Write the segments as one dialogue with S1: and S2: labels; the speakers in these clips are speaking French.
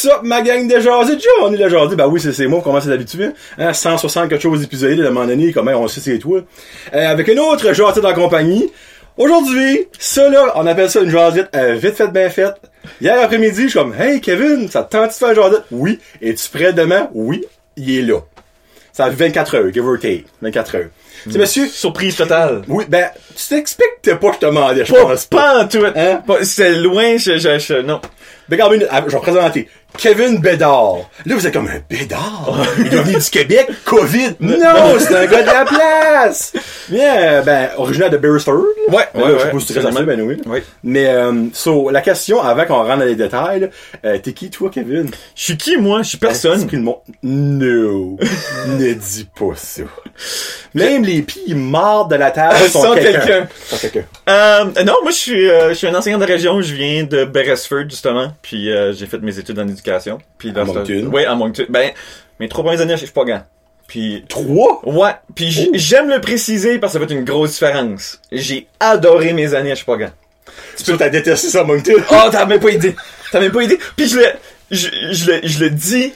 S1: Hey, what's up, ma gang de jasés? Déjà, on est le jasé. Ben oui, c'est, moi, comment c'est d'habitude. Hein? 160 quelque chose d'épisodiés, de moment donné, comment on sait c'est toi. Euh, avec une autre jasette en compagnie. Aujourd'hui, ça là, on appelle ça une jasette euh, vite faite, bien faite. Hier après-midi, je suis comme, hey Kevin, ça te tente de faire une jasette? Oui. Es-tu prêt demain? Oui. Il est là. Ça a 24 heures, give or take. 24 heures. C'est monsieur,
S2: Surprise totale.
S1: oui, ben, tu t'expliques pas que je te demandais, je
S2: Pas,
S1: pense pas.
S2: pas en tout.
S1: Hein?
S2: C'était loin, je, je, je- non.
S1: Ben, une minute, ah, je vais présenter. Kevin Bédard. Là, vous êtes comme un Bédard? Il est venu du Québec. COVID. Non, c'est un gars de la place. Bien, ben, originaire de Beresford.
S2: Ouais,
S1: Ben
S2: ouais,
S1: Je sais
S2: ouais,
S1: pas si tu ben oui. Mais, euh, so, la question, avant qu'on rentre dans les détails, euh, t'es qui, toi, Kevin?
S2: Je suis qui, moi? Je suis personne.
S1: que le monde- No. ne dis pas ça. Même les pieds morts de la terre sont,
S2: Sont
S1: quelqu'un. Sont quelqu'un.
S2: Euh, non, moi, je suis, euh, je suis un enseignant de région. Je viens de Beresford, justement. Puis, j'ai fait mes études en éducation. Puis,
S1: À Moncton.
S2: Oui, à Moncton. Ben, mes trois premières années, je suis pas gant. Puis,
S1: Trois?
S2: ouais. Puis, j'aime le préciser parce que ça fait une grosse différence. J'ai adoré mes années à Chupagan.
S1: Tu peux t'as détesté ça, Moncton?
S2: Oh, t'as même pas idée. T'as même pas idée. Puis je le, je, je le, je le dis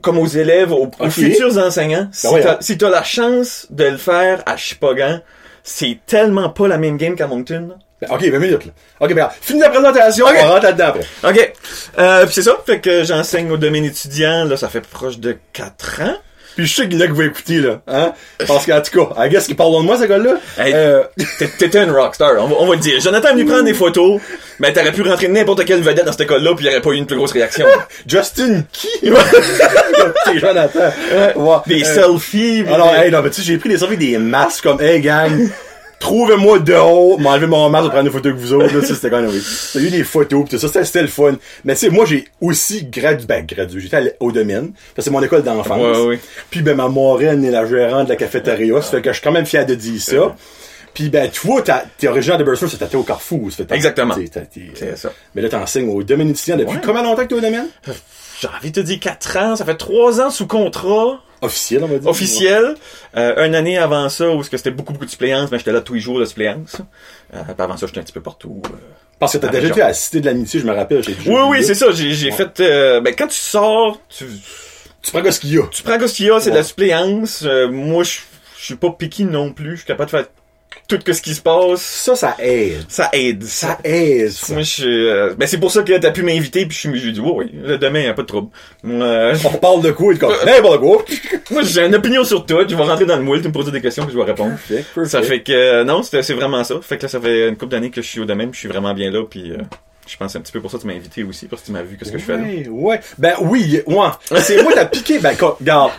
S2: comme aux élèves, aux, futurs enseignants. Si
S1: Ben ouais,
S2: t'as
S1: hein.
S2: si t'as la chance de le faire à Chipagan, c'est tellement pas la même game qu'à Moncton. là.
S1: Ben, ok, 20 minutes, là. Ok, ben, regarde. Fini la présentation,
S2: Ok.
S1: on rentre là-dedans après.
S2: OK. Euh, c'est ça. Fait que j'enseigne au domaine étudiant. Là, ça fait proche de 4 ans.
S1: Puis je sais qu'il y en a qui vont écouter, là. Hein? Parce qu'en tout cas, I guess qu'il parle de moi, ce gars-là.
S2: Hey.
S1: Euh,
S2: T'étais une rockstar, on va, on va le dire. Jonathan est venu prendre des photos, mais t'aurais pu rentrer n'importe quelle vedette dans cette école-là, puis il y aurait pas eu une plus grosse réaction.
S1: Justin qui? C'est Jonathan. Ouais.
S2: Des
S1: Euh,
S2: selfies.
S1: Alors, hey, non, mais tu sais, j'ai pris des selfies des masques comme, hey, gang, trouvez-moi de haut, m'enlever mon masque pour prendre des photos avec vous autres, là, ça, c'était quand même, oui. T'as eu des photos, pis tout ça, c'était, c'était le fun. Mais tu sais, moi, j'ai aussi gradué, ben, gradué, j'étais allé au domaine, parce que c'est mon école d'enfance.
S2: Ouais, ouais.
S1: Puis, ben, ma moraine est la gérante de la cafétéria, ça fait que je suis quand même fier de dire ça. Puis, ben, tu vois, t'as- t'es originaire de Burstone, c'était au Carrefour, ça fait
S2: Exactement.
S1: t'es- t'es- t'es-
S2: C'est ça.
S1: Mais là, t'enseignes au domaine étudiant depuis
S2: Ouais.
S1: combien longtemps que t'es au domaine?
S2: J'ai envie de te dire 4 ans, ça fait 3 ans sous contrat
S1: Officiel, on va dire.
S2: officiel. Euh, une année avant ça, où c'était beaucoup, beaucoup de suppléances, mais j'étais là tous les jours de suppléance. Euh, avant ça, j'étais un petit peu partout. euh.
S1: Parce que t'as déjà été à la Cité de l'Amitié, je me rappelle. j'ai
S2: Oui, oui, c'est ça. J'ai j'ai
S1: Ouais.
S2: fait... euh, ben, quand tu sors, tu,
S1: Tu prends ce qu'il y a.
S2: tu prends ce qu'il y a, c'est de la suppléance. Euh, moi, je suis pas picky non plus. Je suis capable de faire tout ce qui se passe.
S1: Ça, ça aide.
S2: Ça aide.
S1: Ça aide, ça.
S2: Moi, je suis, euh, ben, c'est pour ça que t'as pu m'inviter, puis je suis, j'ai dit, oui, oui, demain, y a pas de trouble. Euh,
S1: On parle de quoi, comme, hey, bon, de quoi?
S2: moi, j'ai une opinion sur tout, je vais rentrer dans le moule, tu me poses des questions, puis je vais répondre. Ça fait que, euh, non, c'est vraiment ça. Fait que là, ça fait une couple d'années que je suis au domaine, puis je suis vraiment bien là, puis euh, je pense un petit peu pour ça que tu m'as invité aussi, parce que tu m'as vu qu'est-ce que je fais là.
S1: Ouais, ouais. Ben oui, ouais. C'est moi, t'as piqué. Ben, regarde.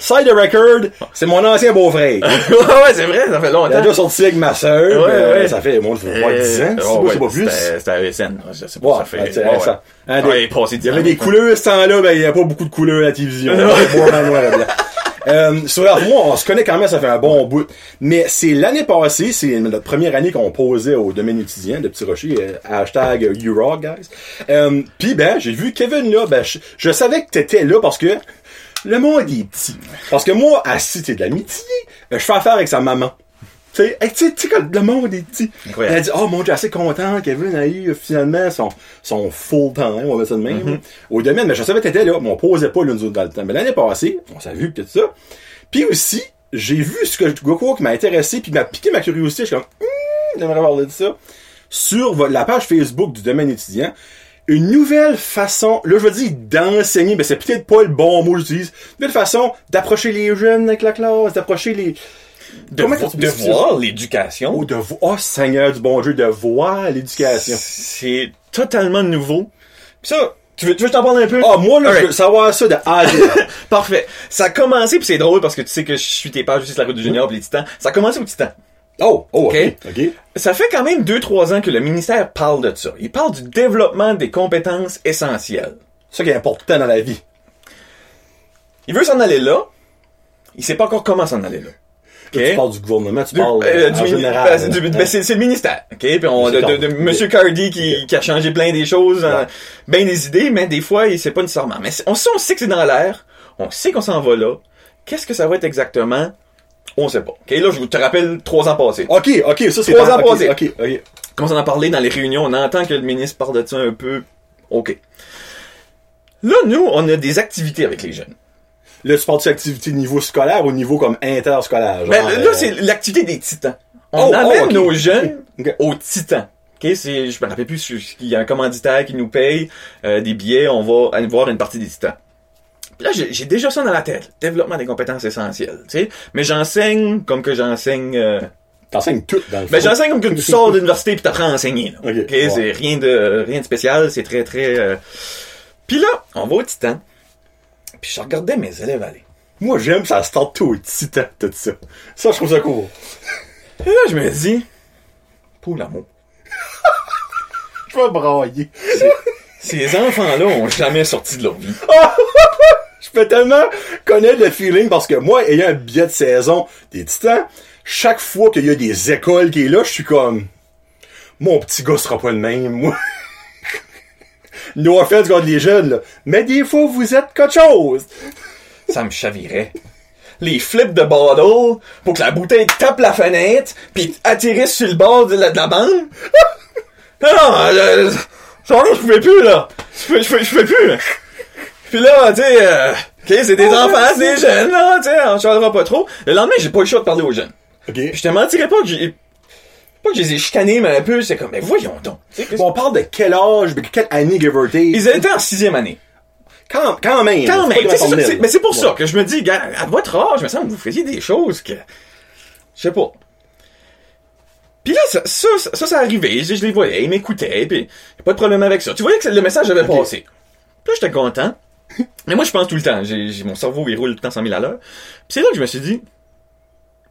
S1: Side the record, c'est mon ancien beau-frère.
S2: ouais, ouais, c'est vrai, ça fait
S1: Il a
S2: longtemps.
S1: déjà sorti avec ma sœur.
S2: Ouais,
S1: euh,
S2: ouais.
S1: Ça fait, moi, ça fait quoi, 10 ans?
S2: Euh,
S1: C'est
S2: oh,
S1: pas,
S2: ouais,
S1: c'est pas plus.
S2: C'était à ESN, je sais pas,
S1: Ouais,
S2: ça fait, ouais, ouais.
S1: ça. Hein, des-
S2: il est passé
S1: Il y avait
S2: 10
S1: des
S2: ans,
S1: couleurs ce temps-là, ben il n'y a pas beaucoup de couleurs à la télévision. Euh, sur la- moi, on se connaît quand même, ça fait un bon bout. Mais c'est l'année passée, c'est notre première année qu'on posait au domaine étudiant de Petit Rocher, euh, hashtag UROC, guys. Euh, Puis ben, j'ai vu Kevin là, ben, je, je savais que t'étais là parce que le monde est petit. Parce que moi, à Cité de l'Amitié, je fais affaire avec sa maman. Tu sais, hey, tu sais, le monde est petit.
S2: Incroyable.
S1: Elle dit, oh mon dieu, assez content, Kevin a eu finalement son, son full time, on va mettre ça de même.
S2: Mm-hmm.
S1: Au domaine, mais je savais que t'étais là, mais on posait pas l'une nous autres dans le temps. Mais l'année passée, on s'est vu peut-être ça. Puis aussi, j'ai vu ce que Goku qui m'a intéressé, puis qui m'a piqué ma curiosité. Je suis comme, hum, j'aimerais parler de ça. Sur la page Facebook du domaine étudiant, une nouvelle façon, là je veux dire d'enseigner, mais c'est peut-être pas le bon mot que j'utilise, une nouvelle façon d'approcher les jeunes avec la classe, d'approcher les...
S2: De, vo- voir l'éducation.
S1: Oh, de vo- oh, Seigneur du bon Dieu, de voir l'éducation.
S2: C'est totalement nouveau. Pis ça, tu veux, tu veux que je t'en parle un peu?
S1: Ah, moi, là, je veux savoir ça de A.
S2: Parfait. Ça a commencé, puis c'est drôle parce que tu sais que je suis tes pages sur la route du junior pis les titans. Ça a commencé au titan.
S1: Oh, oh, ok.
S2: Ok.
S1: Ok.
S2: Ça fait quand même 2-3 ans que le ministère parle de ça. Il parle du développement des compétences essentielles.
S1: C'est ça qui est important dans la vie.
S2: Il veut s'en aller là. Il sait pas encore comment s'en aller là.
S1: Là,
S2: Ok.
S1: Tu parles du gouvernement, tu parles
S2: euh,
S1: euh,
S2: du
S1: en général.
S2: ben, c'est ben, c'est c'est le ministère, ok? Puis on, de,
S1: Monsieur
S2: de, de
S1: Cardi.
S2: Monsieur Cardi qui, qui a changé plein des choses, euh, bien des idées, mais des fois, il sait pas nécessairement. Mais on sait, on sait que c'est dans l'air, on sait qu'on s'en va là. Qu'est-ce que ça va être exactement? On sait pas. Ok, là, je vous te rappelle trois ans passés.
S1: Ok, ok, ça c'est
S2: Trois ans passés.
S1: Ok, ok.
S2: Commence à en parler dans les réunions, on entend que le ministre parle de ça un peu OK. Là, nous, on a des activités avec les jeunes.
S1: Là, tu parles de activité niveau scolaire ou niveau comme interscolaire? genre,
S2: Ben, là,
S1: euh,
S2: c'est l'activité des titans. On
S1: Oh,
S2: amène
S1: oh,
S2: nos jeunes aux titans. OK, c'est, je me rappelle plus, il y a un commanditaire qui nous paye euh, des billets, on va aller voir une partie des titans. Puis Là, j'ai déjà ça dans la tête. Développement des compétences essentielles, tu sais. Mais j'enseigne comme que j'enseigne... euh,
S1: T'enseignes tout dans le
S2: ben,
S1: fond.
S2: j'enseigne comme que tu sors de l'université puis t'apprends à enseigner. Là. C'est rien de rien de spécial, c'est très très. euh, Puis là, on va au Titan. Puis je regardais mes élèves aller.
S1: Moi, j'aime ça start tout au titan, tout ça. Ça, je trouve ça cool.
S2: Et là, je me dis, pour l'amour.
S1: Je vais brailler.
S2: Ces enfants-là ont jamais sorti de leur vie.
S1: Je peux tellement connaître le feeling parce que moi, ayant un billet de saison des titans, chaque fois qu'il y a des écoles qui est là, je suis comme, mon petit gars sera pas le même, moi. no offense contre les jeunes, là. Mais des fois, vous êtes quelque chose.
S2: Ça me chavirait. Les flips de bottle pour que la bouteille tape la fenêtre puis atterrisse sur le bord de la, de la bande. Non, non, je, je, je pouvais plus, là. Je je pouvais, plus. Puis là, tu sais, euh, OK, c'est des enfants, c'est des jeunes, là, tu sais, on charlera pas trop. Le lendemain, j'ai pas eu le choix de parler aux jeunes.
S1: OK.
S2: Je te mentirais pas que j'ai... Pas que je les ai chicanés, mais un peu, c'est comme, mais voyons donc.
S1: Bon, on parle de quel âge, de quelle année, give or take?
S2: Ils étaient en sixième année.
S1: Quand, quand même.
S2: Quand même, c'est ça, mais c'est pour ça que je me dis, gars, à votre âge, il me semble que vous faisiez des choses que, je sais pas. Puis là, ça, ça, ça, ça, arrivait, je, je les voyais, ils m'écoutaient, puis pas de problème avec ça. Tu voyais que le message avait
S1: Ok.
S2: passé. Puis là, j'étais content. Mais moi, je pense tout le temps. J'ai, mon cerveau, il roule tout le temps 100 000 à l'heure. Puis c'est là que je me suis dit,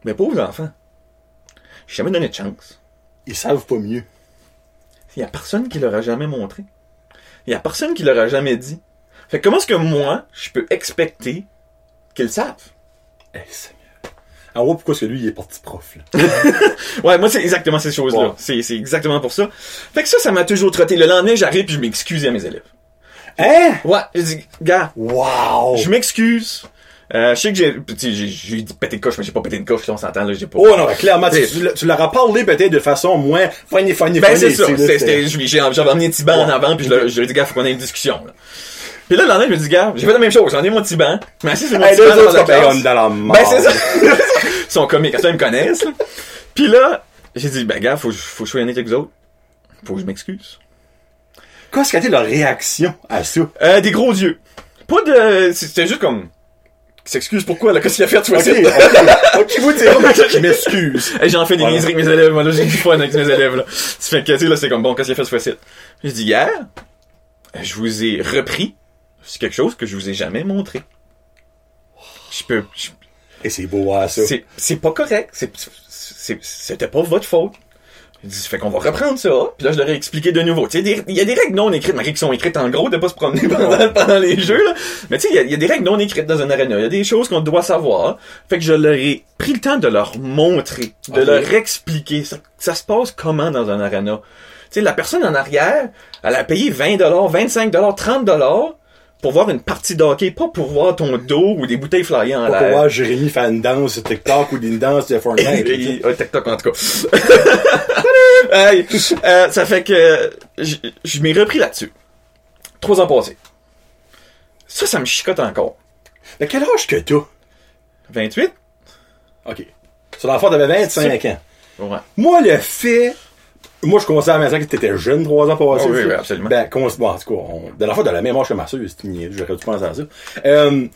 S2: mais pauvres enfants, j'ai jamais donné de chance.
S1: Ils savent pas mieux.
S2: Il y a personne qui leur a jamais montré. Il y a personne qui leur a jamais dit. Fait que comment est-ce que moi, je peux expecter qu'ils savent?
S1: Eh, Seigneur. Ah ouais, pourquoi est-ce que lui, il est parti prof, là?
S2: Ouais, moi, c'est exactement ces choses-là.
S1: Wow.
S2: C'est exactement pour ça. Fait que ça, ça m'a toujours trotté. Le lendemain, j'arrive puis je m'excuse à mes élèves.
S1: Hein?
S2: Ouais, je dis, gars,
S1: Wow!
S2: je m'excuse. Euh, je sais que j'ai, j'ai, j'ai dit péter de coche, mais j'ai pas pété de coche, là, on s'entend, là, j'ai pas.
S1: Oh non, clairement, tu, tu, l'as- tu leur as parlé peut-être de façon moins funny, funny,
S2: Ben, c'est ça. C'était, j'ai, j'avais emmené banc en avant, puis je, lui ai dit, gars, faut qu'on ait une discussion, là. Puis là, le lendemain, je me dis, gars, j'ai fait la même chose. J'en ai mon petit banc. Je m'assis sur mon
S1: Hey,
S2: petit banc dans la classe.
S1: dans la merde.
S2: Ben, c'est ça. Ils sont comiques. Ça, ils me connaissent, là. Puis là, j'ai dit, ben, gars, faut, faut que je sois honnête avec vous autres. Faut que je m'excuse.
S1: Qu'est-ce qu'a été leur réaction à ça?
S2: Euh, des gros yeux. Pas de, c'était juste comme, qui s'excuse pourquoi, là, qu'est-ce qu'il a fait, toi,
S1: Ok,
S2: c'est-
S1: ok, ok, vous dire, je m'excuse.
S2: Hey, j'en fais des
S1: Voilà.
S2: niaiseries avec mes élèves, moi, là, j'ai du fun avec mes élèves, là. Tu fais que, tu là, c'est comme, bon, qu'est-ce qu'il a fait, ce fois-ci? J'ai dit, hier, je vous ai repris. C'est quelque chose que je vous ai jamais montré. Je peux, je-
S1: Et c'est beau, à ça.
S2: c'est, c'est pas correct. C'est, c'était pas votre faute. Il dit, fait qu'on va reprendre ça. Puis là, je leur ai expliqué de nouveau. Tu sais, il y a des règles non écrites, malgré qui sont écrites en gros, de pas se promener pendant, pendant les jeux, là. Mais tu sais, il y a- il y, a des règles non écrites dans un arena. Il y a des choses qu'on doit savoir. Fait que je leur ai pris le temps de leur montrer, de leur expliquer ça, ça se passe comment dans un arena. Tu sais, la personne en arrière, elle a payé 20 25 30 pour voir une partie de hockey, pas pour voir ton dos ou des bouteilles flyées en
S1: Pas pour
S2: l'air.
S1: voir Jérémy faire une danse TikTok ou une danse de Fortnite.
S2: Et- TikTok en tout cas. Hey, euh, ça fait que je, je m'ai repris là-dessus. Trois ans passés. Ça, ça me chicote encore.
S1: Mais quel âge que t'as?
S2: 28?
S1: Ok. Sur l'enfant, t'avais 25 ans.
S2: Ouais.
S1: Moi, le fait. Moi, je considère maintenant que t'étais jeune, trois ans passés.
S2: Ah oui, oui, absolument.
S1: Ben, cons- bon, en tout cas, on... de l'enfant de la même âge que ma soeur, c'est niais, j'aurais dû penser à ça. Euh,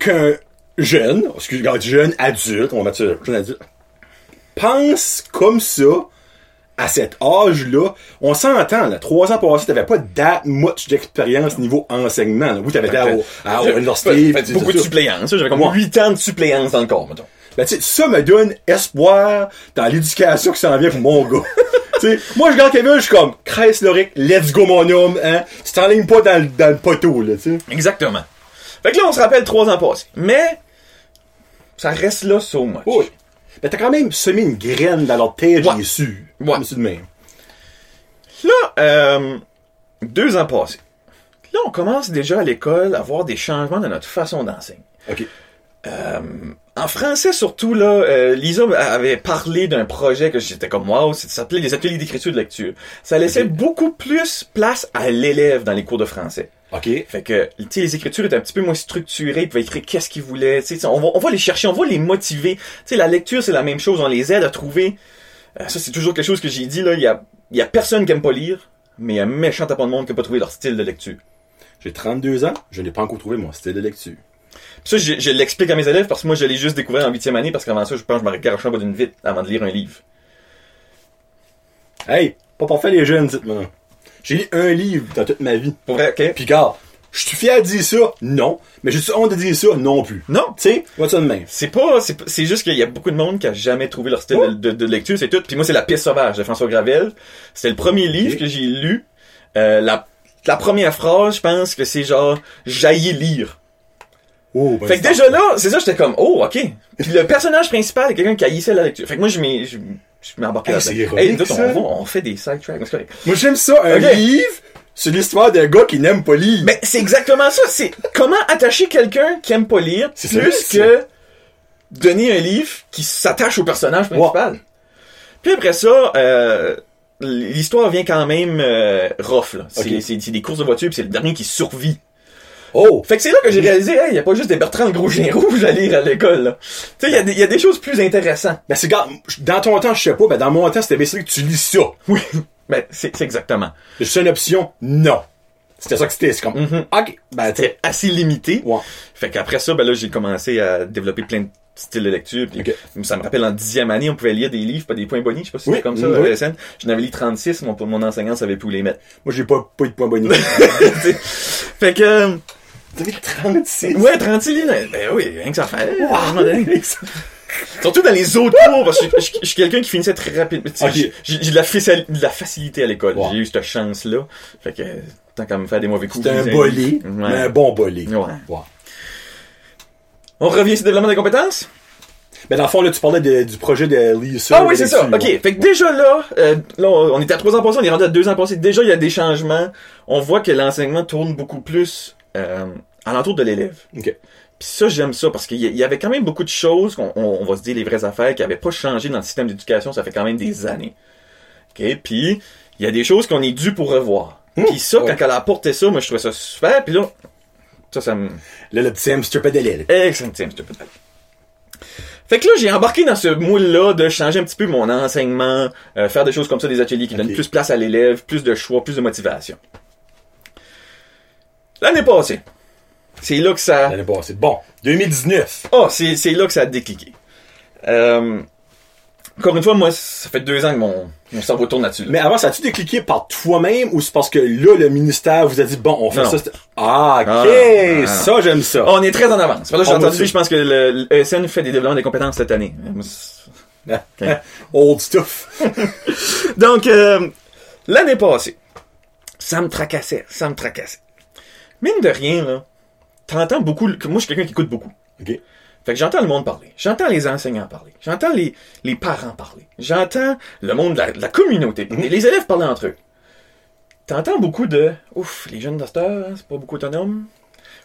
S1: qu'un jeune, excuse, quand jeune adulte, on va mettre ça, jeune adulte, pense comme ça, à cet âge-là, on s'entend, là, trois ans passés, t'avais pas that much d'expérience niveau enseignement, là. Vous, t'avais été à, à,
S2: J'ai
S1: l'université,
S2: beaucoup de suppléance. J'avais comme. 8 ans de suppléance dans le corps, mettons.
S1: Ben, tu sais, ça me donne espoir dans l'éducation qui s'en vient pour mon gars. moi, je regarde Kevin, je suis comme, Christ Loric, let's go, mon homme, hein. Tu t'enlignes pas dans le, dans le poteau, là, tu sais.
S2: Exactement. Fait que là, on se rappelle trois ans passés. Mais, ça reste là so much.
S1: Oui. Ben, t'as quand même semé une graine dans leur tête,
S2: Ouais.
S1: j'ai su.
S2: Ouais.
S1: Ça de même.
S2: Là, euh, deux ans passés. Là, on commence déjà à l'école à voir des changements dans notre façon d'enseigner.
S1: OK.
S2: En français surtout là, euh, Lisa avait parlé d'un projet que j'étais comme wow, ça s'appelait les ateliers d'écriture de lecture. Ça laissait beaucoup plus place à l'élève dans les cours de français.
S1: OK.
S2: Fait que, tu sais, les écritures étaient un petit peu moins structurées, ils pouvaient écrire qu'est-ce qu'ils voulaient, tu sais, on va, on va les chercher, on va les motiver. Tu sais, la lecture, c'est la même chose, on les aide à trouver, euh, ça c'est toujours quelque chose que j'ai dit, là, il y a, il y a personne qui aime pas lire, mais il y a un méchant tapon de monde qui a pas trouvé leur style de lecture.
S1: J'ai 32 ans, je n'ai pas encore trouvé mon style de lecture.
S2: Ça, je, je l'explique à mes élèves parce que moi, je l'ai juste découvert en huitième année parce qu'avant ça, je pense que je me garochais en bas d'une vitre avant de lire un livre.
S1: Hey, pas parfait les jeunes, dites-moi. J'ai lu un livre dans toute ma vie.
S2: Pour vrai, ok?
S1: Puis gars, je suis fier de dire ça? Non. Mais j'ai honte de dire ça? Non plus.
S2: Non,
S1: Tu sais, what's ça de même?
S2: c'est pas, c'est, juste qu'il y a beaucoup de monde qui a jamais trouvé leur style
S1: Oh.
S2: de, de- de lecture, c'est tout. Puis moi, c'est La pièce sauvage de François Gravel. C'était le premier livre que j'ai lu. Euh, la, la première phrase, je pense que c'est genre, jaillir lire.
S1: Oh, ben,
S2: Fait que
S1: c'est
S2: déjà là, c'est ça, j'étais comme, oh, ok. Puis le personnage principal est quelqu'un qui haïssait la lecture. Fait que moi, je m'ai, je, je embarqué
S1: Hey, c'est ironique,
S2: Hey, on, fait des side tracks, mais c'est correct.
S1: Moi, j'aime ça. Un livre sur l'histoire d'un gars qui n'aime pas lire.
S2: Mais c'est exactement ça. C'est comment attacher quelqu'un qui aime pas lire
S1: C'est ça,
S2: plus
S1: ça.
S2: que donner un livre qui s'attache au personnage principal. Puis après ça, euh, l'histoire vient quand même euh, rough. là. C'est c'est- c'est des courses de voiture, puis c'est le dernier qui survit.
S1: Oh!
S2: Fait que c'est là que j'ai réalisé, il y a pas juste des Bertrand Gros Chien Rouge à lire à l'école. là. Tu sais, il y, a des- il y a des choses plus intéressantes.
S1: Ben, c'est, gars, dans ton temps, je sais pas, ben, dans mon temps, c'était basically que tu lis ça.
S2: Oui, ben c'est c'est exactement.
S1: J'ai une option? Non. C'était ça que c'était. C'est comme,
S2: Mhm.
S1: ok, ben,
S2: C'était assez limité.
S1: Ouais.
S2: Fait qu'après ça, ben là, j'ai commencé à développer plein de styles de lecture. Puis. Ça me rappelle en dixième année, on pouvait lire des livres, pas des points bonus. Je sais pas si
S1: Oui,
S2: c'était comme ça
S1: oui.
S2: l'ESN. J'en avais lu 36, mon, mon enseignant savait plus où les mettre.
S1: Moi, j'ai pas, pas eu de point bonus.
S2: T'sais. fait que, euh,
S1: 36.
S2: ouais, 36 livres, ben oui, rien que ça fait.
S1: Wow.
S2: Surtout dans les autres cours, parce que je, je- je suis quelqu'un qui finissait très rapide. T'sais,
S1: Ok.
S2: J'ai de, la faci- de la facilité à l'école.
S1: Wow.
S2: J'ai eu cette chance-là. Fait que, tant qu'à me faire des mauvais coups.
S1: C'était un bolé, mais un bon bolé.
S2: Ouais. On revient sur le développement des compétences?
S1: Ben, dans le fond, là, tu parlais de- du projet de Lisa.
S2: Ah oui, c'est ça. OK.
S1: ouais.
S2: Fait que déjà là, euh, là, on était à trois ans passés, on est rendu à deux ans passés. Déjà, il y a des changements. On voit que l'enseignement tourne beaucoup plus euh, alentour de l'élève. Puis ça, j'aime ça parce qu'il y, avait quand même beaucoup de choses, qu'on on, on va se dire les vraies affaires, qui n'avaient pas changé dans le système d'éducation. Ça fait quand même des années. Puis il y a des choses qu'on est dû pour revoir. Puis ça,
S1: ouais.
S2: quand elle a apporté ça, moi, je trouvais ça super. Puis là, ça, ça me...
S1: Là, le petit hamster pédalait.
S2: Excellent, te plaît. Fait que là, j'ai embarqué dans ce moule-là de changer un petit peu mon enseignement, euh, faire des choses comme ça, des ateliers qui donnent plus place à l'élève, plus de choix, plus de motivation. L'année passée, c'est là que ça...
S1: L'année passée. Bon. 2019.
S2: Oh, c'est là que ça a décliqué. Euh, encore une fois, moi, ça fait deux ans que mon, mon cerveau tourne là-dessus. là.
S1: Mais avant, ça a-tu décliqué par toi-même ou c'est parce que là, le ministère vous a dit, bon, on fait
S2: Non.
S1: ça? c'est- Ah, ok.
S2: Ah,
S1: ça, j'aime ça.
S2: On est très en avance. J'ai
S1: va
S2: entendu, je pense que le, le ESN fait des développements des compétences cette année.
S1: Old stuff.
S2: Donc, euh, l'année passée, ça me tracassait, ça me tracassait. Mine de rien, là, t'entends beaucoup, moi je suis quelqu'un qui écoute beaucoup.
S1: OK?
S2: Fait que j'entends le monde parler, j'entends les enseignants parler, j'entends les, les parents parler, j'entends le monde de la, de la communauté, parler, les élèves parler entre eux. T'entends beaucoup de, ouf, les jeunes docteurs, hein, c'est pas beaucoup autonome.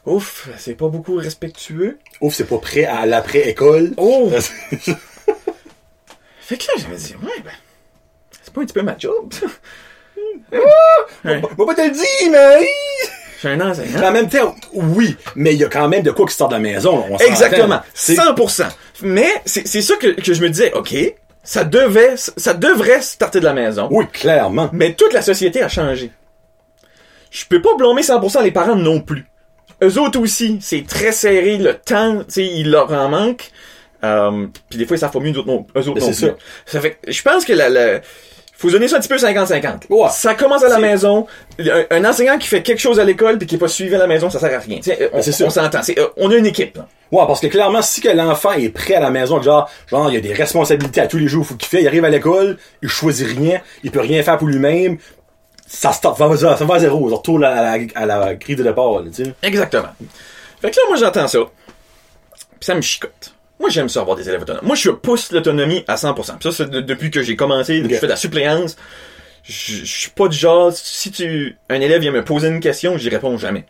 S2: Ouf, c'est pas beaucoup respectueux.
S1: Ouf, c'est pas prêt à l'après-école.
S2: Oh! fait que là, je me dis, ouais, ben, c'est pas un petit peu ma job, ça?
S1: Pas te le dire, mais...
S2: Je suis un enseignant.
S1: En même temps, oui, mais il y a quand même de quoi qui sort de la maison. on.
S2: Exactement.
S1: C'est-
S2: 100%. Mais c'est ça que, que je me disais, OK, ça devait, ça devrait starter de la maison.
S1: Oui, clairement.
S2: Mais toute la société a changé. Je peux pas blâmer 100% les parents non plus. Eux autres aussi, c'est très serré, le temps, tu sais, il leur en manque. Euh, puis des fois, ça fait mieux, d'autres non, eux autres non
S1: c'est
S2: plus. Ça fait que je pense que la, la- faut donner ça un petit peu 50-50.
S1: Ouais.
S2: Ça commence à la maison. Un, un enseignant qui fait quelque chose à l'école puis qui est pas suivi à la maison, ça sert à rien. Sais, on, on s'entend. Euh, on a une équipe. là.
S1: Ouais, parce que clairement, si que l'enfant est prêt à la maison, genre, genre, il y a des responsabilités à tous les jours, faut qu'il fait, il arrive à l'école, il choisit rien, il peut rien faire pour lui-même, ça start, ça va, ça va à zéro, ça retourne à la, à la grille de départ, là.
S2: Exactement. Fait que là, moi, j'entends ça. Puis ça me chicote. Moi, j'aime ça avoir des élèves autonomes. Moi, je pousse l'autonomie à 100%. Puis ça, c'est de- depuis que j'ai commencé, depuis que je fais de la suppléance. Je je suis pas du genre, si tu, un élève vient me poser une question, j'y réponds jamais.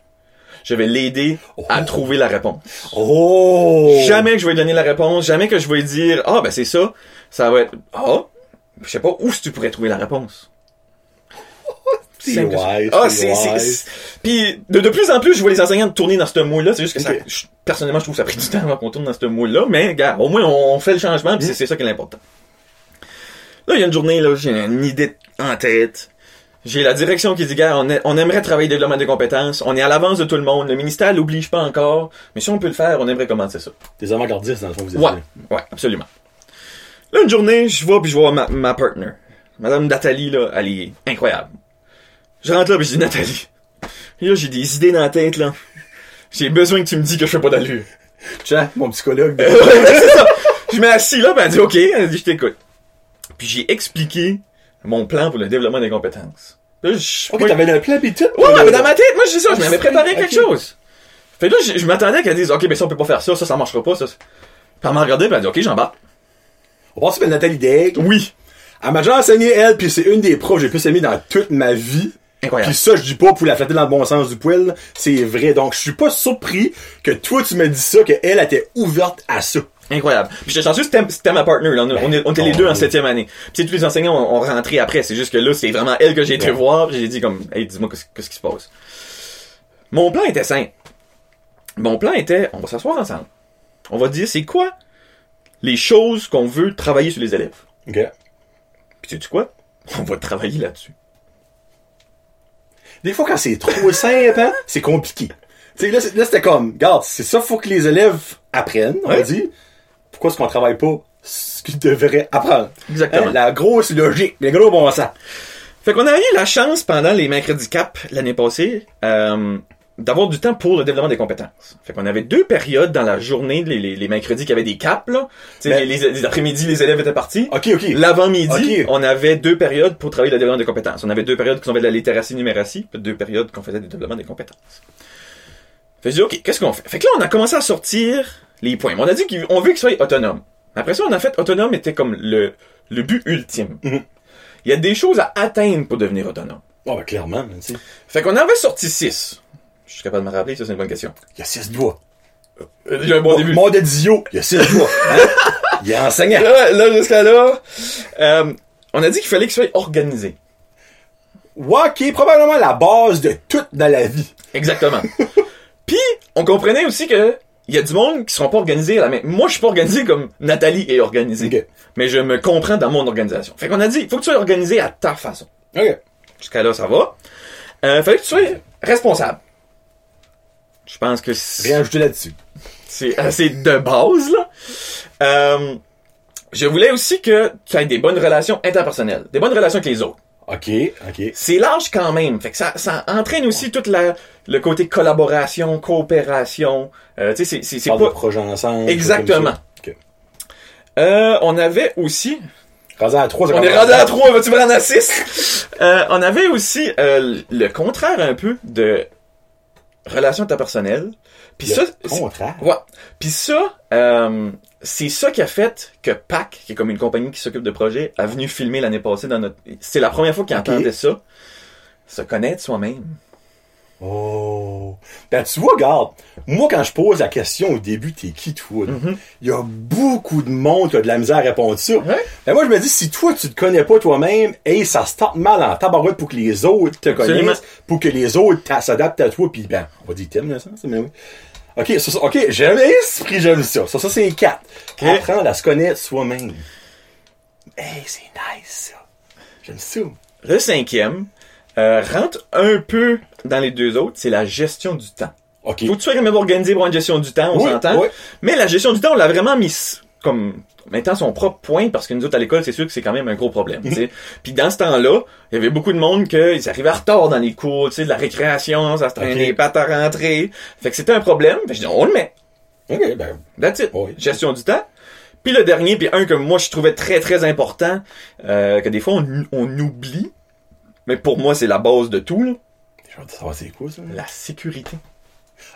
S2: je vais l'aider à
S1: Oh.
S2: trouver la réponse.
S1: Oh!
S2: Jamais que je vais lui donner la réponse, jamais que je vais lui dire, ah, ben c'est ça, ça va être, ah, je sais pas où tu pourrais trouver la réponse. Ça.
S1: wise,
S2: Ah,
S1: c'est
S2: Puis, de, de plus en plus, je vois les enseignants tourner dans ce moule-là. C'est juste que ça, je- personnellement, je trouve que ça a pris du temps avant qu'on tourne dans ce moule-là. Mais, gars, au moins, on fait le changement, puis c'est, c'est ça qui est l'important. Là, il y a une journée, là, j'ai une idée en tête. J'ai la direction qui dit, gars, on, on aimerait travailler le développement des compétences. On est à l'avance de tout le monde. Le ministère l'oblige pas encore. Mais si on peut le faire, on aimerait commencer ça.
S1: Des avant-gardistes, dans le fond, vous êtes.
S2: Ouais, ouais, absolument. Là, une journée, je vais puis je vois ma, ma partner. Madame Nathalie, là, elle est incroyable. Je rentre là puis je dis, Nathalie, là, j'ai des idées dans la tête, là. J'ai besoin que tu me dis que je fais pas d'allure.
S1: Tiens, mon psychologue.
S2: C'est ça. Je mets assis là, ben elle dit, OK, elle dit, je t'écoute. Puis j'ai expliqué mon plan pour le développement des compétences. Là, je,
S1: ok, t'avais un plan pis tout.
S2: Ouais, mais dans ma tête, moi, dis ça, je m'avais préparé quelque chose. Fait que là, je, m'attendais qu'elle dise, OK, ben ça, on peut pas faire ça, ça, ça marchera pas, ça. Puis elle m'a regardé, puis elle dit, OK, j'embarque.
S1: On pense que Nathalie Degg.
S2: Oui.
S1: Elle m'a déjà enseigné, elle, puis c'est une des profs que j'ai plus aimé dans toute ma vie.
S2: Incroyable.
S1: Puis ça, je dis pas pour la flatter dans le bon sens du poil, c'est vrai. Donc, je suis pas surpris que toi, tu me dis ça, qu'elle elle était ouverte à ça.
S2: Incroyable. Puis j'étais chanceux, c'était ma partner. Là. On, on, est- on était les deux en septième année. Puis tous les enseignants ont, rentré après. C'est juste que là, c'est vraiment elle que j'ai été
S1: Ouais.
S2: voir. Puis j'ai dit comme, hey, dis-moi qu'est-ce qu'est-ce qui se passe. Mon plan était simple. Mon plan était, on va s'asseoir ensemble. On va dire, c'est quoi les choses qu'on veut travailler sur les élèves?
S1: OK.
S2: Puis tu sais quoi? On va travailler là-dessus.
S1: Des fois, quand c'est trop simple, hein, c'est compliqué. Tu sais, là, là, c'était comme, regarde, c'est ça, faut que les élèves apprennent, on
S2: Ouais.
S1: dit. Pourquoi est-ce qu'on travaille pas ce qu'ils devraient apprendre?
S2: Exactement.
S1: Hein, La grosse logique, le gros bon sens.
S2: Fait qu'on a eu la chance pendant les mercredis cap l'année passée euh, d'avoir du temps pour le développement des compétences. Fait qu'on avait deux périodes dans la journée, les, les, les mercredis qui avaient des caps, là. Les, les- les après-midi, les élèves étaient partis.
S1: Ok, ok.
S2: L'avant-midi, on avait deux périodes pour travailler le développement des compétences. On avait deux périodes qui sont de la littératie numératie, puis deux périodes qu'on faisait du développement des compétences. Fait que je dis, OK, qu'est-ce qu'on fait? Fait que là, on a commencé à sortir les points. On a dit qu'on veut qu'ils soient autonomes. Après ça, on a fait autonome était comme le, le but ultime.
S1: Mhm.
S2: Il y a des choses à atteindre pour devenir autonome.
S1: Oh, ben, clairement, tu.
S2: Fait qu'on avait sorti 6. Je suis capable de me rappeler, ça c'est une bonne question.
S1: Il y a six doigts.
S2: Euh, Déjà un bon début.
S1: Mon de Dio, il y a six doigts. Hein? Il est enseignant.
S2: Là, là jusqu'à là, euh, on a dit qu'il fallait qu'il soit organisé.
S1: Ouais, qui est probablement la base de tout dans la vie.
S2: Exactement. Puis, on comprenait aussi que il y a du monde qui seront pas organisés à la même. Moi, je suis pas organisé comme Nathalie est organisée.
S1: Ok.
S2: Mais je me comprends dans mon organisation. Fait qu'on a dit, il faut que tu sois organisé à ta façon.
S1: Ok.
S2: Jusqu'à là, ça va. Euh, fallait que tu sois responsable. Je pense que c'est-
S1: Rien ajouter là-dessus.
S2: c'est assez de base, là. Euh, je voulais aussi que tu aies des bonnes relations interpersonnelles. Des bonnes relations avec les autres.
S1: Ok, ok.
S2: C'est large quand même. Fait que ça, ça entraîne aussi toute la, le côté collaboration, coopération. Euh, tu sais, c'est, c'est,
S1: Parle de
S2: pas...
S1: projet ensemble.
S2: Exactement.
S1: ça.
S2: Euh, on avait aussi...
S1: Ok. Rendu à trois, ça
S2: On est rendu à 3, vas-tu me rendre à 6? Euh, on avait aussi le contraire un peu de relations interpersonnelles. Puis ça...
S1: Le contraire.
S2: Ouais. Puis ça, euh, c'est ça qui a fait que PAC, qui est comme une compagnie qui s'occupe de projets, a venu filmer l'année passée dans notre... C'est la première fois qu'ils
S1: Ok.
S2: entendaient ça. Se connaître soi-même.
S1: Oh. Ben, tu vois, regarde, moi, quand je pose la question au début, t'es qui, toi? là? Il y a beaucoup de monde qui a de la misère à répondre ça.
S2: Mhm.
S1: Ben, moi, je me dis, si toi, tu te connais pas toi-même, hey, ça se tente mal en tabarouette pour que les autres te
S2: Absolument.
S1: connaissent, pour que les autres s'adaptent à toi, puis ben, on va dire t'aimes, ça, mais oui. Ok, ça, ça- ok, j'aime l'esprit, j'aime ça. Ça, ça, c'est quatre.
S2: Ok.
S1: Apprendre à se connaître soi-même. Hey, c'est nice, ça. J'aime ça.
S2: Le cinquième euh, rentre un peu dans les deux autres, c'est la gestion du temps.
S1: Ok.
S2: Faut que tu sois quand même organisé pour une gestion du temps, on
S1: Oui,
S2: s'entend.
S1: oui.
S2: Mais la gestion du temps, on l'a vraiment mis comme mettant son propre point parce que nous autres à l'école, c'est sûr que c'est quand même un gros problème. tu sais. Puis dans ce temps-là, il y avait beaucoup de monde qu'ils arrivaient en retard dans les cours, tu sais, de la récréation, ça se traînait pattes à rentrer. Fait que c'était un problème. Fait que je dis, on le met.
S1: Ok, ben,
S2: That's it.
S1: Oui.
S2: Gestion du temps. Puis le dernier, puis un que moi je trouvais très très important, euh, que des fois on, on oublie, mais pour moi c'est la base de tout, là,
S1: je veux savoir c'est quoi, ça?
S2: la sécurité.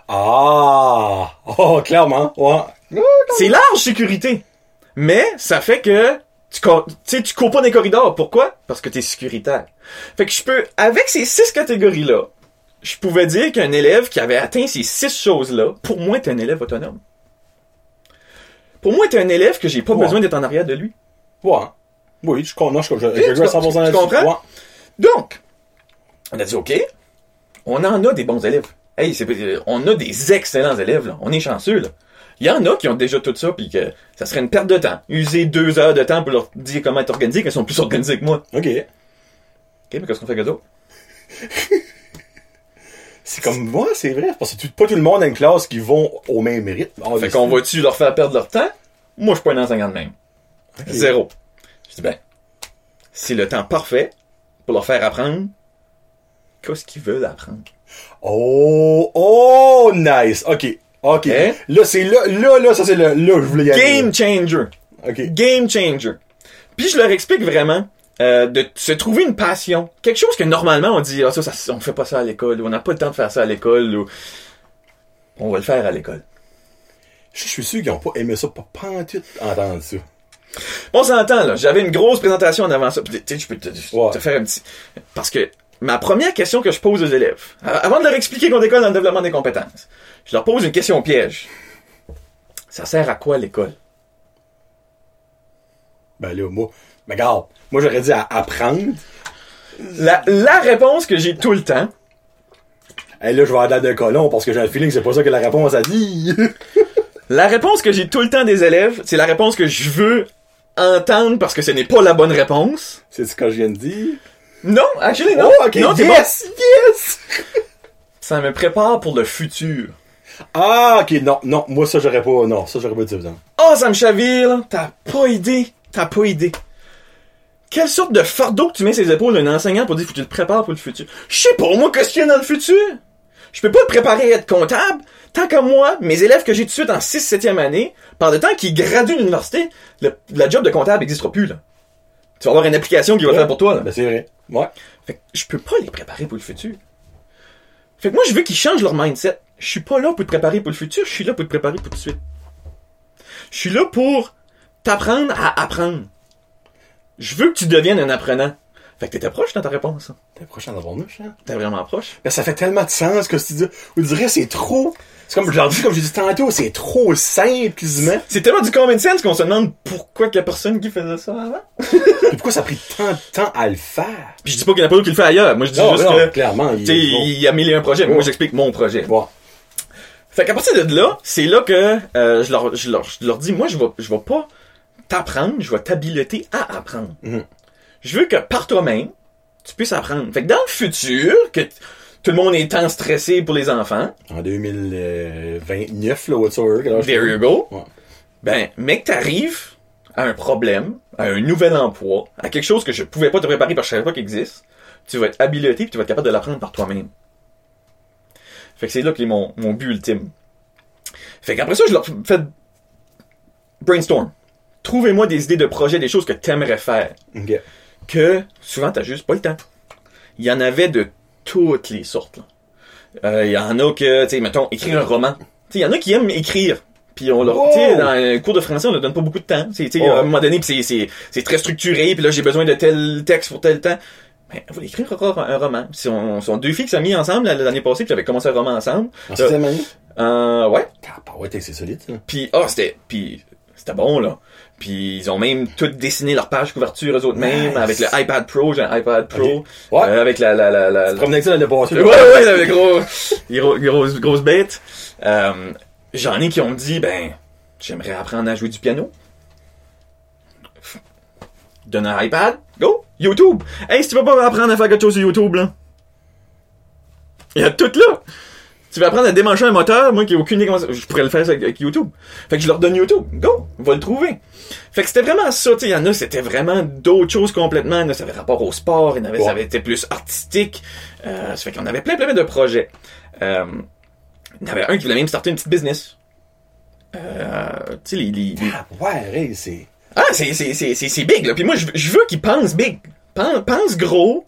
S1: Ah! Oh, clairement, ouais.
S2: C'est large sécurité, mais ça fait que tu sais, tu cours pas dans les corridors. Pourquoi? Parce que t'es sécuritaire. Fait que je peux, avec ces six catégories-là, je pouvais dire qu'un élève qui avait atteint ces six choses-là, pour moi, est un élève autonome. Pour moi, est un élève que j'ai pas
S1: Ouais.
S2: besoin d'être en arrière de lui.
S1: Ouais. Oui, je. Je, je, je,
S2: Tu-
S1: je,
S2: tu-
S1: 100%
S2: tu
S1: là-dessus.
S2: comprends? Donc, on a dit, OK, on en a des bons élèves. Hey, euh, on a des excellents élèves, là. On est chanceux, là. Il y en a qui ont déjà tout ça, puis que ça serait une perte de temps. User deux heures de temps pour leur dire comment être organisé, qu'elles sont plus organisées que moi.
S1: OK.
S2: OK, mais qu'est-ce qu'on fait que d'autres?
S1: C'est comme moi, c'est vrai. Parce que pas tout le monde a une classe qui vont au même rythme. Ah,
S2: Fait qu'on va-tu leur faire perdre leur temps? Moi, je suis pas un enseignant de même. Zéro. Je dis, ben, c'est le temps parfait pour leur faire apprendre qu'est-ce qu'ils veulent apprendre?
S1: Oh, oh, nice. OK. OK.
S2: Hein?
S1: Là, c'est là, là, là, ça c'est là, je voulais y aller.
S2: Game changer.
S1: OK.
S2: Game changer. Puis je leur explique vraiment euh, de se trouver une passion. Quelque chose que normalement on dit, ah, ça, ça, on fait pas ça à l'école, ou on n'a pas le temps de faire ça à l'école, ou on va le faire à l'école.
S1: Je suis sûr qu'ils ont pas aimé ça, pas pantoute entendre ça.
S2: On s'entend, là. J'avais une grosse présentation en avant ça. Tu sais, je peux te, faire un petit... Parce que ma première question que je pose aux élèves, avant de leur expliquer qu'on décolle dans le développement des compétences, je leur pose une question piège. Ça sert à quoi l'école?
S1: Ben là, moi, mais regarde, moi j'aurais dit à apprendre.
S2: La, la réponse que j'ai tout le temps,
S1: Et là, je vais aller de colon parce que j'ai un feeling que c'est pas ça que la réponse a dit.
S2: la réponse que j'ai tout le temps des élèves, c'est la réponse que je veux entendre parce que ce n'est pas la bonne réponse.
S1: c'est ce que je viens de dire.
S2: Non, actually, non.
S1: Oh, ok,
S2: non,
S1: yes, yes!
S2: Ça me prépare pour le futur.
S1: Ah, ok, non, non, moi ça j'aurais pas, non, ça j'aurais pas dit ça.
S2: Oh, ça me chavire. T'as pas idée. T'as pas idée. Quelle sorte de fardeau que tu mets sur les épaules d'un enseignant pour dire que tu te prépares pour le futur? Je sais pas, moi, qu'est-ce qu'il y a dans le futur? Je peux pas te préparer à être comptable. Tant que moi, mes élèves que j'ai tout de suite en 6 7e année, par le temps qu'ils graduent de l'université, le, la job de comptable n'existera plus, là. Tu vas avoir une application qui va faire pour toi, là.
S1: Ben c'est vrai. Ouais.
S2: Fait que je peux pas les préparer pour le futur. Fait que moi, je veux qu'ils changent leur mindset. Je suis pas là pour te préparer pour le futur, je suis là pour te préparer pour tout de suite. Je suis là pour t'apprendre à apprendre. Je veux que tu deviennes un apprenant. Fait que t'étais proche dans ta réponse.
S1: T'es prochain d'avoir mouche, hein?
S2: T'es vraiment proche.
S1: Ben ça fait tellement de sens que tu dis. On dirait c'est trop. C'est comme je leur dis, comme j'ai dit tantôt, c'est trop simple quasiment.
S2: C'est tellement du common sense qu'on se demande pourquoi qu'il y a personne qui faisait ça avant.
S1: Puis pourquoi ça a pris tant de temps à le faire?
S2: Puis je dis pas qu'il y en a pas d'autres qui le fait ailleurs. Moi, je dis
S1: Non,
S2: juste
S1: non,
S2: que,
S1: clairement,
S2: tu sais,
S1: il bon.
S2: il y a et un projets. mais Moi,
S1: Ouais.
S2: j'explique mon projet.
S1: Bon.
S2: Fait qu'à partir de là, c'est là que euh, je, leur, je, leur, je leur dis, moi, je vais, je vais pas t'apprendre, je vais t'habiliter à apprendre.
S1: Mhm.
S2: Je veux que par toi-même, tu puisses apprendre. Fait que dans le futur, que tout le monde est tant stressé pour les enfants,
S1: En 2029, là, whatsoever,
S2: there you go,
S1: Ouais.
S2: ben, mec, t'arrives à un problème, à un nouvel emploi, à quelque chose que je pouvais pas te préparer parce que je savais pas qu'il existe, tu vas être habilité puis tu vas être capable de l'apprendre par toi-même. Fait que c'est là que est mon, mon but ultime. Fait qu'après ça, je leur fais brainstorm. Trouvez-moi des idées de projets, des choses que t'aimerais faire. Que souvent t'as juste pas le temps. Il y en avait de toutes les sortes. là. Euh, Il y en a que, tu sais, mettons, écrire un roman. Tu sais, il y en a qui aiment écrire. Puis on leur, tu sais, dans un cours de français, on leur donne pas beaucoup de temps. Tu sais, à un moment donné, c'est, c'est, c'est très structuré, puis là, j'ai besoin de tel texte pour tel temps. Ben, vous écrire un, ro- un roman. Puis sont, sont deux filles qui s'ont mis ensemble la- l'année passée, puis j'avais commencé un roman ensemble.
S1: En sixième année?
S2: Euh, ouais.
S1: Ah, ouais, t'es- c'est solide.
S2: Puis, ah, c'était, puis c'était bon, là. Puis ils ont même tout dessiné leur page couverture eux autres mêmes, avec le iPad Pro, j'ai un iPad Pro.
S1: Ouais.
S2: Euh, avec la, la, la, la,
S1: Promenez avec ça l'année passée.
S2: Ouais, ouais, là, le gros, gros, grosse, grosse bête. Euh, j'en ai qui ont dit, ben, j'aimerais apprendre à jouer du piano. Donne un iPad, go, YouTube. Hey, si tu veux pas apprendre à faire quelque chose sur YouTube, là, il y a tout là. Tu veux apprendre à démancher un moteur, moi qui ai aucune idée comment ça- je pourrais le faire avec, YouTube. Fait que je leur donne YouTube, go, on va le trouver. Fait que c'était vraiment ça, tu sais, il y en a, c'était vraiment d'autres choses complètement, là, ça avait rapport au sport, il y en avait,
S1: Ouais.
S2: ça avait été plus artistique, euh, ça fait qu'on avait plein, plein de projets. Euh, il y en avait un qui voulait même starter une petite business. Euh, tu sais, les, les- les-
S1: Ah, ouais, c'est.
S2: ah, c'est, c'est, c'est, c'est, big, là. Puis moi, je, veux- je veux qu'ils pensent big. Pense, pense gros.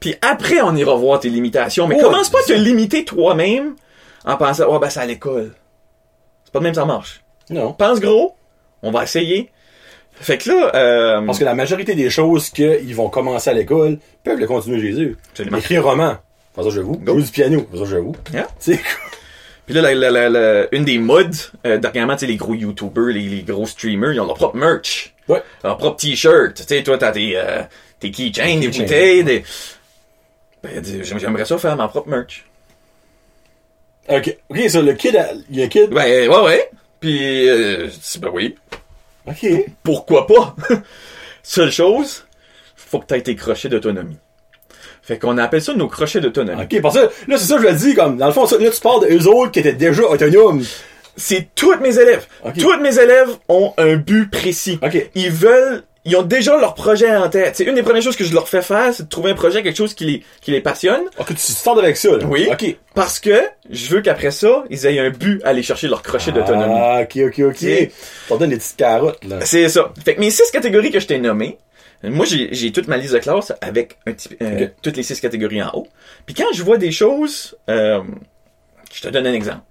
S2: Puis après, on ira voir tes limitations. Mais
S1: Ouais,
S2: commence pas à te limiter toi-même en pensant, oh, ben, c'est à l'école. C'est pas de même ça marche.
S1: Non.
S2: Pense gros. On va essayer. Fait que là, euh,
S1: Parce que la majorité des choses qu'ils vont commencer à l'école peuvent le continuer eux.
S2: Absolument.
S1: Écrire un roman. Pas ça, j'avoue.
S2: Go.
S1: Jouer du piano. Pas ça, j'avoue.
S2: Yeah.
S1: Tu sais,
S2: Puis là, la, la, la, une des modes, euh, dernièrement, tu sais, les gros YouTubers, les, les gros streamers, ils ont leur propre merch.
S1: Ouais.
S2: Leur propre t-shirt. Tu sais, toi, t'as tes, euh, tes keychains, des bouteilles, des... Ben, dis- j'aim- j'aimerais ça faire ma propre merch.
S1: Ok, ok, ça, le kid, a- il y a un kid.
S2: Ben, ouais, ouais. Puis, euh, je dis, ben oui.
S1: Ok.
S2: Pourquoi pas? Seule chose, faut que t'aies tes crochets d'autonomie. Fait qu'on appelle ça nos crochets d'autonomie.
S1: Ok, parce que là, c'est ça que je le dis, comme, dans le fond, ça, là, tu parles d'eux autres qui étaient déjà autonomes.
S2: C'est tous mes élèves.
S1: Ok.
S2: Tous mes élèves ont un but précis.
S1: Ok.
S2: Ils veulent, ils ont déjà leur projet en tête. C'est une des premières choses que je leur fais faire, c'est de trouver un projet, quelque chose qui les, qui les passionne.
S1: Ok, tu startes avec ça, là.
S2: Oui.
S1: Ok.
S2: Parce que je veux qu'après ça, ils aient un but à aller chercher leur crochet d'autonomie.
S1: Ah, ok, ok, ok. T'en donnes des petites carottes, là.
S2: C'est ça. Fait que mes six catégories que je t'ai nommées, moi j'ai j'ai toute ma liste de classe avec un petit- euh, toutes les six catégories en haut. Puis quand je vois des choses, euh, je te donne un exemple.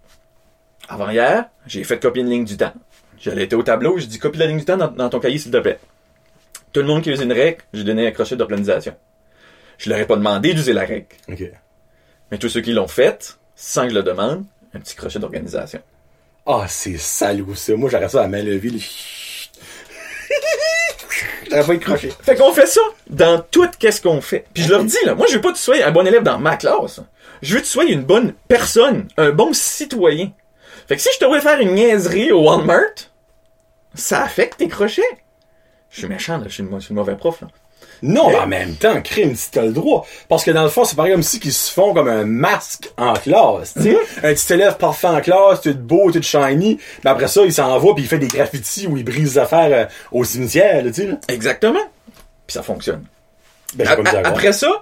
S2: Avant hier, j'ai fait copier une ligne du temps. J'allais été au tableau, j'ai dit copie la ligne du temps dans, dans ton cahier s'il te plaît. Tout le monde qui usait une règle, j'ai donné un crochet d'organisation. Je leur ai pas demandé d'user la règle. Mais tous ceux qui l'ont fait, sans que je le demande, un petit crochet d'organisation.
S1: Ah, c'est salaud, ça. Moi, j'aurais ça à main levée. J'aurais pas écroché.
S2: Fait qu'on fait ça dans tout qu'est-ce qu'on fait. Puis je leur dis, là, moi je veux pas que tu sois un bon élève dans ma classe. Je veux que tu sois une bonne personne, un bon citoyen. Fait que si je te vois faire une niaiserie au Walmart, ça affecte tes crochets. Je suis méchant, là, je suis une mauvais prof, là.
S1: Non, mais en même temps, crime, si t'as le droit. Parce que dans le fond, c'est pareil comme si qu'ils se font comme un masque en classe, tu sais.
S2: Mhm.
S1: Un petit élève parfait en classe, tout beau, tout shiny, mais après ça, il s'en va puis il fait des graffitis où il brise les affaires euh, au cimetière, là, tu sais.
S2: Exactement. Puis ça fonctionne.
S1: Ben,
S2: après ça,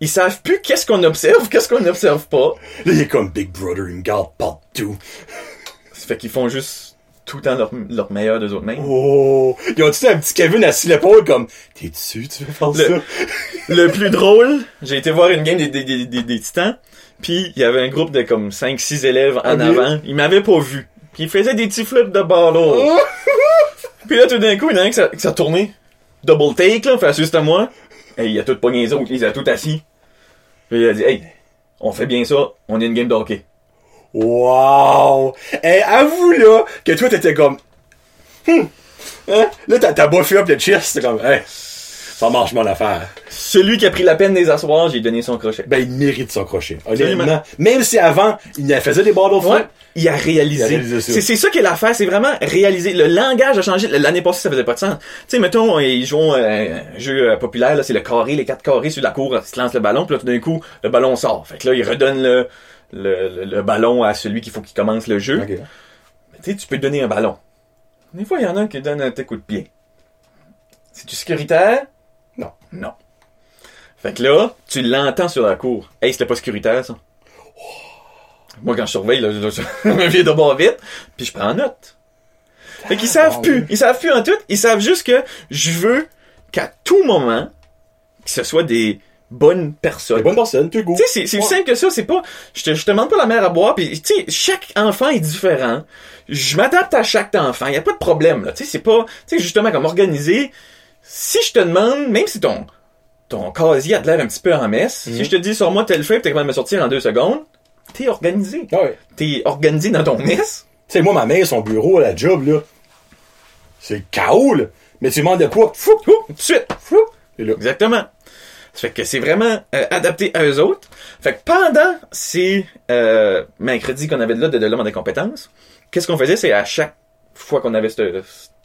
S2: ils savent plus qu'est-ce qu'on observe, qu'est-ce qu'on n'observe pas.
S1: Là, il est comme Big Brother, il me garde partout.
S2: Ça fait qu'ils font juste tout le temps leur, leur meilleur d'eux autres mêmes.
S1: Oh! Ils ont dit un petit Kevin assis l'épaule comme, t'es dessus, tu veux faire
S2: Le-
S1: ça?
S2: Le plus drôle, j'ai été voir une game des, des, des, des, des Titans, puis il y avait un groupe de comme 5-6 élèves en avant. Ils m'avaient pas vu. Puis ils faisaient des petits flips de ballon.
S1: Oh!
S2: Puis là, tout d'un coup, il y en a un qui s'est- qui s'est tourné. Double take, là, fait juste à moi. Et il a tout pogné les autres, il a tout assis. Puis il a dit, hey, on fait bien ça, on est une game de hockey.
S1: Wow! Eh, avoue, là, que toi, t'étais comme, hum, hein? Là, t'as, t'as buffé up le chest, t'es comme, hey, ça marche mon affaire.
S2: Celui qui a pris la peine des asseoirs, j'ai donné son crochet.
S1: Ben, il mérite son crochet. Honnêtement. Même si avant, il ne faisait des bottle
S2: Ouais. Il a réalisé. C'est, c'est ça qui est l'affaire, c'est vraiment réaliser. Le langage a changé. L'année passée, ça faisait pas de sens. Tu sais, mettons, ils jouent euh, un jeu euh, populaire, là, c'est le carré, les quatre carrés sur la cour, ils se lancent le ballon, puis là, tout d'un coup, le ballon sort. Fait que là, ils redonnent le, le, le, le ballon à celui qu'il faut qu'il commence le jeu.
S1: Ok.
S2: Mais Tu sais, tu peux donner un ballon. Des fois, il y en a un qui donne un petit coup de pied. C'est-tu sécuritaire?
S1: Non.
S2: Non. Fait que là, tu l'entends sur la cour. Hey, c'était pas sécuritaire, ça. Moi, quand je surveille, là, je je me viens de bord vite, puis je prends note. Fait qu'ils savent
S1: Ah,
S2: plus. Ils savent plus en tout. Ils savent juste que je veux qu'à tout moment, que ce soit des bonnes personnes.
S1: Des bonnes personnes, tu go.
S2: Tu sais, c'est, c'est
S1: Ouais.
S2: simple que ça, c'est pas, je te, je te demande pas la mer à boire, puis tu sais, chaque enfant est différent. Je m'adapte à chaque enfant, y a pas de problème, là. Tu sais, c'est pas, tu sais, justement, comme organisé, si je te demande, même si ton, ton casier a de l'air un petit peu en messe,
S1: Mhm.
S2: si je te dis, sors-moi tel fait, t'es capable de me sortir en deux secondes, t'es organisé.
S1: Ah ouais.
S2: T'es organisé dans ton messe.
S1: Tu sais, moi, ma mère, son bureau à la job, là, c'est chaos, là. Mais tu demandes de quoi? Fou!
S2: Ouh, tout de suite.
S1: Fou! Et là.
S2: Exactement. Ça fait que c'est vraiment euh, adapté à eux autres. Fait que pendant ces euh, mercredis qu'on avait là de, de l'homme des compétences, qu'est-ce qu'on faisait, c'est à chaque fois qu'on avait ce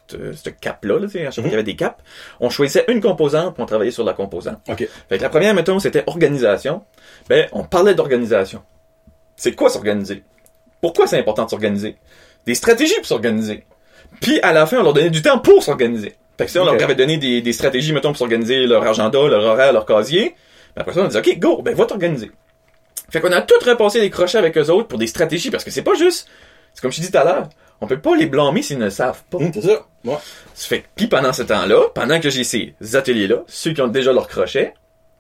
S2: ce cap-là, là, à chaque fois qu'il y avait des caps, on choisissait une composante pour on travaillait sur la composante.
S1: Ok.
S2: Fait que la première, mettons, c'était organisation. Ben, on parlait d'organisation. C'est quoi s'organiser? Pourquoi c'est important de s'organiser? Des stratégies pour s'organiser. Puis, à la fin, on leur donnait du temps pour s'organiser. Fait que si on leur avait donné des, des stratégies, mettons, pour s'organiser leur agenda, leur horaire, leur casier, ben après ça, on disait, OK, go, ben, va t'organiser. Fait qu'on a tout repassé les crochets avec eux autres pour des stratégies, parce que c'est pas juste, c'est comme je dis tout à l'heure, on peut pas les blâmer s'ils ne le savent pas.
S1: Hum, c'est ça. Ouais.
S2: Ça fait que, puis pendant ce temps-là, pendant que j'ai ces ateliers-là, ceux qui ont déjà leur crochet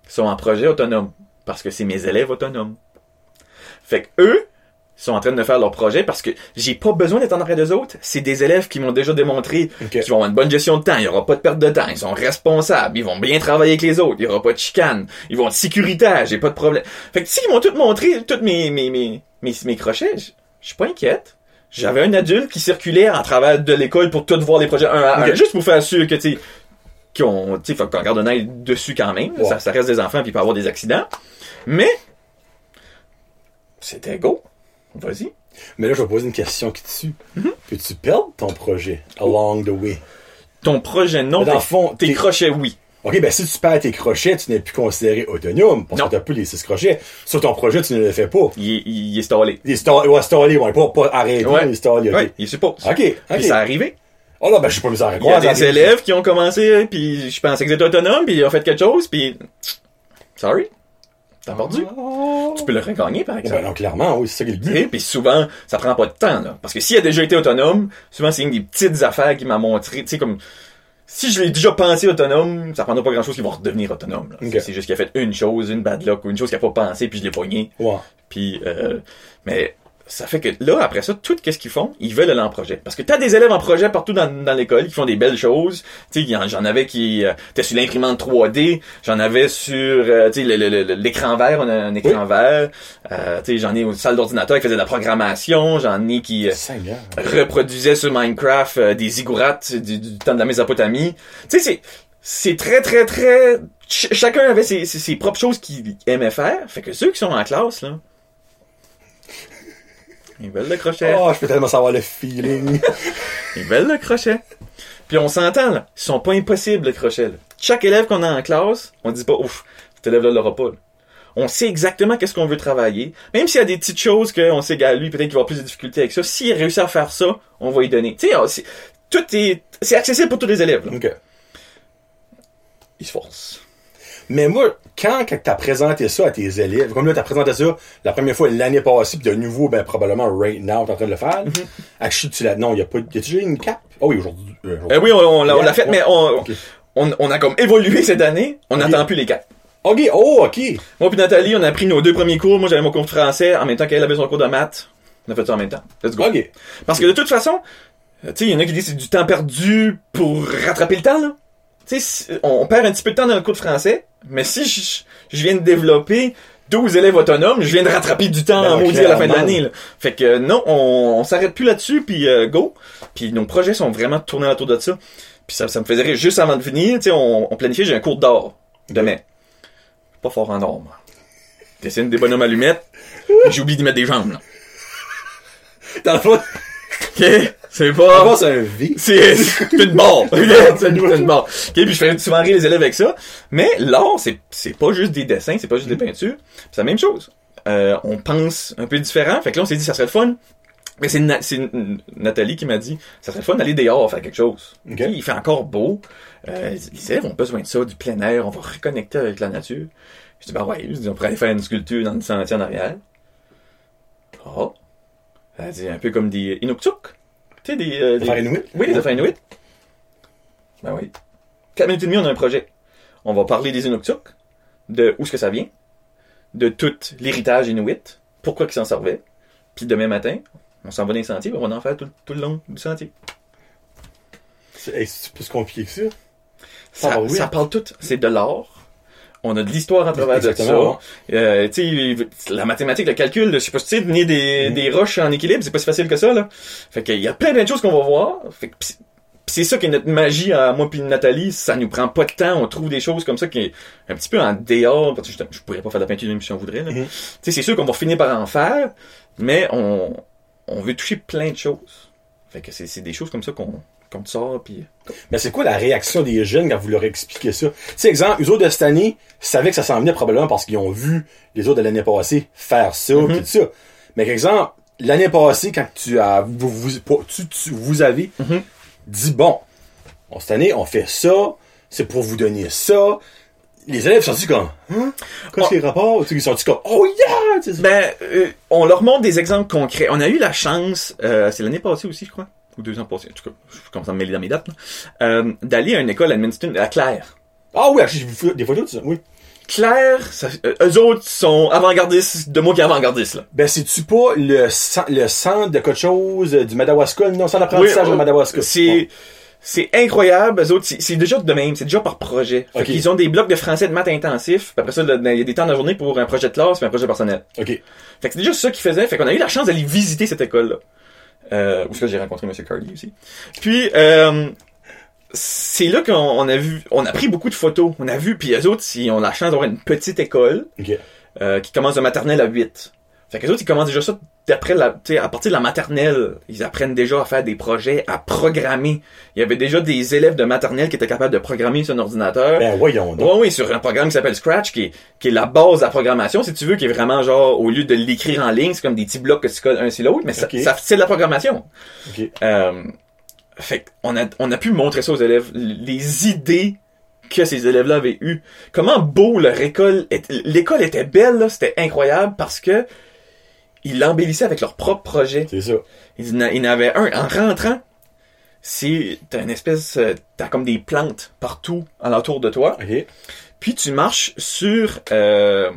S2: sont en projet autonome. Parce que c'est mes élèves autonomes. Fait que eux, sont en train de faire leur projet parce que j'ai pas besoin d'être en arrière des autres. C'est des élèves qui m'ont déjà démontré qu'ils vont avoir une bonne gestion de temps, il y aura pas de perte de temps, ils sont responsables, ils vont bien travailler avec les autres, il y aura pas de chicane, ils vont être sécuritaires, j'ai pas de problème. Fait que s'ils m'ont tout montré, tous mes, mes, mes, mes, mes crochets, je suis pas inquiète. J'avais un adulte qui circulait en travers de l'école pour tout voir les projets un à un,
S1: Ok.
S2: juste pour faire sûr que, tu sais, qu'on, tu qu'on garde un œil dessus quand même. Ça, ça reste des enfants puis il peut avoir des accidents. Mais, c'était go. Vas-y.
S1: Mais là, je vais poser une question qui tue.
S2: Mm-hmm.
S1: Peux-tu perdre ton projet along the way?
S2: Ton projet, non.
S1: Mais dans le
S2: tes-
S1: fond,
S2: tes crochets, oui.
S1: Ok, ben si tu perds tes crochets, tu n'es plus considéré autonome parce
S2: Non.
S1: que t'as plus les six crochets. Sur ton projet, tu ne le fais pas.
S2: Il est, il est stallé.
S1: Les stall, ouais, staller, ouais, pas, pas arrêter,
S2: Ouais. il suppose.
S1: Ok,
S2: Puis ça arrivé.
S1: Oh là, ben, je suis pas mis à
S2: Il y a des élèves qui ont commencé, puis je pensais qu'ils étaient autonomes, puis ils ont fait quelque chose, puis... Sorry. T'as perdu?
S1: Oh.
S2: Tu peux le regagner, par exemple.
S1: Ben non, clairement, oui, c'est ça qui est le but.
S2: Et puis souvent, ça prend pas de temps, là. Parce que s'il a déjà été autonome, souvent c'est une des petites affaires qu'il m'a montré, tu sais, comme, si je l'ai déjà pensé autonome, ça prendra pas grand chose qu'il va redevenir autonome. C'est juste qu'il a fait une chose, une bad luck, ou une chose qu'il a pas pensé, puis je l'ai pogné.
S1: Ouais.
S2: Puis, euh, mais ça fait que là, après ça, tout qu'est-ce qu'ils font, ils veulent aller en projet. Parce que t'as des élèves en projet partout dans, dans l'école qui font des belles choses. J'en avais qui euh, étaient sur l'imprimante 3D, j'en avais sur, euh, l'écran vert, on a un écran vert. Euh, tu sais, j'en ai aux salles d'ordinateur qui faisaient de la programmation, j'en ai qui euh,
S1: Seigneur.
S2: reproduisaient sur Minecraft euh, des zigourats du, du temps de la Mésopotamie. Tu sais, c'est c'est très très très ch- chacun avait ses, ses, ses propres choses qu'il aimait faire. Fait que ceux qui sont en classe là, ils veulent le crochet.
S1: Oh, je peux tellement savoir le feeling.
S2: Ils veulent le crochet. Puis on s'entend, là. Ils sont pas impossibles, le crochet, là. Chaque élève qu'on a en classe, on dit pas, ouf, cet élève-là l'aura pas, là. On sait exactement qu'est-ce qu'on veut travailler. Même s'il y a des petites choses qu'on sait qu'à lui, peut-être qu'il va avoir plus de difficultés avec ça. S'il réussit à faire ça, on va lui donner. Tu sais, c'est- tout est, c'est accessible pour tous les élèves, là.
S1: ok.
S2: Ils se forcent.
S1: Mais moi, quand, quand t'as présenté ça à tes élèves, comme là, t'as présenté ça la première fois l'année passée, puis de nouveau, ben, probablement, right now, t'es en train de le faire.
S2: Mm-hmm.
S1: Actually, tu l'as, non, y a pas, y a déjà une cape? Ah oui, aujourd'hui. euh, aujourd'hui.
S2: Eh oui, on, on l'a
S1: Yeah,
S2: fait,
S1: ouais.
S2: mais on, on, on a comme évolué cette année. On n'attend plus les quatre.
S1: Ok, oh, ok.
S2: Moi puis Nathalie, on a pris nos deux premiers cours. Moi, j'avais mon cours de français en même temps qu'elle avait son cours de maths. On a fait ça en même temps. Let's go.
S1: Ok.
S2: Parce que de toute façon, tu sais, il y en a qui disent que c'est du temps perdu pour rattraper le temps, là. Sais, on, perd un petit peu de temps dans le cours de français, mais si je, je viens de développer 12 élèves autonomes, je viens de rattraper du temps
S1: Ben
S2: en
S1: ouais,
S2: maudit à la fin de l'année. Fait que euh, non, on, on s'arrête plus là-dessus, puis euh, go. Puis nos projets sont vraiment tournés autour de ça. Puis ça, ça me faisait rire juste avant de venir, tu sais, on, on planifiait, j'ai un cours d'or demain. Pas fort en or, moi. Dessine des bonhommes allumettes, j'oublie d'y mettre des jambes, là.
S1: Dans le fond,
S2: Ok? C'est pas...
S1: c'est un V.
S2: C'est une. Ok? C'est une, barre. Ok, puis je fais souvent rire les élèves avec ça. Mais l'art, c'est, c'est pas juste des dessins, c'est pas juste des peintures. C'est la même chose. Euh, on pense un peu différent. Fait que là, on s'est dit, ça serait le fun. Mais c'est, Na- Nathalie qui m'a dit, ça serait le fun d'aller dehors faire quelque chose.
S1: Ok.
S2: Ok, Il fait encore beau. Euh, les élèves ont besoin de ça, du plein air. On va reconnecter avec la nature. Je dis, bah ouais, je dis, on pourrait aller faire une sculpture dans le sentier en arrière. Oh. Elle dit, un peu comme des Inuktuk. Tu sais, des, euh, des-
S1: Inuit?
S2: oui, les affaires Inuit. Ben oui. 4 minutes et demie, on a un projet. On va parler des Inuktuk, de où est-ce que ça vient, de tout l'héritage Inuit, pourquoi ils s'en servaient. Puis demain matin, on s'en va dans les sentiers, on va en faire tout, tout le long du sentier.
S1: C'est hey, c'est plus compliqué que ça.
S2: Ça,
S1: Ah, oui.
S2: ça parle tout. C'est de l'art. On a de l'histoire à travers de ça. Euh, tu sais, la mathématique, le calcul, je sais pas si tu sais, tenir des,
S1: Mm.
S2: des roches en équilibre, c'est pas si facile que ça, là. Fait qu'il y a plein, plein de choses qu'on va voir. Fait que, pis c'est- ça qui est notre magie à moi puis Nathalie, ça nous prend pas de temps, on trouve des choses comme ça qui est un petit peu en dehors, parce que je, je pourrais pas faire de la peinture même si on voudrait, là. Tu sais, c'est sûr qu'on va finir par en faire, mais on, on veut toucher plein de choses. Fait que c'est c'est des choses comme ça qu'on qu'on sort, puis
S1: Mais c'est quoi la réaction des jeunes quand vous leur expliquez ça? Tu sais, exemple, eux autres de cette année savaient que ça s'en venait probablement parce qu'ils ont vu les autres de l'année passée faire ça,
S2: Mhm.
S1: pis ça. Mais exemple, l'année passée, quand tu as, vous, vous, tu, tu- vous avez
S2: Mhm.
S1: dit, bon, cette année, on fait ça, c'est pour vous donner ça. Les élèves sont-ils comme, hein? Qu'est-ce que les rapports? Tu sais, Ils sont-ils comme, oh yeah!
S2: Ben, euh, on leur montre des exemples concrets. On a eu la chance, euh, c'est l'année passée aussi, je crois, ou deux ans passés, en tout cas, je commence à me mêler dans mes dates, euh, d'aller à une école à Edmundston, à Claire.
S1: Ah oui, j'ai vu des photos de ça, oui.
S2: Claire, ça, euh, eux autres sont avant-gardistes de moi qui est avant-gardiste, là.
S1: Ben, c'est-tu pas le, cen- le centre de quelque chose euh, du Madawaska? Non, centre d'apprentissage
S2: Oui,
S1: de Madawaska?
S2: C'est, c'est incroyable. Eux autres, c'est déjà de même. C'est déjà par projet. Fait qu'ils ont des blocs de français de maths intensifs. Puis après ça, le- il y a des temps de la journée pour un projet de classe puis un projet personnel.
S1: OK.
S2: Fait que c'est déjà ça qu'ils faisaient. Fait qu'on a eu la chance d'aller visiter cette école-là. Euh, où j'ai rencontré M. Carly aussi. Puis, euh, c'est là qu'on on a vu, on a pris beaucoup de photos. On a vu, puis eux autres, ils ont la chance d'avoir une petite école euh, qui commence de maternelle à 8. Fait que les autres, ils commencent déjà ça d'après la, tu sais, à partir de la maternelle. Ils apprennent déjà à faire des projets, à programmer. Il y avait déjà des élèves de maternelle qui étaient capables de programmer sur un ordinateur.
S1: Ben, voyons donc.
S2: Ouais, oui, sur un programme qui s'appelle Scratch, qui est, qui est la base de la programmation, si tu veux, qui est vraiment genre, au lieu de l'écrire en ligne, c'est comme des petits blocs que tu colles un sur l'autre, mais ça, c'est de la programmation.
S1: OK.
S2: Euh, fait on a, on a pu montrer ça aux élèves, les idées que ces élèves-là avaient eues. Comment beau leur école. L'école était belle, c'était incroyable parce que ils l'embellissaient avec leur propre projet.
S1: C'est ça.
S2: Ils en avait un, en rentrant, c'est, t'as une espèce, euh, t'as comme des plantes partout alentour de toi, puis tu marches sur euh,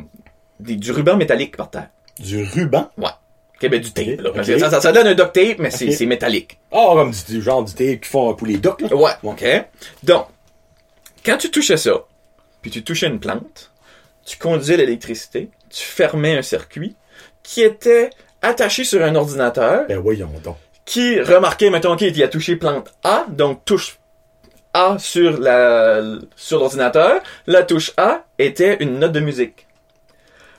S2: des, du ruban métallique par terre.
S1: Du ruban?
S2: Ouais. Ok, ben du tape, là.
S1: ok.
S2: Parce que Ça, ça, ça donne un duct tape, mais c'est métallique.
S1: Ah, comme du, du genre du tape qu'ils font pour les docks, là.
S2: Ouais, ok. Donc, quand tu touchais ça, puis tu touchais une plante, tu conduisais l'électricité, tu fermais un circuit qui était attaché sur un ordinateur
S1: Ben, voyons donc.
S2: qui remarquait, mettons, qu'il a touché plante A, donc touche A sur la sur l'ordinateur. La touche A était une note de musique.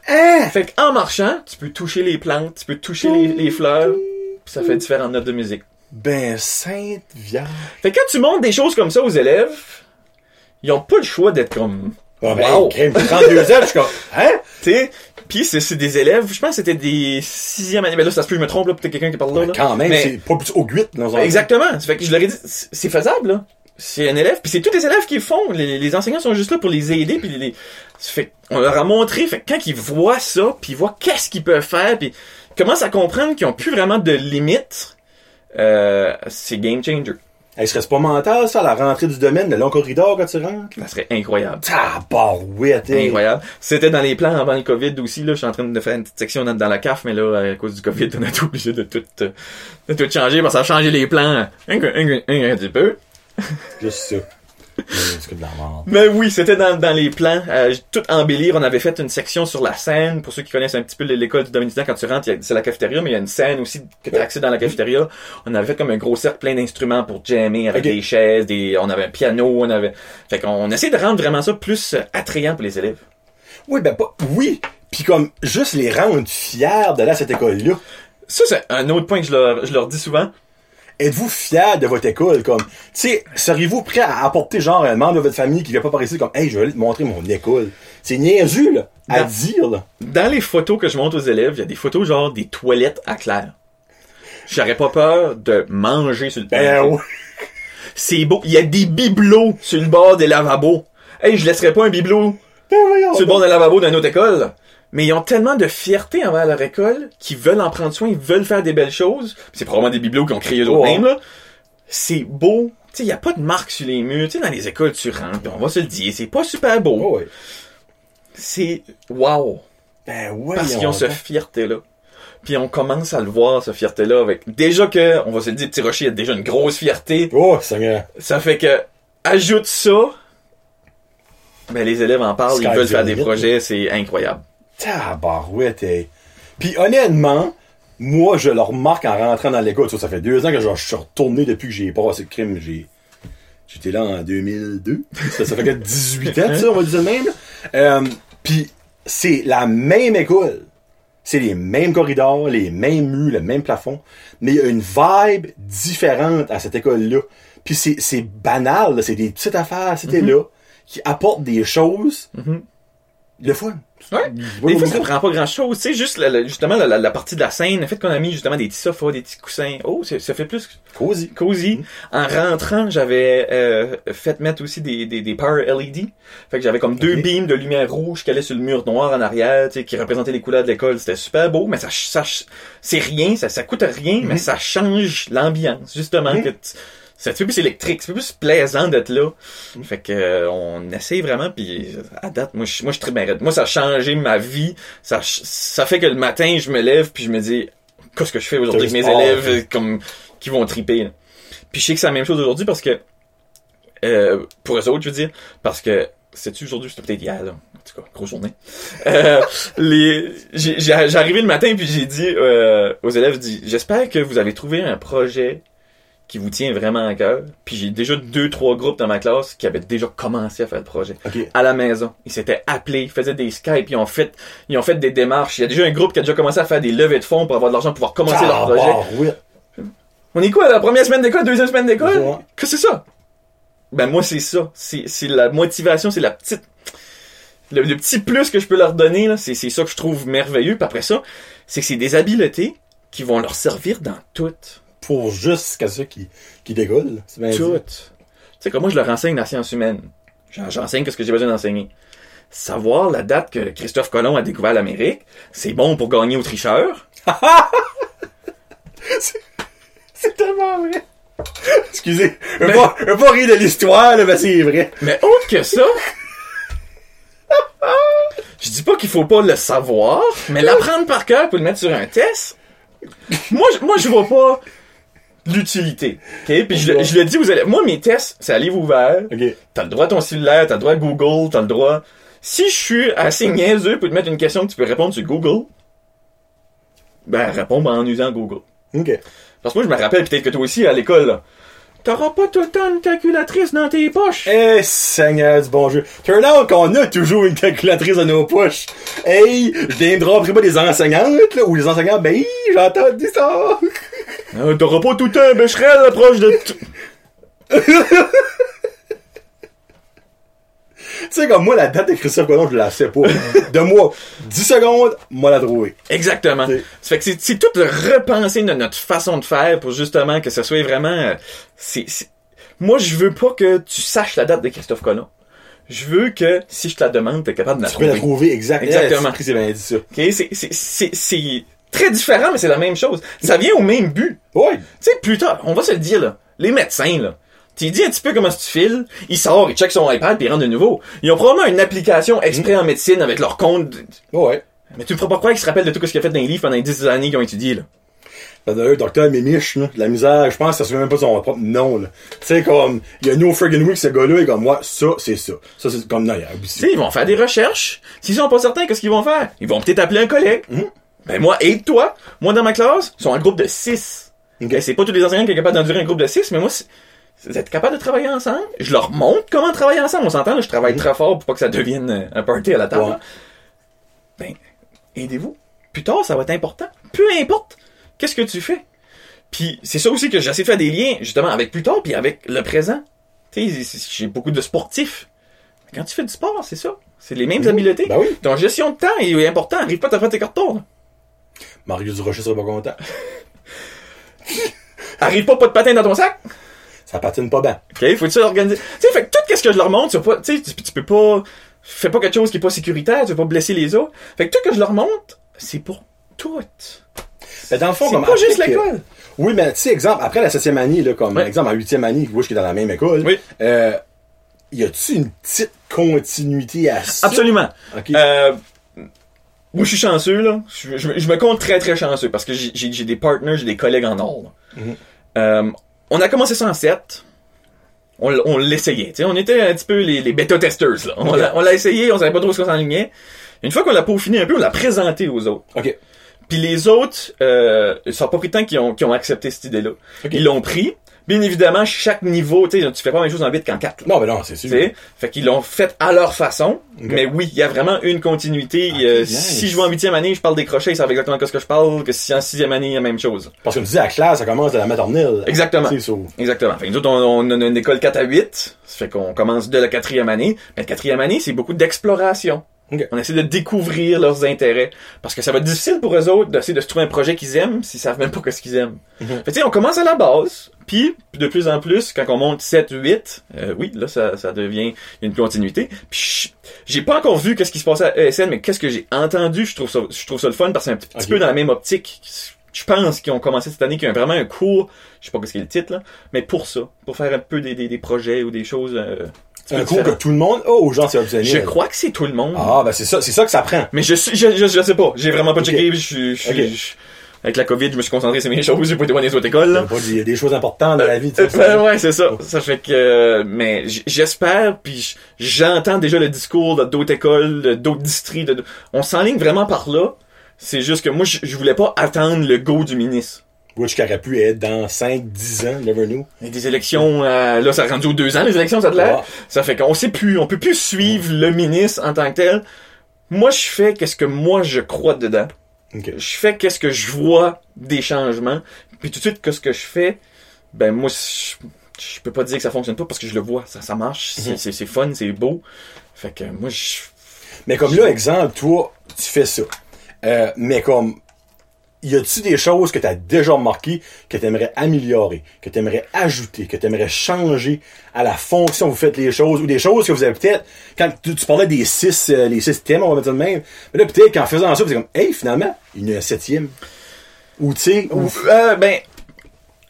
S1: Hein?
S2: Fait qu'en marchant, tu peux toucher les plantes, tu peux toucher les, les fleurs, puis ça fait différentes notes de musique.
S1: Ben, Sainte Vierge.
S2: Fait que quand tu montres des choses comme ça aux élèves, ils ont pas le choix d'être comme
S1: Ah, ben,
S2: Wow.
S1: crème, 32 ans, je suis comme, hein?
S2: tu sais, puis c'est c'est des élèves, je pense que c'était des sixième année, mais là ça se peut je me trompe là, peut-être quelqu'un qui parle là. là.
S1: Ben, Quand même, c'est pas plus au 8, dans un
S2: Exactement. Fait que je leur ai dit, c'est faisable, là. C'est un élève, puis c'est tous les élèves qui le font. Les, les enseignants sont juste là pour les aider, puis les, fait, on leur a montré. Fait quand ils voient ça, puis ils voient qu'est-ce qu'ils peuvent faire, puis commencent à comprendre qu'ils ont plus vraiment de limites, euh, c'est game changer.
S1: Hey, serait-ce pas mental, ça, la rentrée du domaine, le long corridor quand tu rentres?
S2: Ça serait incroyable. Incroyable. C'était dans les plans avant le COVID aussi, là. Je suis en train de faire une petite section dans, dans la CAF, mais là, à cause du COVID, on a tout obligé de tout, euh, de tout changer, parce que ça a changé les plans un, un, un, un, un petit peu.
S1: Juste ça. De la.
S2: Mais oui, c'était dans, dans les plans. Euh, tout embellir. On avait fait une section sur la scène. Pour ceux qui connaissent un petit peu l'école du Dominicain, quand tu rentres, c'est la cafétéria, mais il y a une scène aussi que tu as accès dans la cafétéria. On avait fait comme un gros cercle plein d'instruments pour jammer avec des chaises, des, on avait un piano, on avait, fait qu'on essaie de rendre vraiment ça plus euh, attrayant pour les élèves.
S1: Oui, ben pas, oui. Puis comme, juste les rendre fiers d'aller à cette école-là.
S2: Ça, c'est un autre point que je leur, je leur dis souvent.
S1: Êtes-vous fiers de votre école, comme, tu sais, seriez-vous prêt à apporter genre un membre de votre famille qui vient pas par ici comme, hey, je vais aller te montrer mon école? C'est niaisu, là, à dire, là.
S2: Dans les photos que je montre aux élèves, il y a des photos genre des toilettes à clair. J'aurais pas peur de manger sur le
S1: Ben, ouais.
S2: C'est beau. Il y a des bibelots sur le bord des lavabos. Hey, je laisserais pas un bibelot
S1: Ben,
S2: sur le bord d'un lavabo d'une autre école. Mais ils ont tellement de fierté envers leur école qu'ils veulent en prendre soin, ils veulent faire des belles choses. C'est probablement des bibelots qui ont créé d'autres mêmes, là. C'est beau. Tu sais, il y a pas de marque sur les murs. Tu sais, dans les écoles, tu rentres, on va se le dire, c'est pas super beau.
S1: Oh, ouais.
S2: C'est wow.
S1: Ben, ouais.
S2: Parce qu'ils ont cette fierté-là. Puis on commence à le voir, cette fierté-là, avec... Déjà que, on va se le dire, Petit Rocher a déjà une grosse fierté.
S1: Oh, Seigneur.
S2: Ça fait que, ajoute ça, ben les élèves en parlent, ils veulent faire des projets, c'est incroyable.
S1: Tabarouette, hey. Puis honnêtement, moi, je le remarque en rentrant dans l'école. Ça, ça fait deux ans que je suis retourné depuis que j'ai passé le crime. J'ai, j'étais là en 2002. Ça, ça fait que 18 ans, ça, on va dire de même. Euh, Puis c'est la même école. C'est les mêmes corridors, les mêmes murs, le même plafond. Mais il y a une vibe différente à cette école-là. Puis c'est, c'est banal, c'est des petites affaires, c'était là, qui apportent des choses. Le fun.
S2: Ouais. Des fois, ça prend pas grand chose. Tu sais, juste, la- la- justement, la, partie de la scène, le fait qu'on a mis justement des petits sofas, des petits coussins. Oh, ça fait plus
S1: Cosy.
S2: cosy. En rentrant, j'avais euh, fait mettre aussi des, des, des power LED. Fait que j'avais comme deux beams de lumière rouge qui allaient sur le mur noir en arrière, tu sais, qui représentaient les couleurs de l'école. C'était super beau, mais ça, ça c'est rien, ça, ça coûte rien, mais ça change l'ambiance, justement.
S1: Mhm.
S2: que un petit peu plus électrique, c'est plus plaisant d'être là. Fait que euh, on essaye vraiment puis à date moi je moi je très. Moi ça a changé ma vie, ça ça fait que le matin je me lève puis je me dis qu'est-ce que je fais aujourd'hui? Avec mes élèves comme qui vont triper. là. Puis je sais que c'est la même chose aujourd'hui parce que euh, pour eux autres, je veux dire, parce que c'est-tu aujourd'hui, c'était peut-être hier, là. En tout cas, grosse journée. Euh, les, j'ai, j'ai arrivé le matin puis j'ai dit euh, aux élèves, dis, j'espère que vous avez trouvé un projet qui vous tient vraiment à cœur. Puis j'ai déjà deux, trois groupes dans ma classe qui avaient déjà commencé à faire le projet. À la maison. Ils s'étaient appelés, ils faisaient des Skype, ils ont fait, ils ont fait des démarches. Il y a déjà un groupe qui a déjà commencé à faire des levées de fonds pour avoir de l'argent pour pouvoir commencer leur
S1: Ah,
S2: projet.
S1: bah, oui.
S2: On est quoi, la première semaine d'école, deuxième semaine d'école?
S1: Ouais.
S2: Que c'est ça? Ben, moi, c'est ça. C'est, c'est la motivation, c'est la petite, le, le petit plus que je peux leur donner, là, c'est, c'est ça que je trouve merveilleux. Puis après ça, c'est que c'est des habiletés qui vont leur servir dans tout.
S1: Pour juste qu'à ceux qui, qui dit.
S2: Tout. Tu sais, comme moi, je leur enseigne la science humaine. J'en- J'enseigne ce que j'ai besoin d'enseigner. Savoir la date que Christophe Colomb a découvert l'Amérique, c'est bon pour gagner aux tricheurs.
S1: C'est tellement vrai. Excusez. Veux pas, rire de l'histoire, là, mais c'est vrai.
S2: Mais autre que ça, je dis pas qu'il faut pas le savoir, mais l'apprendre par cœur pour le mettre sur un test, moi, je- moi je vois pas l'utilité. Ok, puis je, le- je le dis aux élèves. Moi, mes tests, c'est à livre ouvert.
S1: OK.
S2: T'as le droit à ton cellulaire, t'as le droit à Google, t'as le droit. Si je suis assez niaiseux pour te mettre une question que tu peux répondre sur Google, ben réponds en usant Google.
S1: OK.
S2: Parce que moi, je me rappelle peut-être que toi aussi à l'école, là, t'auras pas tout le temps une calculatrice dans tes poches.
S1: Eh, Seigneur du bon jeu. Turn out qu'on a toujours une calculatrice dans nos poches. Hey, je viendrai pas des enseignantes, là, ou les enseignants, ben, j'entends dire ça.
S2: T'auras pas tout le temps un becherel proche de...
S1: Tu sais, comme moi, la date de Christophe Colomb, je la sais pas. De moi, 10 secondes, moi la trouver.
S2: Exactement.
S1: C'est-
S2: Ça fait que c'est- tout repenser de notre façon de faire pour justement que ce soit vraiment... euh, c'est Moi, je veux pas que tu saches la date de Christophe Colomb. Je veux que, si je te la demande, t'es capable de la
S1: Tu peux la
S2: trouver.
S1: trouver, exact.
S2: Exactement.
S1: Eh, c'est bien dit ça.
S2: Ok, c'est- très différent, mais c'est la même chose. Ça vient au même but.
S1: Ouais.
S2: Tu sais, plus tard, on va se le dire, là, les médecins, là, tu dis un petit peu comment tu files, il sort, il check son iPad, puis il rentre de nouveau. Ils ont probablement une application exprès en médecine avec leur compte.
S1: Ouais.
S2: Mais tu me feras pas croire qu'ils se rappellent de tout ce qu'il a fait dans les livres pendant les 10 années qu'ils ont étudié, là?
S1: D'ailleurs, docteur Mémiche, là, de la misère, je pense que ça se souvient même pas de son propre nom, là. Tu sais, comme, il y a no friggin' week, ce gars-là, et comme, moi, ça, c'est ça. Ça, c'est comme, non,
S2: Tu sais, ils vont faire des recherches. S'ils sont pas certains, qu'est-ce qu'ils vont faire? Ils vont peut-être appeler un collègue. Ben moi, aide-toi. Moi, dans ma classe, ils sont un groupe de 6.
S1: Ok.
S2: C'est pas tous les enseignants qui sont capables d'endurer un groupe de 6, mais moi, vous êtes capables de travailler ensemble? Je leur montre comment travailler ensemble. On s'entend, là, je travaille très fort pour pas que ça devienne euh, un party à la table. Ben, aidez-vous. Plus tard, ça va être important. Peu importe. Qu'est-ce que tu fais? Puis c'est ça aussi que j'essaie de faire des liens, justement, avec plus tard, puis avec le présent. Tu sais, j'ai beaucoup de sportifs. Quand tu fais du sport, c'est ça. C'est les mêmes habiletés.
S1: Ben oui.
S2: Ton gestion de temps est important. Arrive pas à faire tes cartons. là.
S1: Mario Durocher serait pas content.
S2: Arrive pas pas de patin dans ton sac.
S1: Ça patine pas bien.
S2: OK, faut-tu organiser. Tu sais, fait que tout ce que je leur montre, tu peux pas, tu sais, tu, peux pas, fais pas quelque chose qui est pas sécuritaire, tu veux pas blesser les autres. Fait que tout ce que je leur montre, c'est pour tout.
S1: Mais dans le fond,
S2: C'est
S1: comme
S2: pas juste l'école.
S1: Oui, mais tu sais, exemple, après la septième année, là, comme
S2: Ouais.
S1: exemple en huitième année, je suis dans la même école,
S2: Oui.
S1: euh, y a-tu une petite continuité à ça?
S2: Absolument.
S1: Ok.
S2: Euh, moi, je suis chanceux, là. Je, je- je me compte très, très chanceux parce que j'ai- des partners, j'ai des collègues en or.
S1: Mhm.
S2: Euh, on a commencé ça en 7. On, l'essayait, tu sais. On était un petit peu les, les bêta-testers, là. On l'a- essayé, on savait pas trop ce qu'on s'enlignait. Une fois qu'on l'a peaufiné un peu, on l'a présenté aux autres.
S1: ok.
S2: Puis les autres, euh, ça n'a pas pris de temps qu'ils ont, accepté cette idée-là. Ils l'ont pris. Bien évidemment, chaque niveau, tu sais, tu fais pas la même chose en 8 qu'en 4. là.
S1: Non, mais non, c'est sûr.
S2: Tu sais, fait qu'ils l'ont fait à leur façon. Mais oui, il y a vraiment une continuité. Euh,
S1: nice.
S2: Si je vais en huitième année, je parle des crochets, ils savent exactement ce que je parle, que si en sixième année, il y a la même chose.
S1: Parce que tu dis, la classe, ça commence de la maternelle.
S2: Exactement.
S1: C'est ça.
S2: Exactement. Fait que nous autres, on, on a une école 4 à 8. Ça fait qu'on commence de la quatrième année. Mais la quatrième année, c'est beaucoup d'exploration. On essaie de découvrir leurs intérêts. Parce que ça va être difficile pour eux autres d'essayer de se trouver un projet qu'ils aiment s'ils savent même pas qu'est-ce qu'ils aiment.
S1: Mhm.
S2: Fait que, tu sais, on commence à la base. Puis, de plus en plus, quand on monte 7, 8, euh, oui, là, ça, ça devient une continuité. Puis, je- j'ai pas encore vu qu'est-ce qui se passait à ESN, mais qu'est-ce que j'ai entendu, je trouve ça, je trouve ça le fun parce que c'est un petit, peu dans la même optique. je pense qu'ils ont commencé cette année, qu'il y a vraiment un cours, je sais pas ce qu'est le titre, là, mais pour ça, pour faire un peu des, des, des projets ou des choses. euh, Peu
S1: cours que tout le monde? A aux gens c'est optionnel.
S2: Je crois que c'est tout le monde.
S1: Ah, ben c'est ça, c'est ça que ça prend.
S2: Mais je, suis- je, je, je sais pas. J'ai vraiment pas
S1: Ok.
S2: checké. Je, je, je- avec la COVID, je me suis concentré sur mes choses. J'ai pas été les autres écoles,
S1: Il y a des choses importantes dans la vie, tu
S2: Euh,
S1: sais.
S2: ben ouais, c'est ça. Ça fait que, mais j'espère, puis j'entends déjà le discours d'autres écoles, d'autres districts. de- on s'enligne vraiment par là. C'est juste que moi, je, je voulais pas attendre le go du ministre.
S1: Which qui aurait pu être dans 5, 10 ans, never
S2: y a des élections, euh, là, ça a rendu aux deux ans, les élections, ça de l'air. Ça fait qu'on sait plus, on peut plus suivre le ministre en tant que tel. Moi, je fais qu'est-ce que moi je crois dedans. Je fais qu'est-ce que je vois des changements. Puis tout de suite, qu'est-ce que je fais, ben moi, je, je peux pas dire que ça fonctionne pas parce que je le vois, ça, ça marche, c'est-
S1: Mhm.
S2: c'est c'est fun, c'est beau. Fait que moi, je...
S1: Mais comme là, exemple, toi, tu fais ça. Euh, mais comme, y a-tu des choses que tu as déjà remarquées que tu aimerais améliorer, que tu aimerais ajouter, que tu aimerais changer à la fonction où vous faites les choses, ou des choses que vous avez peut-être, quand tu, tu parlais des six, euh, les six thèmes, on va mettre ça de même, mais là, peut-être qu'en faisant ça, c'est comme, hey, finalement, il y en a un septième. Ou tu sais, ou-
S2: Euh, ben...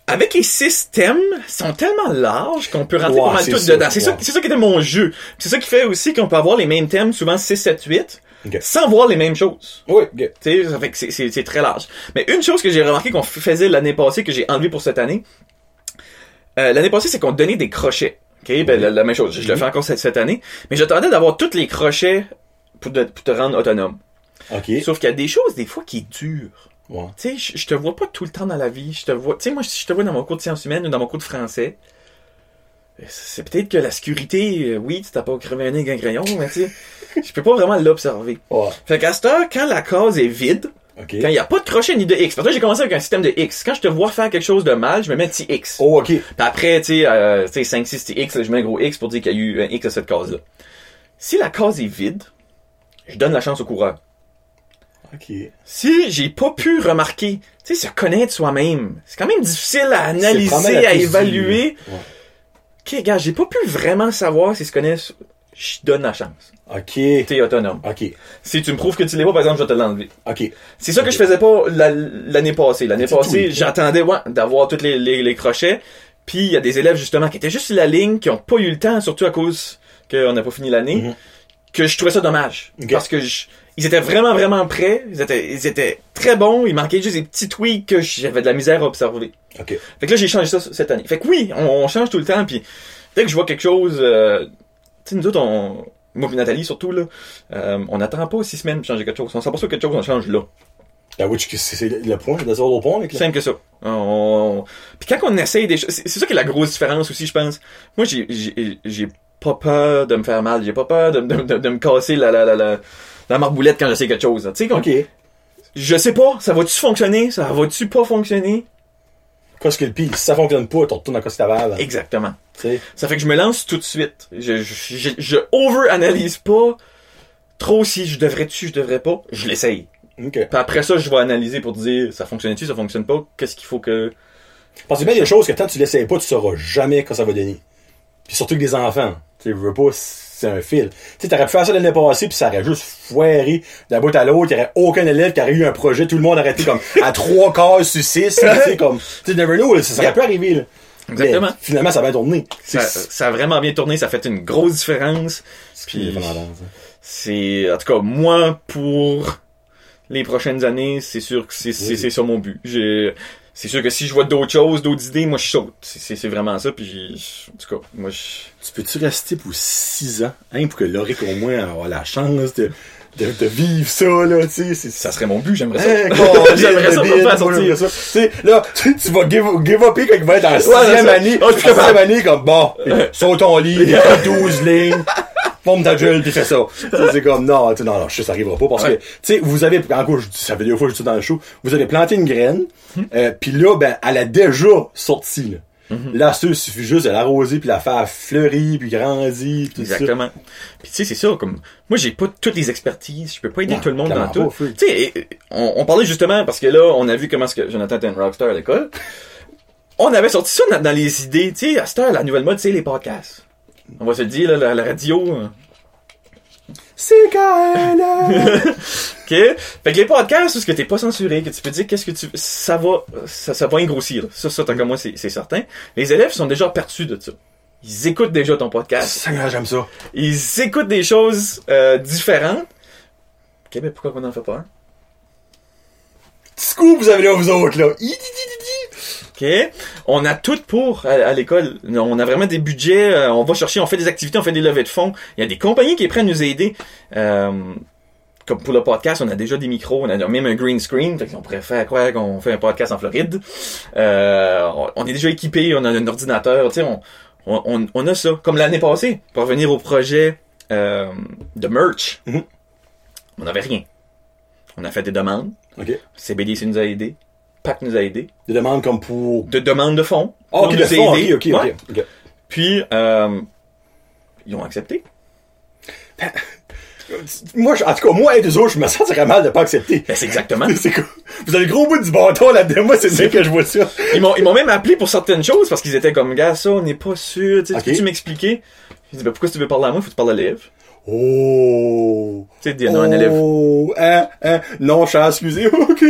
S2: Avec les six thèmes, ils sont tellement larges qu'on peut rentrer
S1: Ouais,
S2: pas mal tout
S1: ça,
S2: dedans. C'est ça, c'est ça qui était mon jeu. C'est ça qui fait aussi qu'on peut avoir les mêmes thèmes, souvent 6, 7, 8,
S1: Ok.
S2: sans voir les mêmes choses.
S1: oui, ok.
S2: Tu sais, ça fait que c'est- très large. Mais une chose que j'ai remarqué qu'on faisait l'année passée, que j'ai enlevé pour cette année, euh, l'année passée, c'est qu'on donnait des crochets. OK? Ben, la, la même chose. Je le fais encore cette, cette année. Mais j'attendais d'avoir tous les crochets pour, te- pour te rendre autonome.
S1: Ok.
S2: Sauf qu'il y a des choses, des fois, qui durent.
S1: Ouais.
S2: Tu sais, je, te vois pas tout le temps dans la vie. Je te vois, tu sais, moi, si je te vois dans mon cours de sciences humaines ou dans mon cours de français. euh, C'est peut-être que la sécurité, euh, oui, tu t'as pas crevé un nez avec un crayon, mais tu sais, je peux pas vraiment l'observer.
S1: Ouais.
S2: Fait qu'à cette heure, quand la case est vide, quand il n'y a pas de crochet ni de X. Parce que j'ai commencé avec un système de X. Quand je te vois faire quelque chose de mal, je me mets un petit X.
S1: Oh, ok.
S2: Puis après, tu sais, euh, tu sais, 5, 6, c'est X, là, je mets un gros X pour dire qu'il y a eu un X à cette case-là. Si la case est vide, je donne la chance au coureur.
S1: Ok.
S2: Si j'ai pas pu remarquer, tu sais, se connaître soi-même, c'est quand même difficile à analyser, à évaluer.
S1: Ouais.
S2: Ok, gars, j'ai pas pu vraiment savoir si se connaissent. Je donne la chance.
S1: Ok.
S2: T'es autonome.
S1: Ok.
S2: Si tu me prouves que tu l'es pas, par exemple, je vais te l'enlever.
S1: Ok.
S2: C'est ça que je faisais pas la- l'année passée. L'année passée, j'attendais ouais, d'avoir tous les, les, les crochets. Puis il y a des élèves justement qui étaient juste sur la ligne, qui ont pas eu le temps, surtout à cause qu'on n'a pas fini l'année,
S1: Mhm.
S2: que je trouvais ça dommage. Parce que je- ils étaient vraiment, vraiment prêts. Ils étaient, ils étaient très bons. Il manquait juste des petits tweaks que j'avais de la misère à observer.
S1: Ok.
S2: Fait que là, j'ai changé ça cette année. Fait que oui, on, on change tout le temps. Puis dès que je vois quelque chose... euh, tu sais, nous autres, on... Moi et Nathalie, surtout, là, euh, on n'attend pas six semaines pour changer quelque chose. On s'aperçoit que quelque chose, on change là.
S1: La which, c'est le point, c'est le point avec
S2: simple que ça. On- Puis quand on essaye des choses, c'est ça qui est la grosse différence aussi, je pense. Moi, j'ai pas peur de me faire mal, j'ai pas peur de, de, de, de me casser la, la, la, la, la marboulette quand j'essaie quelque chose. Tu sais, comme- je sais pas, ça va-tu fonctionner, ça va-tu pas fonctionner?
S1: Qu'est-ce que le pire? Si ça fonctionne pas, tu retournes dans Costa Verde.
S2: Exactement.
S1: Tu sais.
S2: Ça fait que je me lance tout de suite. Je, je, je, je over-analyse pas trop si je devrais-tu, je devrais pas. Je l'essaye. Puis après ça, je vais analyser pour dire ça fonctionne-tu, ça fonctionne pas, qu'est-ce qu'il faut que...
S1: Parce a bien des choses que tant que tu l'essayes pas, tu sauras jamais quand ça va donner. Puis surtout que des enfants. Tu sais, je veux pas, c'est un fil. Tu sais, t'aurais pu faire ça l'année passée, puis ça aurait juste foiré d'un bout à l'autre. Il y aurait aucun élève qui aurait eu un projet. Tout le monde aurait été comme à trois cases sur six. Tu sais, comme, tu never know, là, ça, ça aurait pu arriver, là.
S2: Exactement.
S1: Mais finalement, ça va tourner.
S2: Ça, ça a vraiment bien tourné, ça a fait une grosse différence. Puis c'est, en tout cas, moi, pour les prochaines années, c'est sûr que c'est, c'est,
S1: Oui.
S2: c'est ça mon but. J'ai, c'est sûr que si je vois d'autres choses, d'autres idées, moi je saute. C'est, vraiment ça. Puis en tout cas, moi je...
S1: Tu peux-tu rester pour six ans, hein, pour que Loric au moins avoir la chance de, de, de vivre ça, là, tu sais,
S2: ça serait mon but, j'aimerais ça.
S1: Hein,
S2: J'aimerais ça pour faire sortir.
S1: ça. Là, tu, tu vas give, give up quand il va être en
S2: c'est
S1: sixième
S2: ça.
S1: année.
S2: Oh,
S1: en
S2: capable.
S1: sixième année, comme, bon, saute ton lit, il y a 12 lignes, pompe ta gueule, puis fais ça. C'est comme, non, tu sais, non, non, ça arrivera pas, parce que, tu sais, vous avez, en gros, je dis- ça fait deux fois que je suis dans le show, vous avez planté une graine,
S2: Hmm.
S1: euh, puis là, ben, elle a déjà sorti, là. Là, ça, il suffit juste de l'arroser, puis la faire fleurir, puis grandir, puis tout ça.
S2: Exactement. Puis tu sais, c'est ça, comme moi j'ai pas toutes les expertises, je peux pas aider
S1: Non,
S2: tout le monde dans tout. Tu sais, on, on parlait justement parce que là, on a vu comment que Jonathan était un rockstar à l'école. On avait sorti ça dans, dans les idées, tu sais, à cette heure, la nouvelle mode, c'est les podcasts. On va se le dire, là, la, la radio, euh,
S1: CKL.
S2: OK? Fait que les podcasts, où ce que t'es pas censuré, que tu peux dire qu'est-ce que tu... Ça va, ça, ça va engrossir. là. Ça, ça, tant que moi, c'est c'est certain. Les élèves sont déjà aperçus de ça. Ils écoutent déjà ton podcast.
S1: J'aime ça.
S2: Ils écoutent des choses euh, différentes. OK, mais pourquoi on en fait pas un?
S1: Petit vous avez là, vous autres, là.
S2: OK? On a tout pour à, à l'école. On a vraiment des budgets. euh, on va chercher, on fait des activités, on fait des levées de fonds. Il y a des compagnies qui prennent nous aider. Euh, comme pour le podcast, on a déjà des micros, on a même un green screen. Fait qu'on pourrait faire quoi qu'on fait un podcast en Floride. Euh, on- est déjà équipé, on a un ordinateur. Tu sais, on, on, a ça. Comme l'année passée, pour revenir au projet euh, de merch.
S1: Mhm.
S2: On n'avait rien. On a fait des demandes. CBDC nous a aidés. PAC nous a aidés.
S1: Des demandes comme pour...
S2: De demandes de fonds.
S1: Ah, ok,
S2: pour
S1: le
S2: nous
S1: fond, ok,
S2: aider.
S1: ok,
S2: Ouais.
S1: ok.
S2: Puis, euh, ils ont accepté.
S1: Moi, je- en tout cas, moi, et deux autres, je me sentirais mal de pas accepter.
S2: Ben, c'est exactement.
S1: C'est quoi? Vous avez le gros bout du bâton là-dedans, moi, c'est ça que je vois ça.
S2: Ils m'ont, ils m'ont même appelé pour certaines choses parce qu'ils étaient comme, gars, ça, on n'est pas sûr. Tu. Peux-tu m'expliquer? J'ai dit, ben, pourquoi tu veux parler à moi? Faut que tu parles à l'élève.
S1: Oh!
S2: Tu sais, il y en a un élève.
S1: Oh! Hein, hein, non, je suis excusé, ok.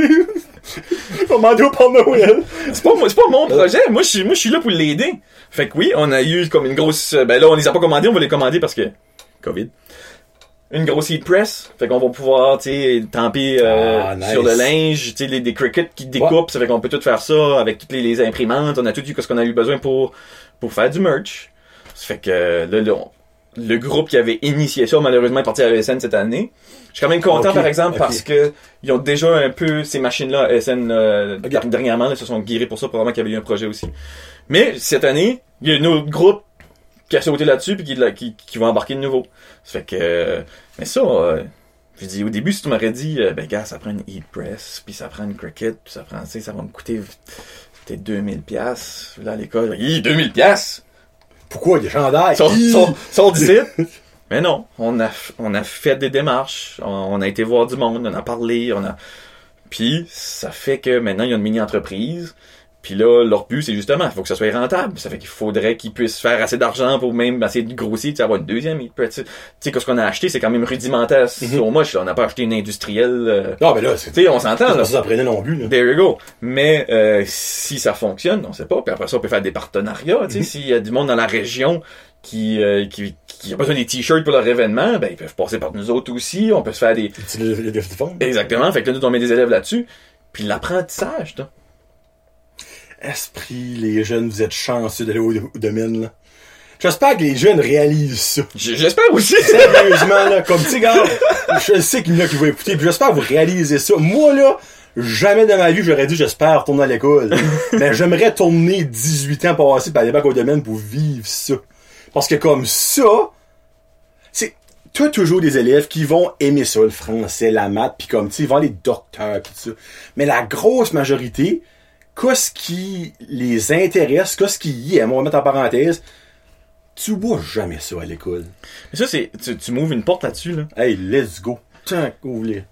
S1: Demander au Père Noël.
S2: C'est pas, moi- c'est pas mon projet. Moi, je suis, moi, je suis là pour l'aider. Fait que oui, on a eu comme une grosse, ben là, on les a pas commandés, on va les commander parce que, COVID. Une grosse heat press. Fait qu'on va pouvoir, tu sais, tamper, euh,
S1: Ah, nice.
S2: sur le linge, tu sais, les, des crickets qui découpent. Ça fait qu'on peut tout faire ça avec toutes les, les imprimantes. On a tout eu ce qu'on a eu besoin pour, pour faire du merch. Ça fait que, là, là, on- le groupe qui avait initié ça, malheureusement, est parti à ESN cette année. Je suis quand même content, par exemple, parce que ils ont déjà un peu ces machines-là, ESN, euh, dernièrement, ils se sont guéris pour ça, probablement qu'il y avait eu un projet aussi. Mais cette année, il y a un autre groupe qui a sauté là-dessus puis qui, qui, qui va embarquer de nouveau. Ça fait que, euh, mais ça, euh, je dis au début, si tu m'aurais dit, euh, ben gars, ça prend une heat press, puis ça prend une cricket, puis ça prend, tu sais, ça va me coûter peut-être 2000 pièces là à l'école. Hi, 2000 pièces.
S1: Pourquoi des chandails?
S2: Sont, sont, sont. Mais non, on a, on a fait des démarches, on, on a été voir du monde, on a parlé, on a, puis ça fait que maintenant il y a une mini-entreprise. Puis là, leur but, c'est justement, il faut que ça soit rentable. Ça fait qu'il faudrait qu'ils puissent faire assez d'argent pour même essayer de grossir, tu sais, avoir une deuxième. Tu sais, tu sais, que ce qu'on a acheté, c'est quand même rudimentaire. Au moins, on n'a pas acheté une industrielle. euh,
S1: Non, mais là, c'est...
S2: tu sais, on s'entend,
S1: Ça,
S2: là.
S1: ça prenait non plus, là.
S2: There you go. Mais euh, si ça fonctionne, on sait pas. Puis après ça, on peut faire des partenariats. Tu sais, s'il y a du monde dans la région qui, euh, qui, qui a besoin des t-shirts pour leur événement, ben ils peuvent passer par nous autres aussi. On peut se faire des... Exactement. Fait que là, nous, on met des élèves là-dessus. Puis l'apprentissage, là.
S1: Esprit, les jeunes, vous êtes chanceux d'aller au, au domaine, là. J'espère que les jeunes réalisent ça.
S2: J'espère aussi.
S1: Sérieusement, là, comme, tu sais, gars, je sais qu'il y en a qui vont écouter, puis j'espère que vous réalisez ça. Moi, là, jamais de ma vie, j'aurais dit j'espère retourner à l'école. Mais j'aimerais tourner 18 ans passés par aller bac au domaine pour vivre ça. Parce que comme ça, c'est, tu as toujours des élèves qui vont aimer ça, le français, la maths, puis comme, tu sais, ils vont aller docteurs, pis tout ça. Mais la grosse majorité, qu'est-ce qui les intéresse, qu'est-ce qui y aiment, on va mettre en parenthèse, tu vois jamais ça à l'école.
S2: Mais ça, c'est... Tu, tu m'ouvres une porte là-dessus, là.
S1: Hey, let's go. Tiens, ouvre-les.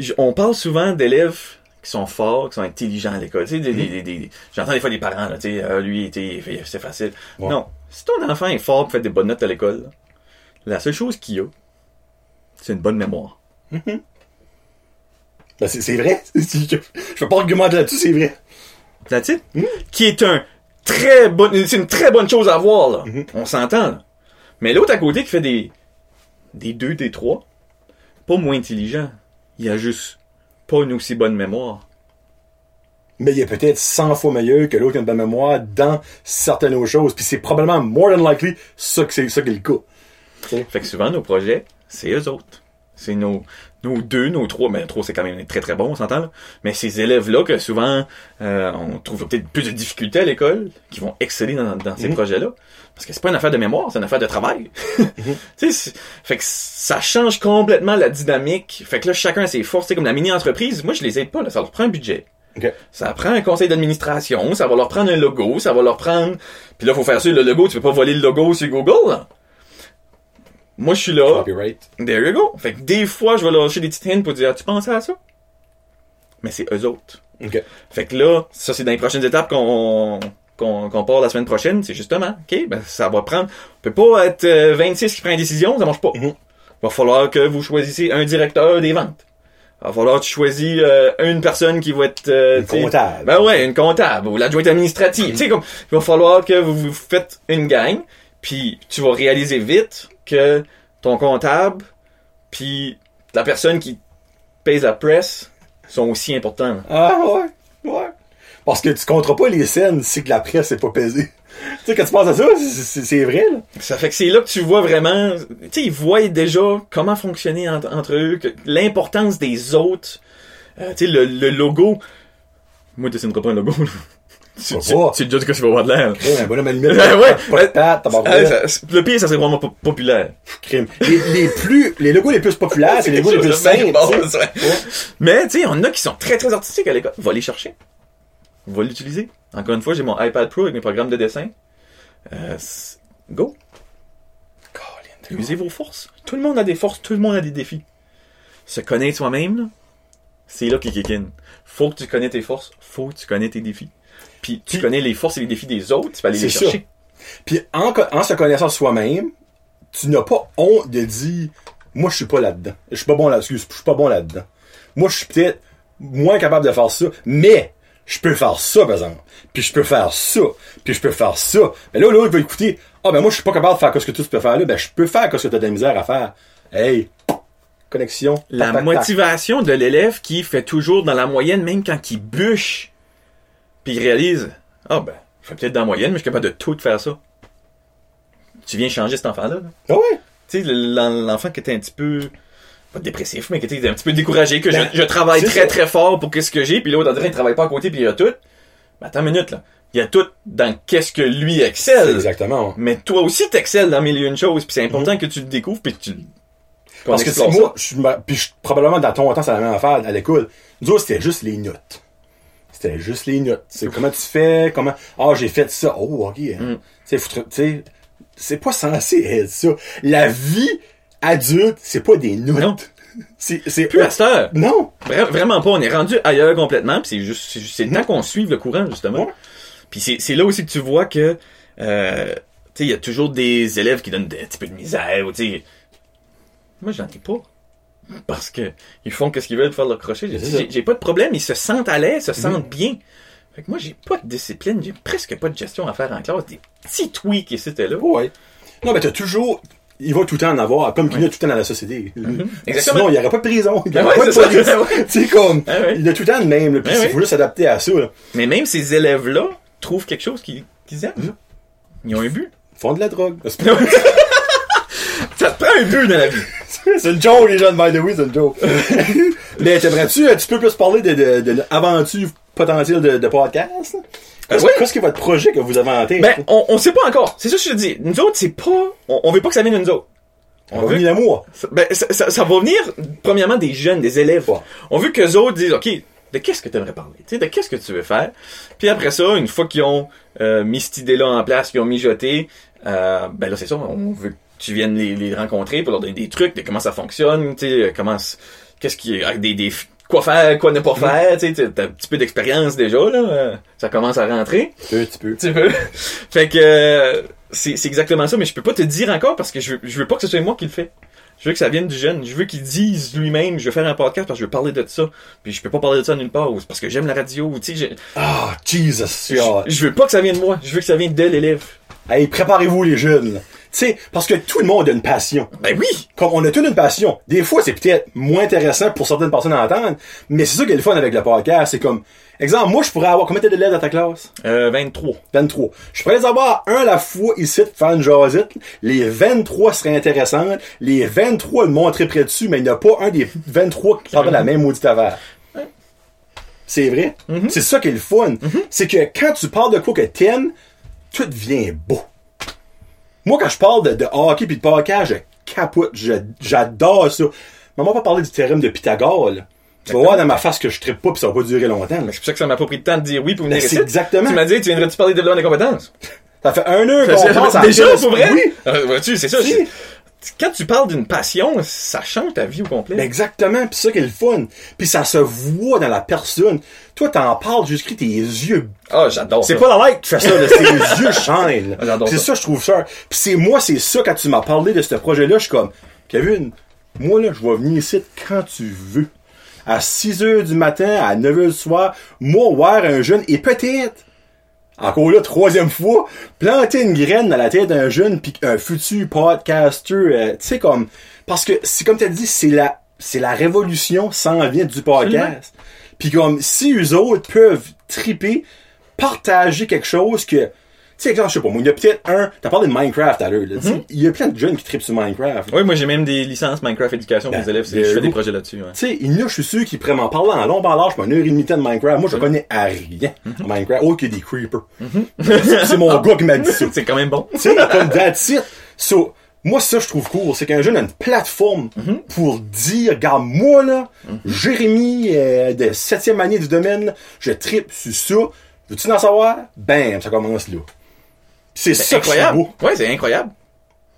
S2: J- On parle souvent d'élèves qui sont forts, qui sont intelligents à l'école. Tu sais, des, des, des- des- j'entends des fois des parents, là, tu sais, Ah, lui, c'est facile.
S1: Ouais.
S2: Non. Si ton enfant est fort et fait des bonnes notes à l'école, la seule chose qu'il a, c'est une bonne mémoire.
S1: Ben, c'est, vrai. Je peux pas argumenter là-dessus, c'est vrai.
S2: That's it. Qui est un très bon, c'est une très bonne chose à avoir, là. On s'entend, là. Mais l'autre à côté qui fait des, des deux, des trois, pas moins intelligent. Il a juste pas une aussi bonne mémoire.
S1: Mais il est peut-être 100 fois meilleur que l'autre qui a une bonne mémoire dans certaines autres choses. Puis c'est probablement more than likely ça que c'est ça qui est le cas.
S2: Fait que souvent, nos projets, c'est eux autres. C'est nos, nos deux, nos trois, mais trois, c'est quand même très très bon, on s'entend, là. Mais ces élèves-là, que souvent, euh, on trouve peut-être plus de difficultés à l'école, qui vont exceller dans, dans ces
S1: Mhm.
S2: projets-là. Parce que c'est pas une affaire de mémoire, c'est une affaire de travail. C'est- fait que ça change complètement la dynamique. Fait que là, chacun a ses forces. Tu sais, comme la mini-entreprise, moi, je les aide pas, là. Ça leur prend un budget.
S1: OK.
S2: Ça prend un conseil d'administration, ça va leur prendre un logo, ça va leur prendre... Puis là, faut faire ça, le logo, tu peux pas voler le logo sur Google, là. Moi, je suis là.
S1: Copyright.
S2: There you go. Fait que des fois, je vais lâcher des petites hints pour dire, tu pensais à ça? Mais c'est eux autres.
S1: OK.
S2: Fait que là, ça, c'est dans les prochaines étapes qu'on qu'on qu'on part la semaine prochaine, c'est justement, OK, ben, ça va prendre, on peut pas être euh, 26 qui prend une décision, ça marche pas.
S1: Mhm.
S2: Va falloir que vous choisissiez un directeur des ventes. Va falloir que tu choisis euh, une personne qui va être... euh,
S1: Une comptable.
S2: Ben ouais, une comptable ou l'adjointe administrative. Tu sais, comme, il va falloir que vous vous faites une gang, puis tu vas réaliser vite que ton comptable, puis la personne qui paye la presse sont aussi importants.
S1: Ah ouais, ouais. Parce que tu compteras pas les scènes si que la presse est pas pesée. tu sais, quand tu penses à ça, c'est- vrai, là.
S2: Ça fait que c'est là que tu vois vraiment, tu sais, ils voient déjà comment fonctionner entre, entre eux, l'importance des autres. Euh, tu sais, le, le logo. Moi, je dessinerai pas un logo. là. Tu, tu, tu déjà de quoi vas voir de l'air.
S1: Ouais, un bonhomme.
S2: Ouais.
S1: Pas de t'as
S2: Ah, c'est- le pire, ça serait vraiment pas populaire.
S1: crime. Les, les plus, les logos les plus populaires, c'est les logos les plus simples.
S2: Mais, tu sais, on a qui sont très, très artistiques à l'école. Va les chercher. Va l'utiliser. Encore une fois, j'ai mon iPad Pro avec mes programmes de dessin. Euh, c'est- go.
S1: Colin,
S2: Usez vos forces. Tout le monde a des forces, tout le monde a des défis. Se connaître soi-même, c'est là qu'il kick in. Faut que tu connais tes forces, faut que tu connais tes défis. Puis tu connais les forces et les défis des autres, tu vas aller les chercher.
S1: Puis en, en se connaissant soi-même, tu n'as pas honte de dire moi je suis pas là-dedans. Je suis pas bon là-dessus, je suis pas bon là-dedans. Moi je suis peut-être moins capable de faire ça, mais je peux faire ça par exemple. Puis je peux faire ça, puis je peux faire ça. Mais là l'autre va écouter "Ah ben moi je suis pas capable de faire ce que tu peux faire là, ben je peux faire ce que tu as de la misère à faire." Hey, connexion.
S2: La
S1: tac, tac, tac.
S2: motivation de l'élève qui fait toujours dans la moyenne, même quand il bûche, puis il réalise, ah ben, je fais peut-être dans la moyenne, mais je suis capable de tout de faire ça. Tu viens changer cet enfant-là. là.
S1: Ah ouais?
S2: Tu sais, l'en- l'enfant qui était un petit peu, pas dépressif, mais qui était un petit peu découragé, que
S1: Ben,
S2: je, je travaille très
S1: ça.
S2: très fort pour qu'est-ce que j'ai, puis l'autre, il travaille pas à côté, puis il a tout. Ben, attends une minute, là. Il y a tout dans qu'est-ce que lui excelle.
S1: Exactement.
S2: Mais toi aussi, t'excelles dans mille et une choses, puis c'est important que tu le découvres, puis que tu
S1: Parce que c'est moi, je, puis je- probablement dans ton temps, c'est la même affaire à l'école. Nous autres, c'était juste les notes. C'était juste les notes. C'est comment tu fais, comment, ah, j'ai fait ça. Oh, ok.
S2: Mm.
S1: Tu sais, foutre- tu sais, c'est pas censé être ça. La vie adulte, c'est pas des notes.
S2: Non.
S1: C'est,
S2: Plus à cette heure.
S1: Non.
S2: Vra- vraiment pas. On est rendu ailleurs complètement. Puis c'est juste, c'est juste- c'est le temps qu'on suive le courant justement.
S1: Ouais.
S2: Puis c'est, là aussi que tu vois que, euh, tu sais, il y a toujours des élèves qui donnent un petit peu de misère. Ou, tu sais, moi j'en ai pas. Parce que ils font qu'est-ce qu'ils veulent pour faire leur crochet. J'ai,
S1: C'est
S2: pas de problème. Ils se sentent à l'aise, se sentent bien. Fait que moi j'ai pas de discipline, j'ai presque pas de gestion à faire en classe. Des petits tweaks et là.
S1: Ouais. Non, mais t'as toujours, il va tout le temps en avoir, comme qu'il y a tout le temps dans la société.
S2: Exactement.
S1: Sinon, il n'y aurait pas de prison, il n'y
S2: Ah
S1: aurait
S2: ouais,
S1: pas de
S2: c'est
S1: police. Sais, comme,
S2: Ah ouais.
S1: il y a tout le temps le même, puis
S2: Ah
S1: il
S2: ouais.
S1: faut juste s'adapter à ça, là.
S2: Mais même ces élèves-là trouvent quelque chose qu'ils, qu'ils aiment.
S1: Mhm.
S2: Ils ont un but.
S1: Ils font de la drogue.
S2: Ça te prend un but dans la vie.
S1: c'est une joke, les jeunes, by the way, c'est une joke. Mais t'aimerais-tu un petit peu plus parler de, de, de l'aventure potentielle de, de podcast? Qu'est-ce
S2: Ouais.
S1: qu'est-ce qui est votre projet que vous avez en tête?
S2: Ben, on, on sait pas encore. C'est ça que je te dis. Nous autres, c'est pas, on, on veut pas que ça vienne de nous autres.
S1: on
S2: veut,
S1: venir à moi.
S2: ça- ben, ça, ça, ça va venir, premièrement, des jeunes, des élèves.
S1: Ouais.
S2: On veut que les autres disent, OK, de qu'est-ce que tu aimerais parler? Tu sais, de qu'est-ce que tu veux faire? Puis après ça, une fois qu'ils ont euh, mis cette idée-là en place, qu'ils ont mijoté, euh, ben là, c'est ça, on veut tu viennes les, les rencontrer pour leur donner des trucs de comment ça fonctionne, tu sais, euh, comment, qu'est-ce qui, avec des, des, quoi faire, quoi ne pas faire, tu sais, t'as un petit peu d'expérience déjà, là, euh, ça commence à rentrer.
S1: Un petit peu.
S2: Tu veux. fait que euh, c'est c'est exactement ça, mais je peux pas te dire encore parce que je veux, je veux pas que ce soit moi qui le fais. Je veux que ça vienne du jeune. Je veux qu'il dise lui-même, je veux faire un podcast parce que je veux parler de ça. Puis je peux pas parler de ça nulle part. ou c'est parce que j'aime la radio. Tu sais, je,
S1: Ah, Jesus.
S2: je, je veux pas que ça vienne de moi. Je veux que ça vienne de l'élève.
S1: Hey, préparez-vous, les jeunes. Sais, parce que tout le monde a une passion.
S2: Ben oui!
S1: Comme on a tous une passion. Des fois, c'est peut-être moins intéressant pour certaines personnes à entendre, mais c'est ça qui est le fun avec le podcast. C'est comme, exemple, moi, je pourrais avoir, combien d'élèves dans ta classe?
S2: Euh, 23.
S1: 23. Je pourrais les avoir un à la fois ici pour faire une jasette. Les 23 seraient intéressantes. Les 23 le montrer près dessus, mais il n'y a pas un des 23 qui parle de la même maudite affaire. C'est vrai? C'est ça qui est le fun. C'est que quand tu parles de quoi que t'aimes, tout devient beau. Moi, quand je parle de, de hockey puis de podcast, je capote. Je- J'adore ça. Maman va parler du théorème de Pythagore, là. Tu vas voir dans ma face que je trippe pas pis ça va pas durer longtemps.
S2: Mais c'est pour ça que ça m'a pas pris de temps de dire oui pour venir
S1: Ben, c'est
S2: ici.
S1: exactement.
S2: Tu m'as dit, tu viendrais-tu parler de développement des compétences?
S1: Ça fait un heure qu'on pense à
S2: Déjà, pour vrai?
S1: Oui.
S2: Euh, vois-tu, c'est ça.
S1: Si.
S2: Quand tu parles d'une passion, ça change ta vie au complet.
S1: Ben, exactement, pis ça qui est le fun. Puis ça se voit dans la personne. Toi, t'en parles, jusqu'à tes yeux.
S2: Ah, j'adore ça.
S1: C'est pas la mec qui fait ça, là, tes yeux chaînent.
S2: Ah, j'adore
S1: C'est
S2: ça.
S1: ça, je trouve ça. Puis c'est moi, c'est ça, quand tu m'as parlé de ce projet-là, je suis comme, Kevin, moi, là, je vais venir ici quand tu veux. À 6 heures du matin, à 9 heures du soir, moi, voir un jeune, et peut-être, encore là, troisième fois, planter une graine dans la tête d'un jeune puis un futur podcaster, euh, tu sais comme parce que c'est comme tu as dit, c'est la c'est la révolution s'en vient du podcast. Puis comme si eux autres peuvent triper, partager quelque chose que sais exemple, je sais pas moi, il y a peut-être un, t'as parlé de Minecraft à l'heure, là, sais, il y a plein de jeunes qui tripent sur Minecraft.
S2: Oui, moi j'ai même des licences Minecraft éducation pour
S1: Ben,
S2: les élèves.
S1: there
S2: Je fais des projets là-dessus. ouais.
S1: Tu sais, il y en a, je suis sûr, qui pourraient m'en parler en long, en large, une heure et demie de Minecraft. Moi, je connais à rien en Minecraft. Oh, qu'il y a des creepers. c'est mon gars qui m'a dit ça.
S2: C'est quand même bon.
S1: Tu sais, comme that's it. So, moi, ça, je trouve cool. C'est qu'un jeune a une plateforme pour dire, regarde, moi, là, Jérémy, euh, de septième année du domaine, là, je tripe sur ça. Veux-tu en savoir? Bam, ça commence là. C'est ça
S2: incroyable.
S1: beau.
S2: Ouais, c'est incroyable.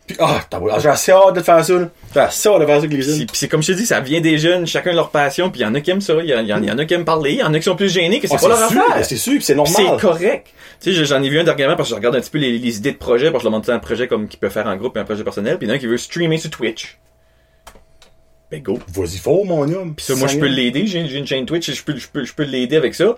S1: Puis, ah, t'as beau- j'ai assez hâte de faire ça, là. J'ai assez hâte de faire ça avec les jeunes.
S2: puis c'est comme je te dis, ça vient des jeunes, chacun leur passion, puis il y en a qui aiment ça, il y, en- y en il y en a qui aiment parler, il y en a qui sont plus gênés, que c'est
S1: Ah,
S2: pas leur affaire.
S1: c'est sûr, c'est normal.
S2: c'est correct. Tu sais, j'en ai vu un dernièrement parce que je regarde un petit peu les, les idées de projet, parce que je leur montre un projet comme qu'il peut faire en groupe et un projet personnel, puis il y en a un qui veut streamer sur Twitch. Ben go.
S1: Vas-y, fort, mon homme.
S2: Puis ça, moi, je peux l'aider, j'ai une chaîne Twitch, et je peux, je peux, je peux l'aider avec ça.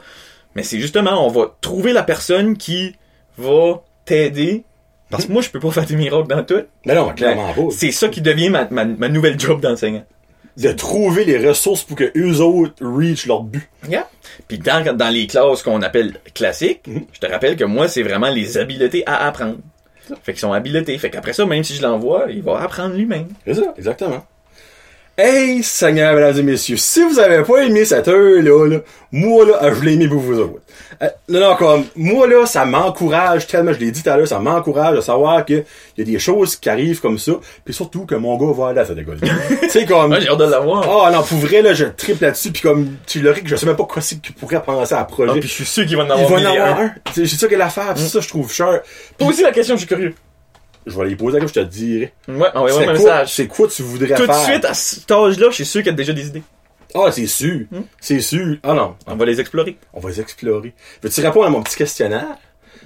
S2: Mais c'est justement, on va trouver la personne qui va t'aider. Parce que moi, je peux pas faire des miracles dans tout.
S1: Mais non, clairement pas.
S2: C'est ça qui devient ma, ma, ma nouvelle job d'enseignant.
S1: De trouver les ressources pour que eux autres reach leur but.
S2: Yeah. Puis dans, dans les classes qu'on appelle classiques,
S1: Mhm.
S2: je te rappelle que moi, c'est vraiment les habiletés à apprendre. Fait qu'ils sont habilités. Fait qu'après ça, même si je l'envoie, il va apprendre lui-même.
S1: C'est ça, exactement. Hey, Seigneur, mesdames et messieurs, si vous avez pas aimé cette heure-là, là, moi, là, je l'ai aimé pour vous autres. Euh, non, non, comme, moi, là, ça m'encourage tellement, je l'ai dit tout à l'heure, ça m'encourage de savoir que il y a des choses qui arrivent comme ça, puis surtout que mon gars va aller à cette école. tu sais, comme,
S2: Ouais, j'ai hâte de l'avoir.
S1: oh, non, pour vrai, là, je triple là-dessus, puis comme, tu l'aurais que je sais même pas quoi c'est qu'il pourrait penser à un
S2: Ah,
S1: projet.
S2: puis je suis sûr qu'il va en
S1: il
S2: avoir
S1: va en
S2: mille et
S1: avoir
S2: un.
S1: un. C'est c'est ça a l'affaire, puis ça, je trouve cher.
S2: Toi aussi, la question, je suis curieux.
S1: Je vais aller poser comme je te dirais.
S2: Ouais, envoyez-moi
S1: C'est
S2: un
S1: quoi,
S2: message.
S1: c'est quoi tu voudrais
S2: Tout de
S1: faire?
S2: suite, à cet âge-là, je suis sûr qu'il y a déjà des idées.
S1: Ah, c'est sûr.
S2: Hmm?
S1: C'est sûr. Ah non.
S2: On va les explorer.
S1: On va les explorer. Veux-tu répondre à mon petit questionnaire?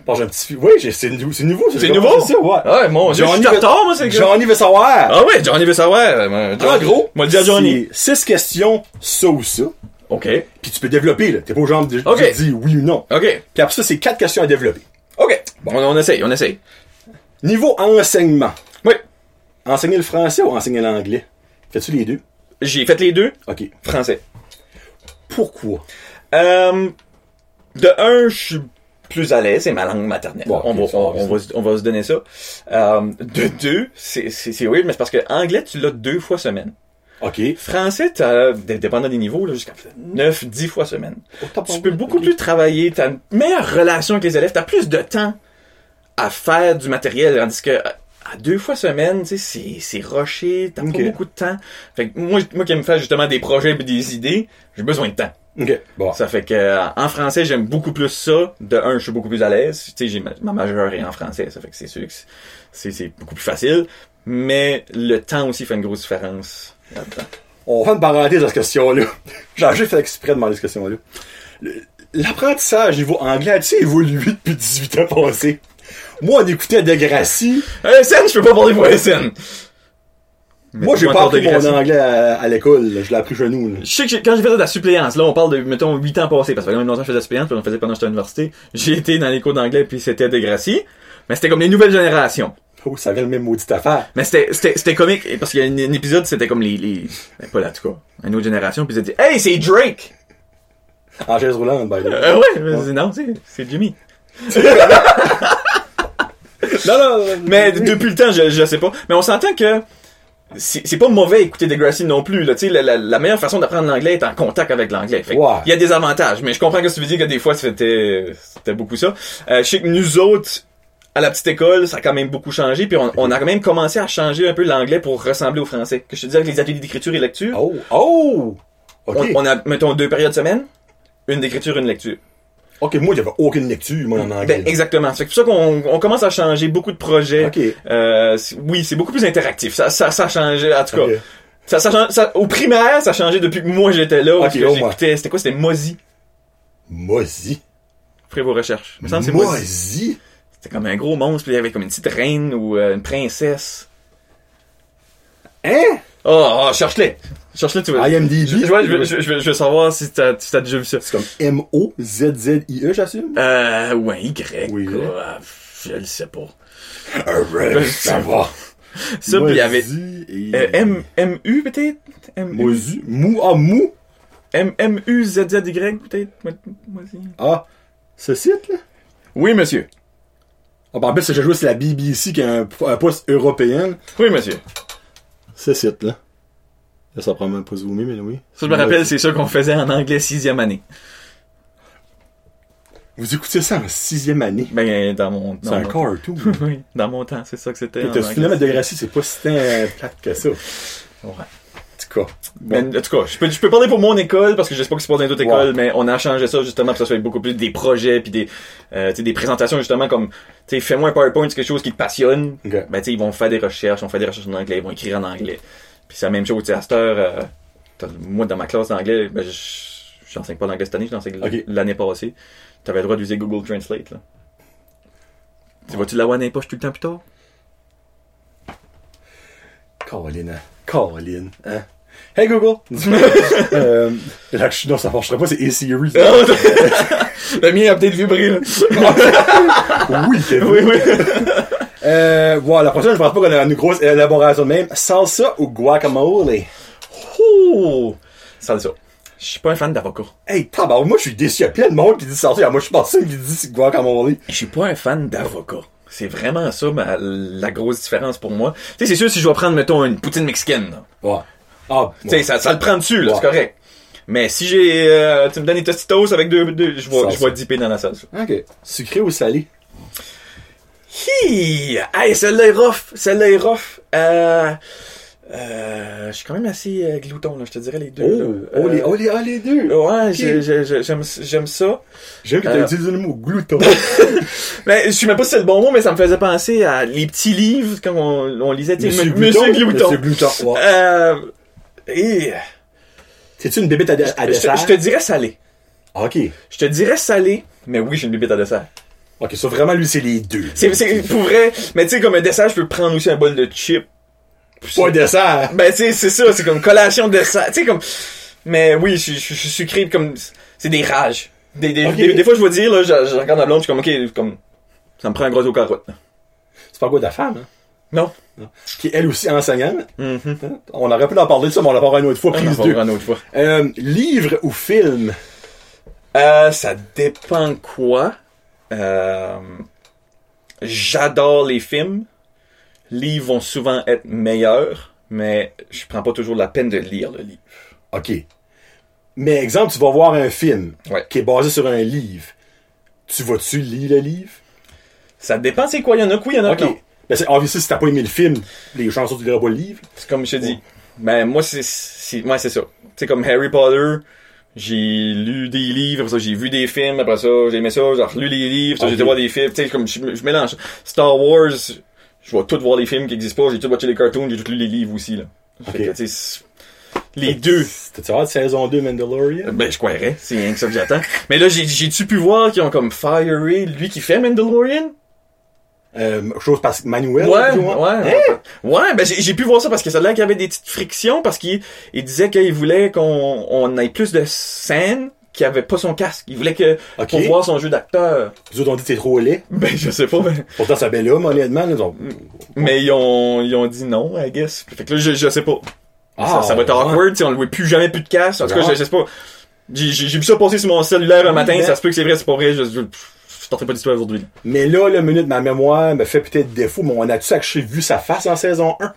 S1: Bon, j'ai un petit... Oui, c'est nou- c'est nouveau.
S2: C'est nouveau?
S1: C'est ça, ouais.
S2: Ouais, mon dieu, je suis
S1: Johnny
S2: moi, c'est que...
S1: Johnny veut savoir.
S2: Ah ouais, Johnny veut savoir. euh, Johnny-
S1: gros,
S2: Moi, le dire à Johnny.
S1: six questions, ça ou ça.
S2: OK.
S1: Puis tu peux développer, là. T'es pas au genre de,
S2: Ok.
S1: de dire oui ou non.
S2: OK.
S1: Puis après ça, c'est quatre questions à développer.
S2: OK. Bon, on, on essaye, on essaye.
S1: Niveau enseignement.
S2: Oui.
S1: Enseigner le français ou enseigner l'anglais? Fais-tu les deux?
S2: J'ai fait les deux.
S1: OK.
S2: Français.
S1: Pourquoi?
S2: Euh, de un, je suis plus à l'aise, c'est ma langue maternelle.
S1: Bon,
S2: on, va,
S1: ça
S2: on,
S1: va,
S2: on va, se- on va se donner ça. Euh, de deux, c'est weird, mais c'est parce que anglais, tu l'as deux fois semaine.
S1: OK.
S2: Français, t'as, dépendant des niveaux, jusqu'à 9, 10 fois semaine.
S1: Oh,
S2: Tu peux beaucoup plus travailler, t'as une meilleure relation avec les élèves, t'as plus de temps à faire du matériel, tandis que à à deux fois semaine, tu sais, c'est, c'est rushé, t'as pas beaucoup de temps. Fait que moi, moi qui aime faire justement des projets et des idées, j'ai besoin de temps.
S1: OK. Bon.
S2: Ça fait que euh, en français, j'aime beaucoup plus ça. De un, je suis beaucoup plus à l'aise. Tu sais, j'ai ma, ma majeure est en français, ça fait que c'est sûr que c'est, c'est beaucoup plus facile. Mais le temps aussi fait une grosse différence là-dedans.
S1: On va une parenthèse à cette question-là. J'ai juste fait exprès de demander cette question-là. L'apprentissage niveau anglais a-t-il évolué depuis 18 ans passés? Moi, on écoutait Degrassi.
S2: SN, je peux pas parler pour SN.
S1: Moi, j'ai pas appris mon anglais à, à l'école. Je l'ai appris chez nous. là.
S2: Je sais que quand j'ai fait de la suppléance, là, on parle de, mettons, 8 ans passés, parce que même longtemps, je faisais de la suppléance, puis on faisait pendant que j'étais à l'université. J'ai été dans les cours d'anglais, puis c'était Degrassi. Mais c'était comme les nouvelles générations.
S1: Oh, ça avait le même maudite affaire.
S2: Mais c'était, c'était, c'était comique, parce qu'il y a un, épisode, c'était comme les, les, ben, pas là, en tout cas, une autre génération, puis ils ont dit, hey, c'est Drake!
S1: En chaise roulante, by the way.
S2: Euh, ouais, non, c'est, c'est Jimmy.
S1: Non, non, non.
S2: Mais depuis le temps, je, je sais pas. Mais on s'entend que c'est pas mauvais écouter Degrassi non plus. Là. La, la, la meilleure façon d'apprendre l'anglais est en contact avec l'anglais. Il y a des avantages, mais je comprends que tu veux dire que des fois c'était beaucoup ça. Euh, je sais que nous autres, à la petite école, ça a quand même beaucoup changé. Puis on, on a quand même commencé à changer un peu l'anglais pour ressembler au français. Que je te disais avec les ateliers d'écriture et lecture.
S1: Oh, oh!
S2: On, on a, mettons, deux périodes semaine, une d'écriture, une lecture.
S1: Ok, moi, j'avais aucune lecture, moi, en anglais.
S2: Ben, exactement. C'est pour ça qu'on on commence à changer beaucoup de projets.
S1: Ok.
S2: Euh, oui, c'est beaucoup plus interactif. Ça, ça, ça a changé. En tout cas,
S1: Ok.
S2: ça, ça, change- ça- au primaire, ça a changé depuis que moi j'étais là. parce
S1: Ok,
S2: que
S1: au moins.
S2: j'écoutais, c'était quoi? C'était Mozi.
S1: Moisi.
S2: Ferez vos recherches. Me semble Mozi. C'était comme un gros monstre, puis il y avait comme une petite reine ou euh, une princesse.
S1: Hein?
S2: Oh, oh cherche-les. Cherche-les, tu vois.
S1: IMDb.
S2: Je, je, ouais, je, veux- je, veux- je veux savoir si t'as si t'as déjà vu ça.
S1: C'est comme M-O-Z-Z-I-E, j'assume?
S2: Euh, ouais, Y.
S1: Oui.
S2: quoi. Je le sais pas.
S1: Arrête, ça va.
S2: Ça, puis il y avait euh, M, M-U peut-être? M-U?
S1: Mou. Ah, mou.
S2: M, M-U-Z-Z-Y peut-être?
S1: Ah. Ce site, là?
S2: Oui, monsieur.
S1: Ah, ben, en plus, j'ai joué, c'est la BBC qui a un, un poste européen.
S2: Oui, monsieur.
S1: Ce site, là. Ça prend même pas zoomé, mais oui.
S2: Ça, je me rappelle, c'est ça qu'on faisait en anglais sixième année.
S1: Vous écoutez ça en sixième année.
S2: Ben, dans mon...
S1: C'est
S2: dans
S1: un cartoon.
S2: oui, dans mon temps, c'est ça que c'était. en
S1: T'as filmé de Gracie, c'est pas si tant plate que ça. En
S2: Ouais.
S1: tout cas.
S2: Mais,
S1: Bon.
S2: en tout cas, je peux, je peux parler pour mon école, parce que je sais pas que c'est pas dans d'autres
S1: Ouais.
S2: écoles, mais on a changé ça justement pour que ça soit beaucoup plus des projets, puis des, euh, des présentations justement comme, fais-moi un PowerPoint, c'est quelque chose qui te passionne.
S1: Ok.
S2: Ben, ils vont faire des recherches, on fait des recherches en anglais, ils vont écrire en anglais. Puis c'est la même chose, tu sais, à cette heure, euh, moi, dans ma classe d'anglais, ben, je- j'enseigne pas l'anglais cette année, je l'enseigne
S1: Ok.
S2: l'année passée. T'avais le droit d'utiliser Google Translate, là. Tu vas-tu l'avoir dans les poches tout le temps plus tard?
S1: Colin, hein. Colin, hein. Hey Google! euh, là, je suis, non, ça marcherait pas, c'est A-Series.
S2: le mien a peut-être vibré, là.
S1: oui, Kevin.
S2: oui, oui.
S1: Euh, voilà, la prochaine, je pense pas qu'on a une grosse élaboration de même. Salsa ou guacamole?
S2: Oh! Salsa. Je suis pas un fan d'avocat.
S1: Hey, tabarou, moi, je suis déçu. Il y a plein de monde qui dit salsa. Moi, je suis pas sûr qui dit guacamole.
S2: Je suis pas un fan d'avocat. C'est vraiment ça ma- la grosse différence pour moi. Tu sais, c'est sûr si je dois prendre, mettons, une poutine mexicaine, là.
S1: Ouais. Ah,
S2: Tu sais, ça, ça le prend dessus, là,
S1: Ouais.
S2: c'est correct. Mais si j'ai, euh, tu me donnes des tostitos avec deux, deux je vais dipper dans la salsa.
S1: Ok. Sucré ou salé?
S2: Hi! Hey, celle-là est rough! Celle-là est rough! Euh, euh, je suis quand même assez euh, glouton, là, je te dirais les deux.
S1: Oh, oh, les,
S2: Euh,
S1: oh, les, ah, les deux.
S2: Ouais, j'ai- j'ai- j'ai- j'aime ça.
S1: J'aime que t'as utilisé le mot glouton.
S2: Mais je sais même pas si c'est le bon mot, mais ça me faisait penser à les petits livres quand on, on lisait, tu
S1: Monsieur
S2: Glouton.
S1: Monsieur Glouton.
S2: Et
S1: C'est-tu une bébête à, dessert?
S2: je te dirais salé.
S1: Ok.
S2: Je te dirais salé, mais oui, j'ai une bibite à dessert.
S1: Ok, ça vraiment, lui, c'est les deux.
S2: C'est, c'est pour vrai, mais tu sais, comme un dessert, je peux prendre aussi un bol de chips.
S1: Pas un dessert.
S2: Ben, tu sais, c'est ça, c'est comme collation de dessert. Tu sais, comme, mais oui, je, suis sucré comme, c'est des rages. Des, des, des, des fois, je vais dire, là, je, je regarde la blonde, je suis comme, ok, comme, ça me prend un gros aux carottes.
S1: C'est pas quoi de la femme, hein?
S2: Non.
S1: Qui est elle aussi enseignante.
S2: Mhm.
S1: Hein? On aurait pu en parler de ça, mais on l'a parlé une autre fois,
S2: On en
S1: prise
S2: parlera
S1: 2.
S2: une autre fois.
S1: Euh, livre ou film?
S2: Euh, ça dépend quoi. Euh, j'adore les films. Livres vont souvent être meilleurs, mais je prends pas toujours la peine de lire le livre.
S1: OK. Mais exemple, tu vas voir un film
S2: Ouais.
S1: qui est basé sur un livre. Tu vas-tu lire le livre?
S2: Ça dépend c'est quoi. Il y en a que oui, il y en a
S1: OK.
S2: que non.
S1: Ben, c'est, obviously, si t'as pas aimé le film, les chansons, tu liras pas le livre.
S2: C'est comme je te dis. Ben, moi, c'est, c'est, ouais, c'est ça. C'est comme Harry Potter. J'ai lu des livres, après ça, j'ai vu des films, après ça, j'ai aimé ça, j'ai relu les livres, ça, j'ai été voir des films, tu sais, comme, je, je mélange. Star Wars, je vais tout voir les films qui existent pas, j'ai tout watché les cartoons, j'ai tout lu les livres aussi, là. Fait que, les deux,
S1: T'as-tu hâte de saison 2 Mandalorian?
S2: ben, je croirais, c'est rien que ça que j'attends. Mais là, j'ai, j'ai-tu pu voir qu'ils ont comme firé lui qui fait Mandalorian?
S1: Euh, chose parce que Manuel.
S2: Ouais, ouais,
S1: vois?
S2: ouais. Ouais, ben j'ai pu voir ça parce que ça a l'air qu'il y avait des petites frictions parce qu'il il disait qu'il voulait qu'on on ait plus de scènes qui avait pas son casque. Il voulait que
S1: Ok.
S2: pour voir son jeu d'acteur.
S1: Les autres ont dit t'es trop laid.
S2: Ben je sais pas, mais,
S1: Pourtant, c'est un bel homme, honnêtement. là, ils ont-
S2: mais ils ont ils ont dit non, I guess. Fait que là je, je sais pas.
S1: Ah,
S2: ça, ça va être awkward, sais, on voit plus jamais plus de casque. En tout cas, je, je sais pas. J'ai vu ça passer sur mon cellulaire un matin, ça se peut que c'est vrai, c'est pas vrai, je je, tenterai pas d'histoire aujourd'hui.
S1: Mais là, la minute, ma mémoire me fait peut-être défaut, mais on a-tu actually vu sa face en saison 1?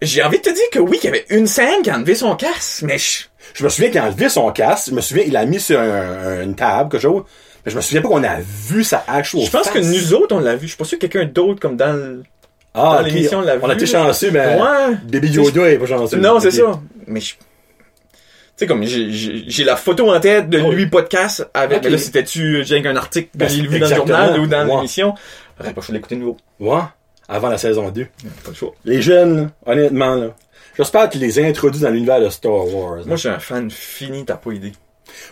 S2: J'ai envie de te dire que oui, qu'il y avait une scène qui a enlevé son casque, mais je,
S1: Je me souviens qu'il a enlevé son casque. Je me souviens qu'il l'a mis sur un- une table, quelque chose. Mais je me souviens pas qu'on a vu sa actual
S2: je pense
S1: face.
S2: que nous autres on l'a vu. Je suis pas sûr que quelqu'un d'autre comme dans le
S1: ah,
S2: dans l'émission, on l'a
S1: On a
S2: vu,
S1: été chanceux, mais
S2: Ouais.
S1: Baby Yoda est pas chanceux.
S2: Non, c'est ça. Mais je... sais, comme, j'ai- la photo en tête de
S1: Oh.
S2: lui podcast avec, là, c'était-tu, j'ai un article que
S1: Ben,
S2: j'ai vu dans le journal ou dans
S1: Ouais.
S2: l'émission? J'aurais pas l'écouter de nouveau.
S1: Ouais. Avant la saison 2.
S2: Pas le choix.
S1: Les jeunes, honnêtement, là. J'espère qu'ils les introduisent dans l'univers de Star Wars.
S2: Moi, je suis un fan fini, t'as pas idée.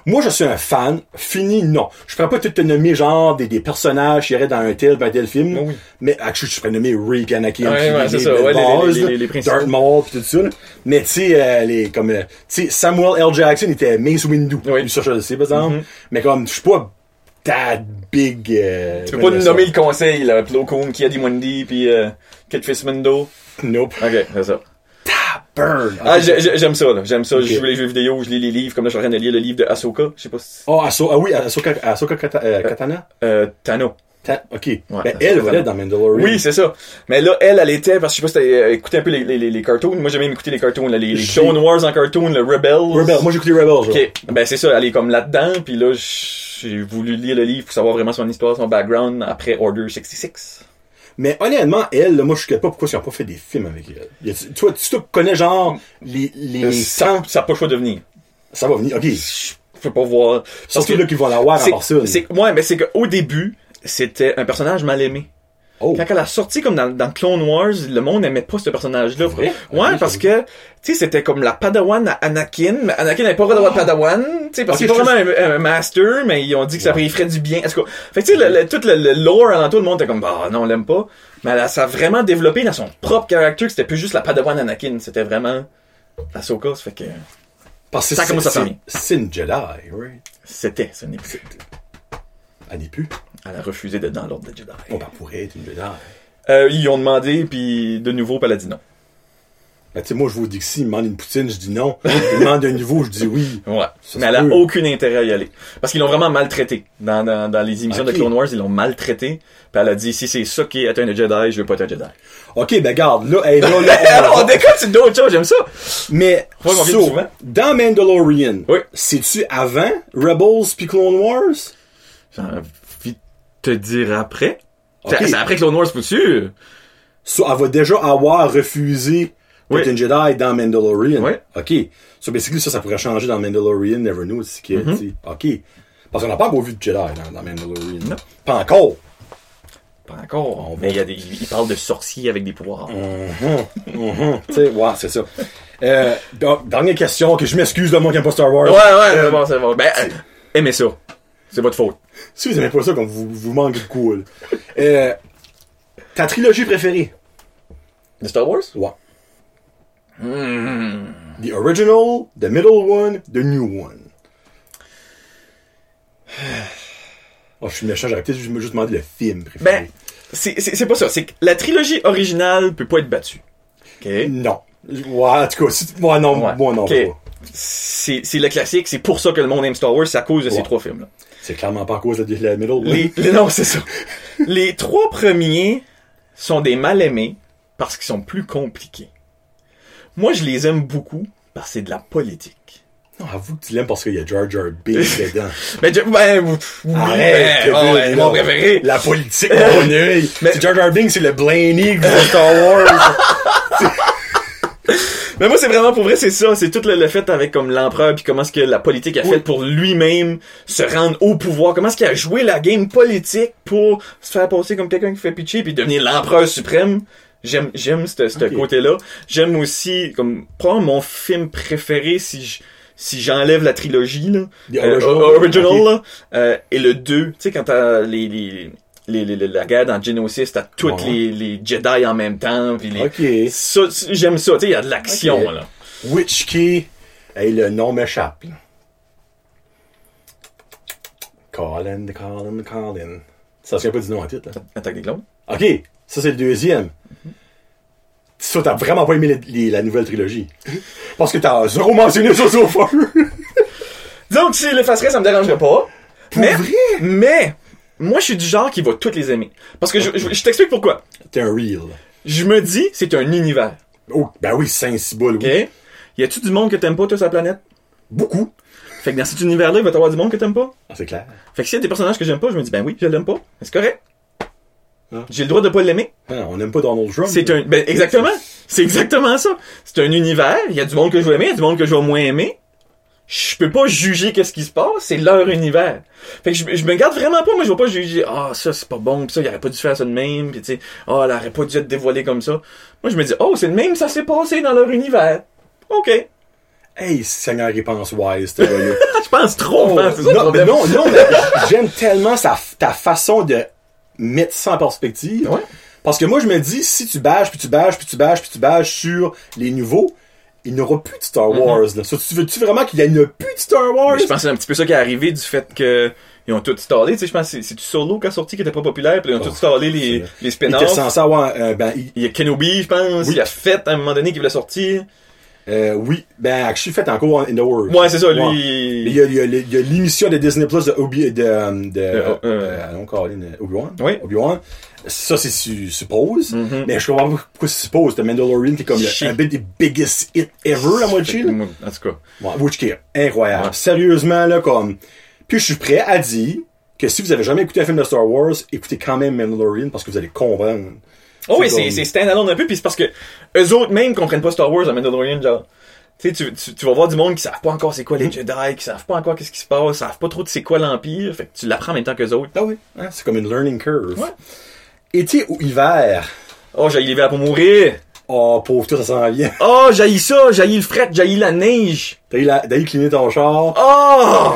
S1: Moi, je suis un fan. Fini, non. Je pourrais pas tout te nommer, genre, des, des personnages qui iraient dans un tel, un tel film.
S2: Oh oui.
S1: Mais, actually, je pourrais nommer puis Anakin,
S2: Ouais, ouais,
S1: les,
S2: ça.
S1: les
S2: Ouais, les-
S1: bases,
S2: les-.
S1: Darth Maul, puis tout ça, là. Mais, tu sais, euh, les, comme, euh, tu sais, Samuel L. Jackson était Mace Windu.
S2: Oui.
S1: Ça, je le sais, par exemple.
S2: Mhm.
S1: Mais comme, je suis pas that big, euh,
S2: Tu peux pas nous nommer le conseil, là, Plo Koon, Kia Dimundi, puis euh, Kit Fismando.
S1: Nope.
S2: Ok, c'est ça.
S1: Burn.
S2: Ah, j'ai- j'ai- j'aime ça, là. J'aime ça.
S1: Ok.
S2: Je joue les jeux vidéo, je lis les livres. Comme là, je suis en train de lire le livre de Ahsoka. Je sais pas si...
S1: Oh, Ahso- ah oui, Ahsoka, Ahsoka Kata- euh, Katana?
S2: Euh, Tano.
S1: Ta- ok.
S2: Ouais,
S1: ben,
S2: Ahsoka
S1: elle, elle, dans Mandalorian.
S2: Oui, c'est ça. Mais là, elle, elle était, parce que je sais pas si t'as euh, écouté un peu les, les, les, les cartoons. Moi, j'ai même écouté les cartoons, là, les, les Clone Wars en cartoon, le Rebels.
S1: Rebel. Moi, j'ai écouté Rebel, genre.
S2: Ok, ben c'est ça, elle est comme là-dedans, puis là, j'ai voulu lire le livre pour savoir vraiment son histoire, son background après Order 66.
S1: Mais honnêtement, elle, là, moi, je sais pas pourquoi ils ont pas fait des films avec elle. Toi, tu toi, connais genre les, les,
S2: Euh, ça,
S1: temps.
S2: ça a pas le choix de venir.
S1: Ça va venir. Ok.
S2: Je peux pas voir.
S1: Surtout là qu'ils vont à
S2: c'est,
S1: part ça.
S2: c'est, ouais, mais c'est qu'au début, c'était un personnage mal aimé.
S1: Oh.
S2: Quand elle a sorti comme dans, dans Clone Wars, le monde aimait pas ce personnage-là. Ouais, parce que, tu sais, c'était comme la Padawan à Anakin, mais Anakin n'avait pas le droit d'avoir de Padawan, tu sais, parce qu'il est pas vraiment un, un master, mais ils ont dit que ça ferait du bien. En tout cas, fait que tu sais, le, le- tout le, le lore en tout le monde était comme, bah non, on l'aime pas. Mais elle ça a vraiment développé dans son propre caractère que c'était plus juste la Padawan Anakin, c'était vraiment la Soka, ça fait que
S1: Parce que
S2: ça
S1: c'est-
S2: commence à
S1: c'est- une Jedi, right?
S2: c'était, ce n'est plus.
S1: Elle n'est plus.
S2: Elle a refusé d'être dans l'ordre de Jedi.
S1: On ben, pourrait être une Jedi.
S2: Euh, ils ont demandé, puis de nouveau, elle a dit non.
S1: Ben, tu sais, moi, je vous dis que s'ils me demandent une poutine, je dis non. Ils me demandent un niveau, je dis oui.
S2: Ouais.
S1: Ça
S2: mais elle a
S1: peut.
S2: aucun intérêt à y aller. Parce qu'ils l'ont vraiment maltraité. Dans, dans, dans les émissions de Clone Wars, ils l'ont maltraité. Puis elle a dit, si c'est ça qui est être un Jedi, je veux pas être un Jedi.
S1: Ok, ben, garde, là, hey, là, là,
S2: on déconne sur d'autres choses, j'aime ça.
S1: Mais, so, dans Mandalorian,
S2: Oui.
S1: c'est-tu avant Rebels puis Clone Wars?
S2: Te dire après. C'est après Clone Wars, foutu.
S1: So, elle va déjà avoir refusé
S2: Oui.
S1: une Jedi dans Mandalorian.
S2: Oui.
S1: OK. So, basically, ça, ça pourrait changer dans Mandalorian, Never que,
S2: Mm-hmm.
S1: tu sais. OK. Parce qu'on n'a pas encore vu de Jedi dans, dans Mandalorian.
S2: Non.
S1: Pas encore.
S2: Pas encore.
S1: On
S2: Mais il y a des, ils parlent de sorciers avec des pouvoirs.
S1: Mhm. Mhm. tu sais, ouais, c'est ça. Euh, donc, dernière question, que je m'excuse de moi qui n'aime pas Star Wars.
S2: Ouais, ouais,
S1: Euh,
S2: c'est bon, c'est bon. Ben, euh, aimez ça. C'est votre faute.
S1: Si vous aimez pas ça, comme vous, vous manquez de cool. Euh, ta trilogie préférée?
S2: De Star Wars?
S1: Ouais.
S2: Hmm.
S1: The original, the middle one, the new one. Oh, je suis méchant, j'aurais peut-être juste juste demandé le film préféré.
S2: Ben, c'est pas ça. C'est que la trilogie originale peut pas être battue. OK?
S1: non. Ouais, en tout cas, moi non,
S2: Ouais.
S1: moi non
S2: Ok.
S1: pas.
S2: C'est le classique. C'est pour ça que le monde aime Star Wars. C'est à cause de ces trois films-là.
S1: C'est clairement pas à cause de la middle.
S2: Les, les- non, c'est ça. Les trois premiers sont des mal-aimés parce qu'ils sont plus compliqués. Moi, je les aime beaucoup parce que c'est de la politique.
S1: Non, avoue que tu l'aimes parce qu'il y a Jar Jar Binks dedans.
S2: Mais je- ben, oui,
S1: Arrête,
S2: ben, ouais, mon préféré.
S1: La politique, mon œil.
S2: Mais-
S1: Jar Jar Binks, c'est le Blaney de Star Wars.
S2: Mais moi, c'est vraiment pour vrai, c'est ça. C'est tout le, le fait avec comme l'empereur puis comment est-ce que la politique a
S1: Oui.
S2: fait pour lui-même se rendre au pouvoir. Comment est-ce qu'il a joué la game politique pour se faire passer comme quelqu'un qui fait pitcher puis devenir l'empereur suprême? J'aime, j'aime ce ce
S1: Ok.
S2: côté-là. J'aime aussi, comme, probablement mon film préféré si je, si j'enlève la trilogie, là. Euh,
S1: original.
S2: original,
S1: Ok.
S2: là. Euh, et le 2, tu sais, quand t'as les, les, les, les- les- la guerre dans Genesis, t'as toutes
S1: Ouais.
S2: les, les Jedi en même temps, puis les, j'aime ça, tu sais, il y a de l'action,
S1: Ok.
S2: là.
S1: Witch Key. Hey, le nom m'échappe. Colin, Colin, Colin. Ça se souvient pas du nom en titre, là.
S2: Attaque des clones.
S1: Ok, ça c'est le deuxième. Ça, t'as vraiment pas aimé les- les- la nouvelle trilogie. Parce que t'as zéro mentionné ça sur feu.
S2: Que si je l'effacerais, ça me dérangerait pas.
S1: Pour
S2: mais,
S1: vrai?
S2: mais, moi, je suis du genre qui va toutes les aimer. Parce que je, je, je t'explique pourquoi.
S1: T'es un real.
S2: Je me dis, c'est un univers.
S1: Oh, ben oui, Saint-Ciboule,
S2: OK?
S1: oui.
S2: Y a-tu du monde que t'aimes pas, toi, sur la planète?
S1: Beaucoup.
S2: Fait que dans cet univers-là, il va t'avoir du monde que t'aimes pas?
S1: Ah, c'est clair.
S2: Fait que s'il y a des personnages que j'aime pas, je me dis, ben oui, je l'aime pas. C'est correct.
S1: Ah.
S2: J'ai le droit de pas l'aimer.
S1: Ah, on n'aime pas Donald Trump.
S2: C'est un, ben, exactement. C'est exactement ça. C'est un univers. Il y a du monde que je vais aimer, il y a du monde que je vais moins aimer. Je peux pas juger qu'est-ce qui se passe, c'est leur univers. Fait que je, je me garde vraiment pas, moi je vais pas juger, ah ça c'est pas bon, pis ça il aurait pas dû faire ça de même, pis tu sais, ah elle aurait pas dû être dévoilée comme ça. Moi je me dis, oh c'est de même, ça s'est passé dans leur univers. Ok.
S1: Hey, Seigneur, il pense wise, gars-là.
S2: je pense trop,
S1: Oh,
S2: hein, c'est ça le
S1: mais non, non, mais j'aime tellement sa, ta façon de mettre ça en perspective.
S2: Ouais.
S1: Parce que moi, je me dis, si tu bâches, puis tu bâches, puis tu bâches, puis tu bâches sur les nouveaux, il n'y aura plus de Star Wars. Là. Tu veux-tu vraiment qu'il n'y en a plus de Star Wars?
S2: Mais je pense que c'est un petit peu ça qui est arrivé du fait que ils ont tout installé, tu sais, je pense que c'est- du Solo qui a sorti qui était pas populaire, puis ils ont tout installé les, les
S1: Il était
S2: spin-offs.
S1: censé avoir, euh, ben, il-
S2: Il y a Kenobi, je pense,
S1: Oui.
S2: il a fait à un moment donné qui voulait sortir.
S1: Euh, oui, ben, je suis fait encore in the world.
S2: Ouais, c'est ça, lui.
S1: Ouais. Il y a, il y l'émission de Disney Plus de Obi, de, de,
S2: Euh, euh,
S1: non, Obi-Wan.
S2: Oui.
S1: Obi-Wan. Ça, c'est su, suppose.
S2: Mhm.
S1: Mais je comprends pas pourquoi c'est suppose. The Mandalorian qui est comme le, un des biggest hits ever à moitié, là.
S2: Moi, En tout cas.
S1: Ouais, incroyable.
S2: Ouais.
S1: Sérieusement, là, comme. Puis je suis prêt à dire que si vous avez jamais écouté un film de Star Wars, écoutez quand même Mandalorian parce que vous allez comprendre.
S2: Oh oui,
S1: C'est
S2: c'est stand-alone un peu, puis c'est parce que eux autres même comprennent pas Star Wars à Mandalorian, genre. Tu sais, tu, tu, vas voir du monde qui savent pas encore c'est quoi les Jedi, qui savent pas encore qu'est-ce qui se passe, savent pas trop de c'est quoi l'Empire, fait que tu l'apprends en même temps qu'eux autres.
S1: Ah oui, hein, c'est comme une learning curve.
S2: Ouais.
S1: Été ou hiver?
S2: Oh, j'ai l'hiver pour mourir.
S1: Oh, pauvre toi, ça s'en vient.
S2: Oh, j'ai ça, j'ai le fret, j'ai la neige.
S1: T'as eu la- t'as eu cligner ton char.
S2: Oh!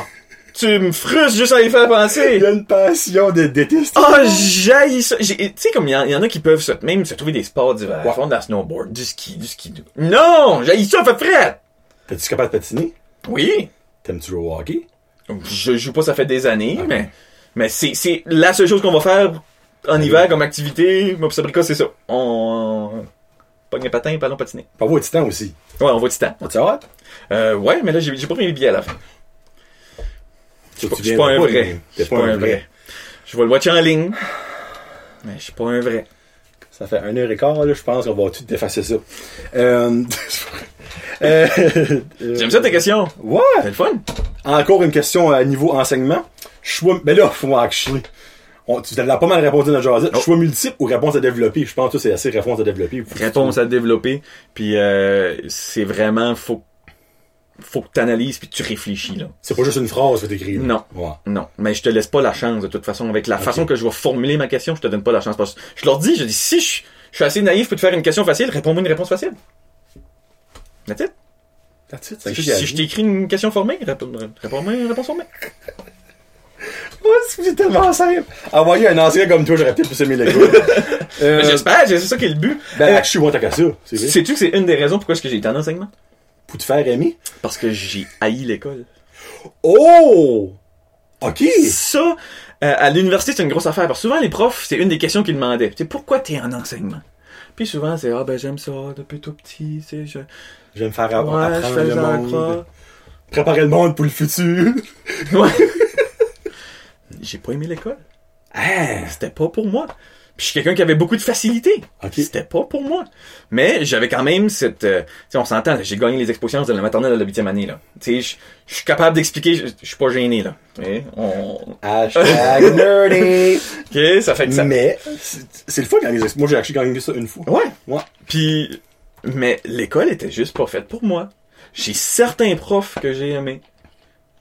S2: Tu me frustres juste à y faire
S1: Il y
S2: penser.
S1: a une passion de détester.
S2: Oh, j'ai ça. Tu sais, comme il y, en- il y en a qui peuvent se, même se trouver des sports d'hiver.
S1: Ouais.
S2: Font de la snowboard, du ski, du ski. du- Non! J'ai ça, fait fret!
S1: T'es-tu capable de patiner?
S2: Oui.
S1: T'aimes-tu jouer au hockey?
S2: Je joue pas, ça fait des années, mais, mais c'est, c'est la seule chose qu'on va faire en hiver comme activité. Moi, pis Sabrina, c'est ça. On pogne un patin et allons patiner.
S1: Pas voir Titan aussi.
S2: Ouais, on va au Titan.
S1: As-tu hâte?
S2: Euh, ouais, mais là, j'ai, j'ai pas pris mes billets à la fin.
S1: Je
S2: suis pas un vrai. Je suis pas un vrai. Je vais le watcher en ligne. Mais je suis pas un vrai.
S1: Ça fait un heure et quart, là, je pense qu'on va tout effacer ça. Euh... euh,
S2: J'aime ça tes questions.
S1: Ouais!
S2: C'est le fun.
S1: Encore une question à niveau enseignement. Choix, mais là, faut actually. On, tu l'as pas mal répondu dans jasette.
S2: Oh.
S1: Choix multiple ou réponse à développer? Je pense que c'est assez réponse à développer.
S2: Réponse à développer. Puis euh, c'est vraiment faut faut que t'analyses puis que tu réfléchis là.
S1: C'est pas juste une phrase que t'écris.
S2: Non.
S1: Ouais.
S2: Non, mais je te laisse pas la chance de toute façon. Avec la façon que je vais formuler ma question, je te donne pas la chance. Parce que je leur dis, je dis, si je, je suis assez naïf pour te faire une question facile, réponds-moi une réponse facile. That's it.
S1: That's it.
S2: Si, je t'écris une question formée, réponds- réponds-moi une réponse formée.
S1: Ouais, c'est tellement simple. Envoyer un ancien comme toi, j'aurais peut-être plus aimé l'école. euh,
S2: J'espère, c'est ça qui est le but.
S1: ben,
S2: Euh,
S1: actually, moi, t'as qu'à ça. C'est vrai.
S2: Sais-tu que c'est une des raisons pourquoi est-ce que j'ai été en enseignement?
S1: Pour te faire aimer.
S2: Parce que j'ai haï l'école.
S1: Oh! Ok!
S2: Ça, euh, à l'université, c'est une grosse affaire. Parce que souvent, les profs, c'est une des questions qu'ils demandaient. Tu sais, pourquoi t'es en enseignement? Puis souvent, c'est, ah ben j'aime ça depuis tout petit, sais, je...
S1: Je vais me faire app-
S2: Ouais, je
S1: apprendre
S2: fais
S1: le monde.
S2: croix.
S1: Préparer le monde pour le futur.
S2: Ouais. J'ai pas aimé l'école.
S1: Ah!
S2: C'était pas pour moi. Puis je suis quelqu'un qui avait beaucoup de facilité.
S1: Ok.
S2: C'était pas pour moi. Mais j'avais quand même cette... euh, tu on s'entend, j'ai gagné les expositions de la maternelle à la huitième année, là. Tu sais, je suis capable d'expliquer, je suis pas gêné, là. On...
S1: Hashtag nerdy!
S2: Ok, ça fait que ça...
S1: Mais, c'est le fun quand les ex- Moi, j'ai actually gagné ça une fois.
S2: Ouais.
S1: Ouais.
S2: Puis, mais l'école était juste pas faite pour moi. J'ai certains profs que j'ai aimés.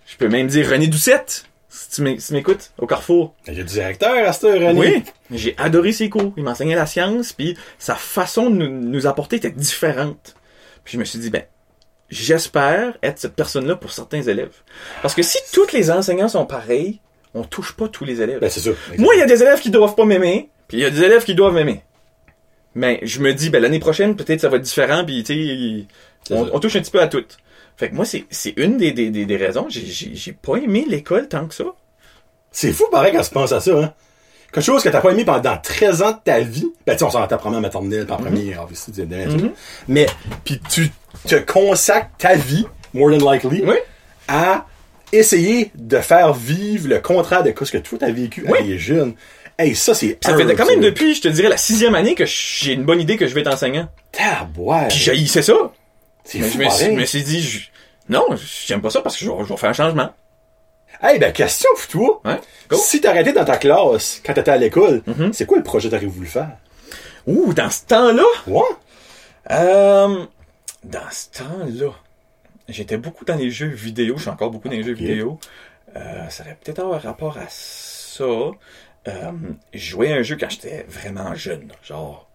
S2: Je peux même dire René Doucette, si tu m'écoutes, au Carrefour.
S1: Il y a du directeur à cette heure.
S2: Oui, j'ai adoré ses cours. Il m'enseignait la science, puis sa façon de nous, nous apporter était différente. Puis je me suis dit, ben, j'espère être cette personne-là pour certains élèves. Parce que si tous les enseignants sont pareils, on touche pas tous les élèves.
S1: Ben, c'est ça.
S2: Moi, il y a des élèves qui doivent pas m'aimer, puis il y a des élèves qui doivent m'aimer. Mais je me dis, ben l'année prochaine, peut-être ça va être différent, puis tu sais, on, on touche un petit peu à tout. Fait que moi, c'est c'est une des, des, des, des raisons. J'ai- J'ai j'ai pas aimé l'école tant que ça.
S1: C'est fou, pareil, quand tu penses à ça, hein. Quelque chose que t'as pas aimé pendant 13 ans de ta vie. Ben, tu sais, on s'entend première maternelle, puis en premier, obviously, tu sais,
S2: Mhm.
S1: Mais, puis tu te consacres ta vie, more than likely,
S2: Oui.
S1: à essayer de faire vivre le contraire de ce que toi t'as vécu à
S2: Oui.
S1: les jeunes. Hey, ça, c'est
S2: Ça fait quand même depuis, je te dirais, la sixième année que j'ai une bonne idée que je vais être enseignant.
S1: Taboire.
S2: Puis j'haïssais ça.
S1: C'est
S2: Mais
S1: fou,
S2: je me suis,
S1: pareil.
S2: me suis dit, je- non, j'aime pas ça parce que je vais, je vais faire un changement.
S1: Hey, ben, question pour toi.
S2: Ouais. Go.
S1: Si t'arrêtais dans ta classe quand t'étais à l'école,
S2: Mhm.
S1: c'est quoi le projet que t'aurais voulu faire?
S2: Ouh, dans ce temps-là,
S1: Ouais.
S2: euh, dans ce temps-là, j'étais beaucoup dans les jeux vidéo. Je suis encore beaucoup dans les jeux vidéo. Euh, ça aurait peut-être avoir rapport à ça. Euh, je jouais à un jeu quand j'étais vraiment jeune, genre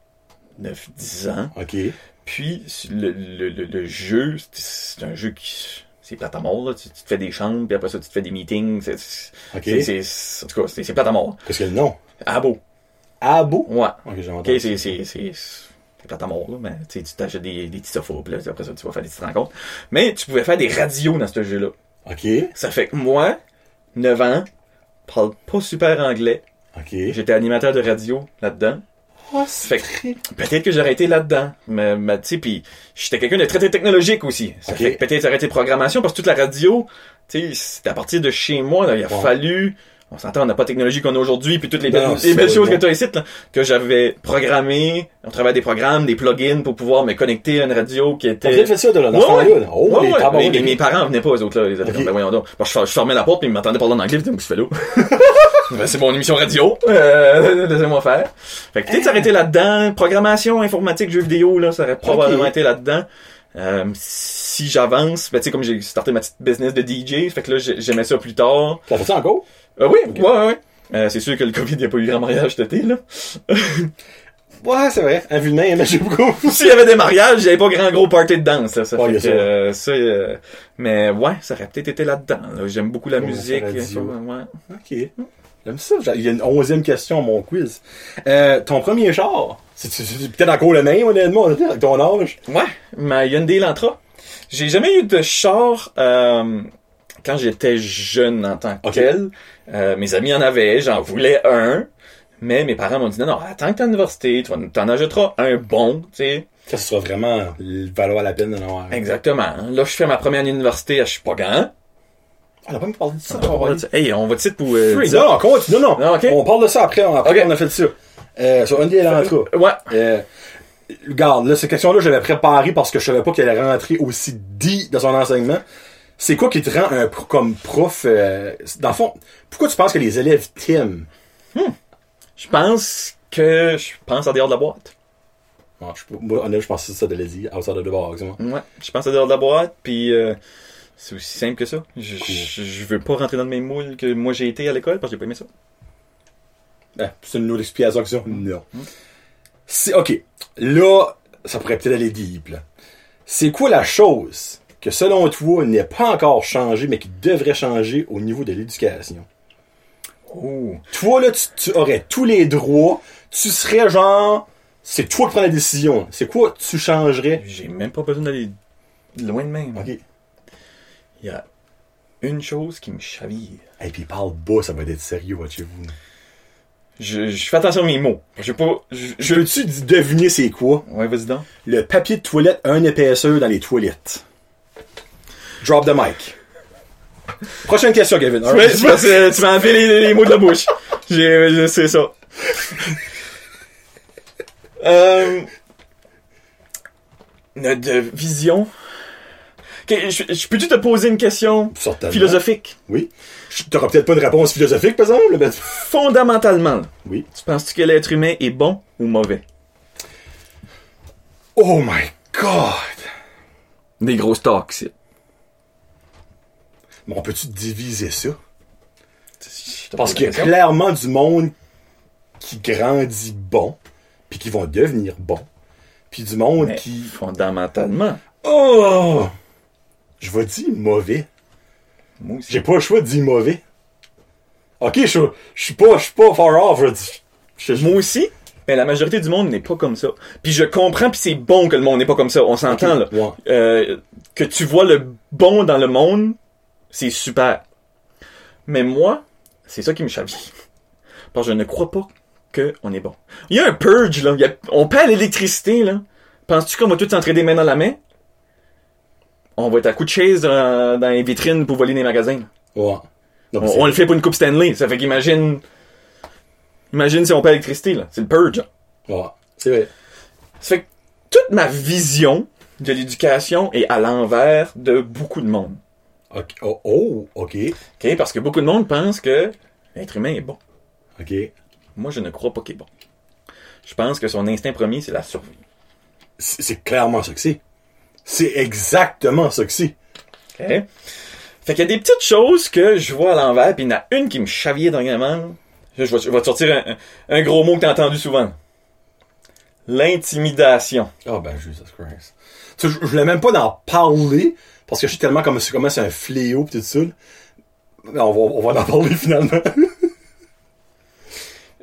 S2: 9-10 ans.
S1: Ok.
S2: Puis le, le, le, le jeu, c'est- un jeu qui... C'est plate à mort, là. Tu, tu te fais des chambres, puis après ça, tu te fais des meetings. C'est, c'est- en tout cas, c'est, plate à mort.
S1: Qu'est-ce que le nom?
S2: Ah bon.
S1: Abo?
S2: Ouais.
S1: Ok,
S2: c'est, c'est, c'est, plate à mort, là. Mais tu t'achètes des, des petits sofas, puis là, après ça, tu vas faire des petites rencontres. Mais tu pouvais faire des radios dans ce jeu-là.
S1: Ok.
S2: Ça fait que moi, 9 ans, parle pas super anglais.
S1: Ok.
S2: J'étais animateur de radio là-dedans.
S1: Oh,
S2: Fait que peut-être que j'aurais été là-dedans. Mais, mais tu sais, puis j'étais quelqu'un de très, très technologique aussi. Ça
S1: Ok.
S2: fait que peut-être j'aurais été programmation parce que toute la radio, tu sais, c'est à partir de chez moi, là, il a fallu... On s'entend, on n'a pas de technologie qu'on a aujourd'hui, puis toutes les
S1: Non,
S2: belles,
S1: non,
S2: les belles choses
S1: bon.
S2: que tu as ici, là, que j'avais programmé. On travaillait des programmes, des plugins pour pouvoir me connecter à une radio qui
S1: T'as
S2: était...
S1: peut-être fait ça, de là, dans
S2: Ouais,
S1: ce
S2: ouais.
S1: là. Oh,
S2: Ouais,
S1: les
S2: Mais- mais mes parents venaient pas, eux autres, là. Ils étaient
S1: Ok.
S2: comme, ben voyons donc. Bon, je, fer- je fermais la porte, puis ils m'entendaient parler en anglais, puis ils me disaient, qu'est-ce que tu fais là? Ben, c'est mon émission radio. Euh, laissez-moi faire. Fait que peut-être ça aurait été là-dedans. Programmation, informatique, jeux vidéo, là, ça aurait probablement été là-dedans. Euh, si j'avance, ben, tu sais, comme j'ai starté ma petite business de DJ, fait que là, j'ai- j'aimais ça plus tard.
S1: T'as fait ça encore?
S2: Euh, oui, ouais, ouais, ouais. Euh, c'est sûr que le COVID, n'y a pas eu grand mariage cet été, là.
S1: Ouais, c'est vrai. Un vu de main, beaucoup.
S2: S'il y avait des mariages, il n'y avait pas grand gros party de danse, là. Ça
S1: Ouais,
S2: fait que,
S1: ça.
S2: euh, ça, euh, mais ouais, ça aurait peut-être été là-dedans, là. J'aime beaucoup la musique.
S1: ça,
S2: ça, ouais.
S1: Ok. J'aime ça. Il y a une onzième question à mon quiz. Euh, ton premier char, c'est peut-être encore le même, honnêtement, avec ton âge.
S2: Ouais, ma Hyundai Elantra. J'ai jamais eu de char euh, quand j'étais jeune en tant que tel. Euh, mes amis en avaient, j'en voulais un. Mais mes parents m'ont dit non, non, attends que t'es à l'université, tu t'en achèteras un bon, tu sais.
S1: Que ce soit vraiment valoir la peine de l'avoir.
S2: Exactement. Là, je fais ma première année d'université à Chupagan.
S1: Ah, on a pas même parlé de ça.
S2: On va Hey, on va dire pour... euh,
S1: Free, non, non, continue. Non, non. On parle de ça après. On a fait ça. Euh, sur Hyundai Elantra.
S2: Ouais.
S1: Euh, regarde, là, cette question-là, je l'avais préparée parce que je savais pas qu'elle allait rentrer aussi dit dans son enseignement. C'est quoi qui te rend un pro- comme prof, euh, dans le fond, pourquoi tu penses que les élèves t'aiment?
S2: Je pense que je pense à dehors de la boîte.
S1: Ah, je, moi, honnêtement, je pense que c'est ça de le dire, outside of the box, moi.
S2: Ouais, je pense à dehors de la boîte, puis euh, c'est aussi simple que ça. Je,
S1: Cool.
S2: je, je veux pas rentrer dans le même moule que moi j'ai été à l'école parce que j'ai pas aimé ça.
S1: Ah, c'est une autre explication. Non. C'est, ok. Là, ça pourrait peut-être aller deep, là. C'est quoi la chose que, selon toi, n'est pas encore changée, mais qui devrait changer au niveau de l'éducation?
S2: Oh.
S1: Toi, là, tu, tu aurais tous les droits. Tu serais genre, c'est toi qui prends la décision. C'est quoi tu changerais?
S2: J'ai même pas besoin d'aller loin de même.
S1: Ok.
S2: Il y a une chose qui me chavire.
S1: Et puis parle bas, ça va être sérieux, watchez-vous.
S2: Je, je fais attention à mes mots. Je pas. Je, je-
S1: peux-tu deviner c'est quoi?
S2: Ouais, vas-y donc.
S1: Le papier de toilette a une épaisseur dans les toilettes. Drop the mic. Prochaine question, Kevin.
S2: C'est tu m'as enlevé les, les mots de la bouche. Sais ça. euh, notre vision. Je, je peux-tu te poser une question
S1: Certainement.
S2: philosophique?
S1: Oui. Je- T'auras peut-être pas de réponse philosophique, par exemple, mais...
S2: Fondamentalement,
S1: Oui.
S2: tu penses-tu que l'être humain est bon ou mauvais?
S1: Oh my god!
S2: Des grosses talks.
S1: Mais on peut-tu diviser ça? Parce qu'il y a clairement du monde qui grandit bon, puis qui vont devenir bon, puis du monde
S2: Mais
S1: qui...
S2: fondamentalement,
S1: Oh! Je vais dire mauvais.
S2: moi aussi.
S1: J'ai pas le choix de dire mauvais. Ok, je je suis pas, je suis pas far off, je je-
S2: Moi aussi, mais la majorité du monde n'est pas comme ça. Puis je comprends, puis c'est bon que le monde n'est pas comme ça. On s'entend, là.
S1: Ouais.
S2: Euh, que tu vois le bon dans le monde, c'est super. Mais moi, c'est ça qui me chavire. Parce que je ne crois pas qu'on est bon. Il y a un purge, là. Il y a- on perd l'électricité, là. Penses-tu qu'on va tous s'entraider main dans la main? On va être à coup de chaise dans, dans les vitrines pour voler des magasins.
S1: Ouais. Non,
S2: On, le fait pour une coupe Stanley. Ça fait qu'imagine... Imagine si on perd l'électricité, là. C'est le purge.
S1: Ouais. C'est vrai.
S2: Ça fait que toute ma vision de l'éducation est à l'envers de beaucoup de monde.
S1: Ok. Oh, oh, ok.
S2: OK? Parce que beaucoup de monde pense que l'être humain est bon.
S1: Ok.
S2: Moi, je ne crois pas qu'il est bon. Je pense que son instinct premier, c'est la survie.
S1: C'est clairement ça que c'est. C'est exactement ça que c'est.
S2: OK? Fait qu'il y a des petites choses que je vois à l'envers, puis il y en a une qui me chavillait dernièrement. Je vais, je vais te sortir un, un gros mot que t'as entendu souvent. L'intimidation.
S1: Oh ben, Jesus Christ. Tu sais, je, je voulais même pas d'en parler, parce que je suis tellement comme, comment c'est un fléau pis tout ça. on va, on va en parler finalement.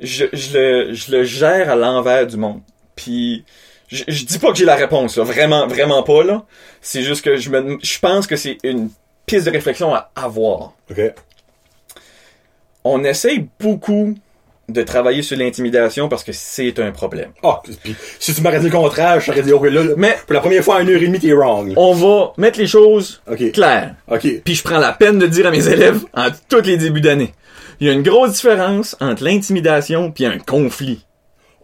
S2: Je, je, le, je le gère à l'envers du monde. Puis je, je dis pas que j'ai la réponse, là. vraiment, vraiment pas là. C'est juste que je me, je pense que c'est une piste de réflexion à avoir.
S1: ok.
S2: On essaye beaucoup de travailler sur l'intimidation parce que c'est un problème.
S1: Ah, pis si tu m'aurais dit le contraire, je t'aurais dit, ok, là,
S2: Mais
S1: pour la première fois en une heure et demie, t'es wrong.
S2: on va mettre les choses claires.
S1: Ok.
S2: Puis je prends la peine de dire à mes élèves en tous les débuts d'année. Il y a une grosse différence entre l'intimidation puis un conflit.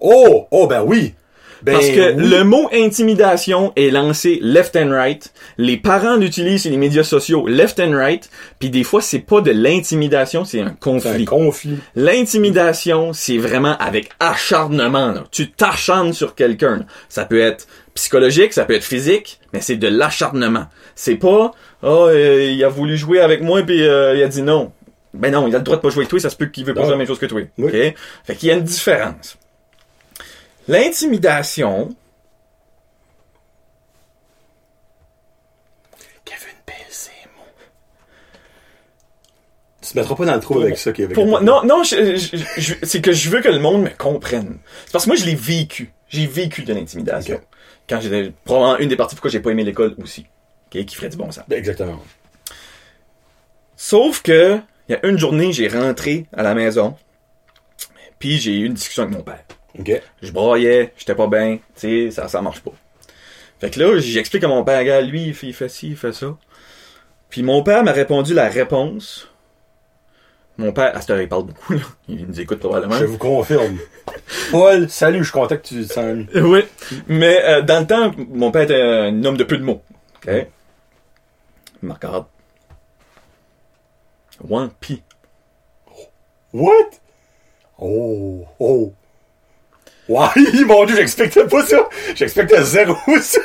S1: Oh! Oh, ben oui! Ben
S2: Parce que
S1: oui.
S2: le mot intimidation est lancé left and right. Les parents l'utilisent sur les médias sociaux left and right. Puis des fois, c'est pas de l'intimidation, c'est un
S1: C'est un
S2: conflit.
S1: conflit.
S2: L'intimidation, c'est vraiment avec acharnement. là. Tu t'acharnes sur quelqu'un. Ça peut être psychologique, ça peut être physique, mais c'est de l'acharnement. C'est pas oh euh, il a voulu jouer avec moi puis euh, il a dit non. Ben non, il a le droit de pas jouer avec toi, ça se peut qu'il veut pas
S1: Ah.
S2: faire la même chose que toi.
S1: Oui.
S2: OK? Fait qu'il y a une différence. L'intimidation,
S1: Kevin moi. Tu te mettras pas dans le trou avec ça, Kevin.
S2: Pour moi, non, non, c'est que je veux que le monde me comprenne. C'est parce que moi, je l'ai vécu. J'ai vécu de l'intimidation. Quand j'étais, probablement une des parties pourquoi j'ai pas aimé l'école aussi. Qui ferait du bon sens.
S1: Exactement.
S2: Sauf que, il y a une journée, j'ai rentré à la maison, puis j'ai eu une discussion avec mon père. Je broyais, j'étais pas bien, tu sais, ça, ça marche pas. Fait que là, j'explique à mon père, gars, lui, il fait, il fait ci, il fait ça. Puis mon père m'a répondu la réponse. Mon père, à cette heure, il parle beaucoup, là. Il nous écoute probablement.
S1: Je vous confirme. Paul, salut, je suis content que tu t'en
S2: Oui. Mais euh, dans le temps, mon père était un homme de peu de mots. OK? Il me regarde. Ouais, pis.
S1: What? Oh, oh. Ouais, mon dieu, j'expectais pas ça. J'expectais zéro ça.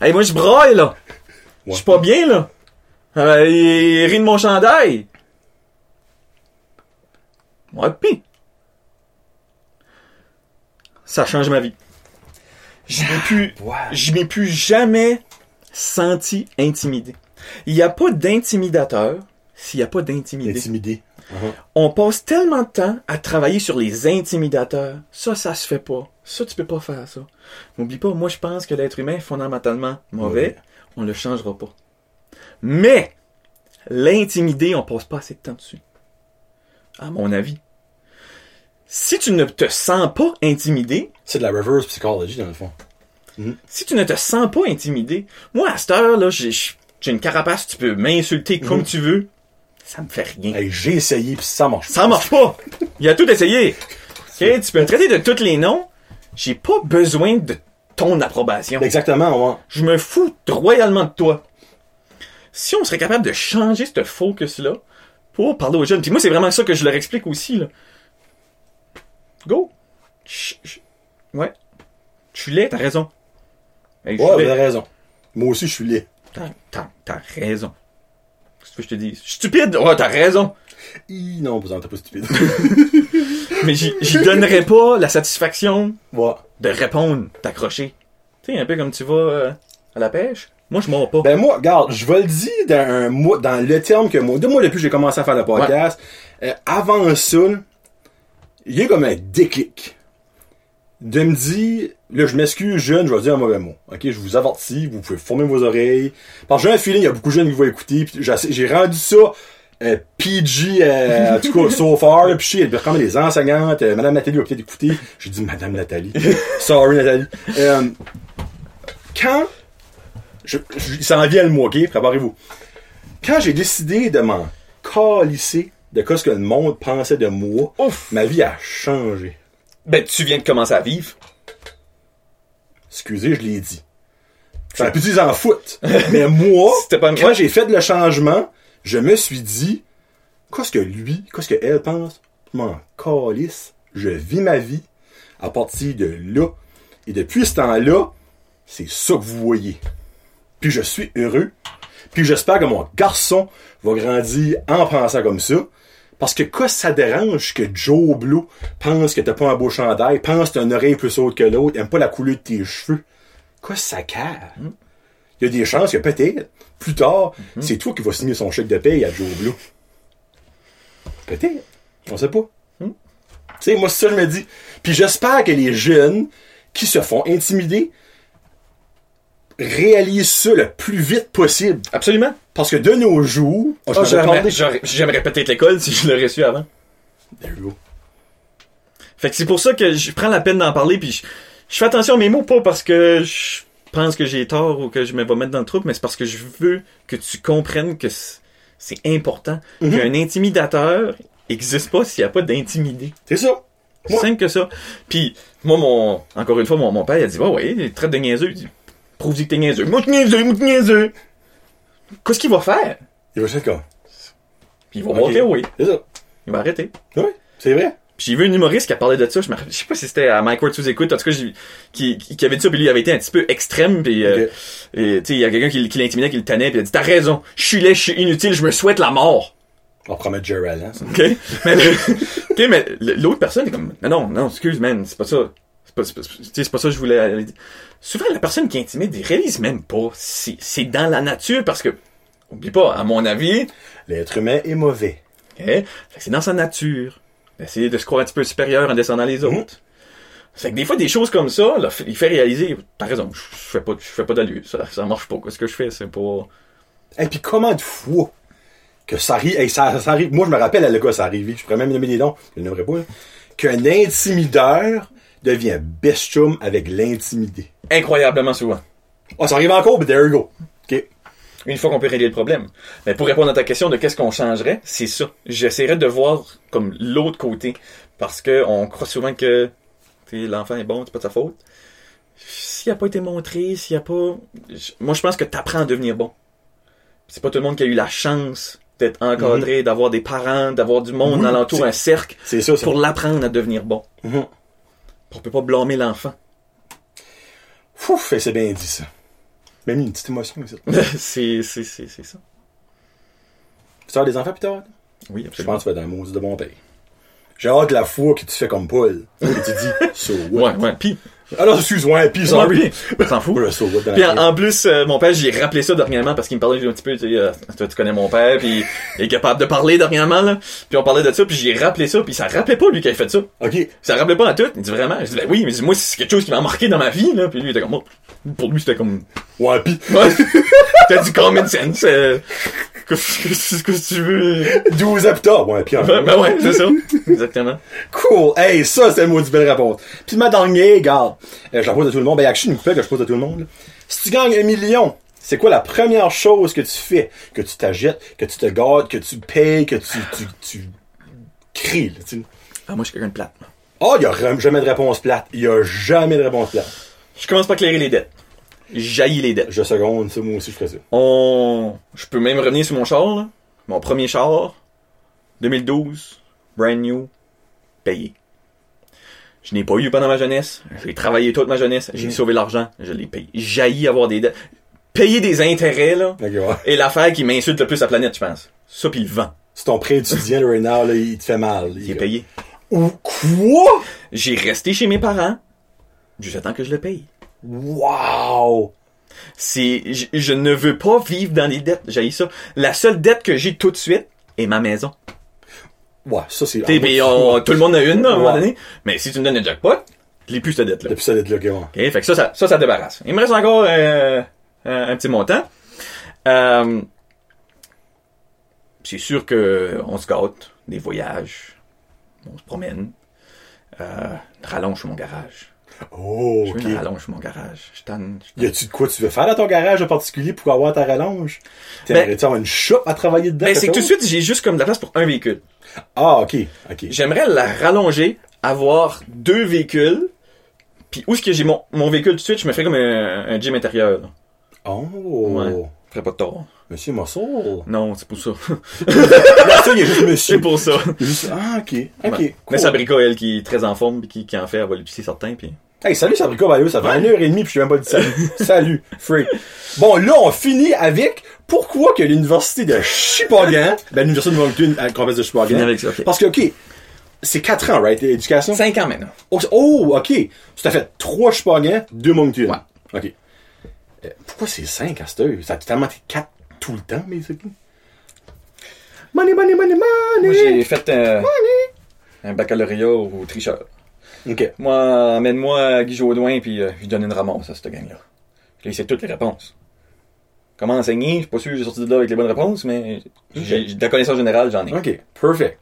S2: Hey, moi, je braille, là. Je
S1: Ouais.
S2: suis pas bien, là. Euh, il rit de mon chandail. Ouais, pis. Ça change ma vie. Je m'ai plus,
S1: Ouais.
S2: je m'ai plus jamais senti intimidé. Il n'y a pas d'intimidateur s'il n'y a pas d'intimidé.
S1: Intimidé.
S2: On passe tellement de temps à travailler sur les intimidateurs. Ça, ça se fait pas. Ça, tu peux pas faire ça. N'oublie pas, moi, je pense que l'être humain est fondamentalement mauvais.
S1: Ouais.
S2: On le changera pas. Mais, l'intimider, on passe pas assez de temps dessus. À mon avis. Si tu ne te sens pas intimidé,
S1: C'est de la reverse psychology, dans le fond.
S2: si tu ne te sens pas intimidé, moi, à cette heure, là, j'ai j'ai une carapace, tu peux m'insulter comme tu veux. Ça me fait rien.
S1: Hey, j'ai essayé pis ça marche
S2: Ça marche pas. Il a tout essayé. Ok, Tu peux me traiter de tous les noms. J'ai pas besoin de ton approbation.
S1: Exactement, ouais.
S2: Je me fous royalement de toi. Si on serait capable de changer ce focus-là pour parler aux jeunes, puis moi c'est vraiment ça que je leur explique aussi là. Go. Ouais. Je suis laid, t'as raison. Hey,
S1: Ouais, avez raison. Moi aussi, je suis laid.
S2: T'as- T'as t'as raison. Que je te dis? Stupide? Ouais, t'as raison.
S1: Non, vous êtes pas stupide.
S2: Mais j'y donnerais pas la satisfaction
S1: ouais.
S2: de répondre, t'accrocher. Tu sais, un peu comme tu vas euh, à la pêche. Moi, je mords pas.
S1: Ben moi, regarde, je vais le dire dans, un mois, dans le terme que moi, de moi depuis que j'ai commencé à faire le podcast, euh, avant ça, il y a comme un déclic. De me dire, là je m'excuse jeune, je vais dire un mauvais mot. Ok, je vous avertis, vous pouvez former vos oreilles. Parce que j'ai un feeling, il y a beaucoup de jeunes qui vont écouter. j'ai rendu ça euh, PG, euh, en tout cas, so far. Puis je des enseignantes. euh, Madame Nathalie va peut-être écouter. J'ai dit Madame Nathalie. Sorry Nathalie. Quand je, je, il s'en vient le mois, ok? Préparez-vous. Quand j'ai décidé de m'en calisser de quoi ce que le monde pensait de moi,
S2: Ouf!
S1: ma vie a changé.
S2: Ben, tu viens de commencer à vivre.
S1: Excusez, je l'ai dit. Ça pu dire en foot. Mais moi, quand j'ai fait le changement, je me suis dit, qu'est-ce que lui, qu'est-ce que elle pense? Je m'en calisse. Je vis ma vie à partir de là. Et depuis ce temps-là, c'est ça que vous voyez. Puis je suis heureux. Puis j'espère que mon garçon va grandir en pensant comme ça. Parce que quoi ça dérange que Joe Blue pense que t'as pas un beau chandail, pense que t'as une oreille plus haute que l'autre, aime pas la couleur de tes cheveux. Quoi ça casse? Il y a des chances que peut-être, plus tard, c'est toi qui vas signer son chèque de paye à Joe Blue. Peut-être. On sait pas. Tu sais, moi, c'est ça que je me dis. Puis j'espère que les jeunes qui se font intimider réalisent ça le plus vite possible.
S2: Absolument.
S1: Parce que de nos jours, oh,
S2: Oh,
S1: m'avais
S2: j'aimerais, peut-être l'école si je l'aurais su avant.
S1: There you go.
S2: Fait que c'est pour ça que je prends la peine d'en parler puis je, je fais attention à mes mots pas parce que je pense que j'ai tort ou que je me vais mettre dans le trouble, mais c'est parce que je veux que tu comprennes que c'est important qu'un intimidateur existe pas s'il n'y a pas d'intimidé.
S1: C'est ça.
S2: C'est simple que ça. Puis moi mon encore une fois mon, mon père il a dit ouais ouais, il traite de niaiseux, il dit prouve que t'es niaiseux. Moi t'es niaiseux, moi niaiseux. Qu'est-ce qu'il va faire?
S1: Il va faire comme.
S2: Puis il va monter oui,
S1: C'est ça.
S2: il va arrêter.
S1: Oui, c'est vrai.
S2: Puis j'ai vu un humoriste qui a parlé de ça, je, me... je sais pas si c'était à Mike Ward sous écoute, en tout cas, qui, qui, avait dit ça, puis lui il avait été un petit peu extrême, puis euh, il y a quelqu'un qui, qui l'intimidait, qui le tenait, puis il a dit, t'as raison, je suis laid, je suis inutile, je me souhaite la mort.
S1: On va promettre Jerry Allen, ça.
S2: OK? Mais, ok, mais l'autre personne est comme, non, non, non, excuse, man, c'est pas ça. C'est pas, c'est pas, c'est ça que je voulais aller dire. Souvent, la personne qui intimide, il réalise même pas. C'est c'est dans la nature, parce que, oublie pas, à mon avis,
S1: L'être humain est mauvais.
S2: C'est dans sa nature. D'essayer de se croire un petit peu supérieur en descendant les
S1: Mhm.
S2: autres. Fait que des fois, des choses comme ça, là, il fait réaliser, t'as raison, je fais pas, je fais pas d'allure. Ça, ça marche pas. Qu'est-ce que je fais? C'est pas...
S1: Et puis comment de fois que ça arrive, hey, ça, ça arrive, moi je me rappelle à l'école, ça arrive, je pourrais même nommer des noms, je ne nommerai pas, qu'un intimideur devient best chum avec l'intimidé.
S2: Incroyablement souvent.
S1: Oh, ça arrive encore, but there you go. OK.
S2: Une fois qu'on peut régler le problème. Mais pour répondre à ta question de qu'est-ce qu'on changerait, c'est ça. J'essaierais de voir comme l'autre côté. Parce que on croit souvent que l'enfant est bon, c'est pas de sa faute. S'il a pas été montré, s'il a pas... Moi, je pense que t'apprends à devenir bon. C'est pas tout le monde qui a eu la chance d'être encadré, d'avoir des parents, d'avoir du monde
S1: Oui,
S2: alentour, un cercle,
S1: C'est ça, ça.
S2: pour l'apprendre à devenir bon.
S1: Mhm.
S2: On peut pas blâmer l'enfant.
S1: Ouf, c'est bien dit ça. Même une petite émotion, ça.
S2: c'est, c'est, c'est, c'est ça.
S1: Tu as des enfants, Peter?
S2: Oui,
S1: Je
S2: absolument.
S1: pense que tu vas être un maudit de bon père. J'ai hâte de la fois que tu fais comme Paul. Et tu dis, so what?
S2: Ouais, ouais. Puis,
S1: Alors, excuse-moi, puis sorry.
S2: s'en fout. Puis en, en plus, euh, mon père, j'ai rappelé ça dernièrement parce qu'il me parlait un petit peu, tu sais, euh, toi tu connais mon père, puis il est capable de parler dernièrement, là. Puis on parlait de ça, puis j'ai rappelé ça, puis ça rappelait pas lui qui avait fait ça.
S1: OK.
S2: Ça rappelait pas à tout. Il dit vraiment. Je dis, ben oui, mais moi, c'est quelque chose qui m'a marqué dans ma vie, là. Puis lui, il était comme, oh. pour lui, c'était comme,
S1: Ouais, pis
S2: t'as du common sense, euh, qu'est-ce que tu veux?
S1: 12 ans plus tard. Ouais, pis
S2: Ben, ben ouais, c'est ça. Exactement.
S1: Cool. Hey, ça, c'est une maudite belle réponse. Puis ma dernière, garde. Euh, je la pose à tout le monde. Ben, il y a actually une que je pose à tout le monde. Si tu gagnes un million, c'est quoi la première chose que tu fais? Que tu t'achètes, que tu te gardes, que tu payes, que tu, tu, tu cries, là, tu.
S2: Ah, moi, je suis quelqu'un de plate.
S1: Oh, il y a jamais de réponse plate. Il y a jamais de réponse plate.
S2: Je commence par clairer les dettes. Jaillis les dettes.
S1: Je seconde, ça, moi aussi, je ferais ça.
S2: On... Je peux même revenir sur mon char, là. Mon premier char, 2012, brand new, payé. Je n'ai pas eu pendant ma jeunesse. J'ai travaillé toute ma jeunesse. J'ai sauvé l'argent. Je l'ai payé. Jailli avoir des dettes. Payer des intérêts, là,
S1: Ok, ouais.
S2: est l'affaire qui m'insulte le plus la planète, je pense. Ça, puis le vent.
S1: Si ton prêt étudiant, là, right now, là, il te fait mal.
S2: Il est payé.
S1: Ou quoi?
S2: J'ai resté chez mes parents temps que je le paye.
S1: Wow!
S2: C'est, je, je ne veux pas vivre dans les dettes. J'ai ça. La seule dette que j'ai tout de suite est ma maison.
S1: Ouais, ça, c'est...
S2: T'sais, pis on- tout le monde a une, là, à un moment donné. Mais si tu me donnes le jackpot, je l'ai plus cette dette-là.
S1: Depuis ça, d'être là, ok, ouais.
S2: OK? Fait que ça, ça, ça, ça débarrasse. Il me reste encore euh, un, un petit montant. Euh, c'est sûr que on se gâte, des voyages, on se promène. Euh, une rallonge sur mon garage.
S1: Oh,
S2: Je une rallonge sur mon garage. Je tanne, je tanne.
S1: Y a-tu de quoi tu veux faire dans ton garage en particulier pour avoir ta rallonge? T'aimerais-tu avoir une shop à travailler dedans?
S2: Ben, c'est que tout de suite, j'ai juste comme de la place pour un véhicule.
S1: Ah, ok, ok.
S2: J'aimerais la rallonger, avoir deux véhicules, puis où est-ce que j'ai mon, mon véhicule tout de suite, je me ferais comme un, un gym intérieur. là.
S1: Oh,
S2: Ouais. Je ferais pas de tort.
S1: Monsieur Mossol.
S2: Non, c'est pour ça.
S1: Il y a juste
S2: c'est
S1: monsieur.
S2: pour ça.
S1: Juste- Ah, ok, ok. Cool.
S2: Mais Sabrica, elle, qui est très en forme, puis qui, qui en fait, elle va l'épicer certains, puis
S1: Hey, salut Bayo, ça fait une heure et demie puis je suis même pas dit salut. salut, freak. Bon, là, on finit avec pourquoi que l'université de Sheboygan, ben l'université de Moncton à la de
S2: avec ça, ok.
S1: Parce que, ok, c'est 4 ans, right, éducation?
S2: 5 ans maintenant.
S1: Oh, oh, ok. Tu t'as fait 3 Sheboygan, 2 Moncton.
S2: Ouais.
S1: Ok. Euh, pourquoi c'est 5 à cette heure? Ça a tellement été 4 tout le temps, mais c'est Money, money, money, money!
S2: Moi, j'ai fait euh, un baccalauréat au tricheur.
S1: Ok.
S2: Moi, amène-moi Guy Jodoin, puis euh, je donne une ramasse à cette gang-là. Je lui sais toutes les réponses. Comment enseigner? Je suis pas sûr que j'ai sorti de là avec les bonnes réponses, mais j'ai de la connaissance générale, j'en ai.
S1: Ok. Perfect.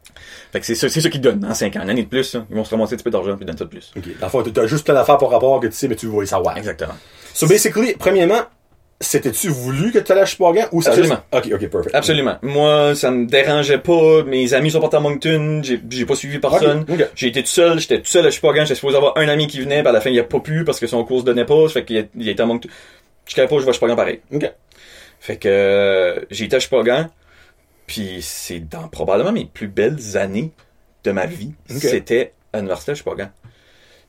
S2: Fait que c'est ça, c'est ça qu'ils donnent en 5 ans. Une année de plus, là, ils vont se ramasser un petit peu d'argent, puis ils donnent ça de plus.
S1: Ok. Le fond, t'as juste plein d'affaires par rapport que tu sais, mais tu veux y savoir.
S2: Exactement.
S1: So basically, premièrement, c'était-tu voulu que tu allais à Sheboygan ou c'est
S2: Absolument.
S1: juste- Ok, ok, perfect.
S2: Absolument. Moi, ça me dérangeait pas. Mes amis sont partis à Moncton. J'ai pas suivi personne. J'ai été tout seul. J'étais tout seul à Chupagan. J'étais supposé avoir un ami qui venait. Puis à la fin, il a pas pu parce que son cours se donnait pas. Fait qu'il il était à Moncton. Je savais pas, je vais à Chupagan pareil.
S1: Ok.
S2: Fait que euh, j'ai été à Chupagan. Puis c'est dans probablement mes plus belles années de ma vie. C'était à l'université à Chupagan.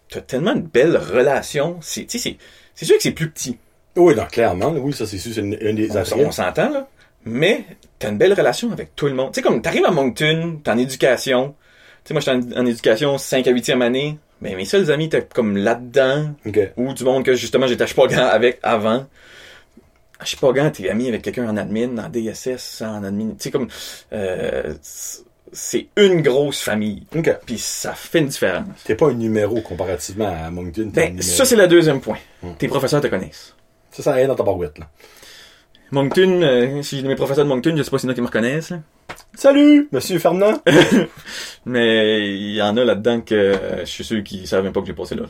S2: T'as tellement une belle relation. C'est sûr que c'est plus petit.
S1: Oui, non, clairement, oui, ça c'est sûr, c'est une, une des
S2: On, on s'entend, là. Mais t'as une belle relation avec tout le monde. Tu sais, comme t'arrives à Moncton, t'es en éducation. Tu sais, moi, j'étais en, en éducation 5 à 8e année. Mais mes seuls amis, t'es comme là-dedans. Ou du monde que, justement, j'étais à Chipagan avec avant. À Chipagan, t'es ami avec quelqu'un en admin, en DSS, en admin. Tu sais, comme... euh, c'est une grosse famille. Puis ça fait une différence.
S1: T'es pas un numéro comparativement à Moncton.
S2: Ben, ça, c'est le deuxième point.
S1: Hmm.
S2: Tes professeurs te connaissent.
S1: Ça, ça aide dans ta barouette, là.
S2: Moncton, euh, si mes professeurs de Moncton, je sais pas s'il y en a qui me reconnaissent. là.
S1: Salut, monsieur Fernand.
S2: Mais il y en a là-dedans que euh, je suis sûr qu'ils savent même pas que j'ai passé là.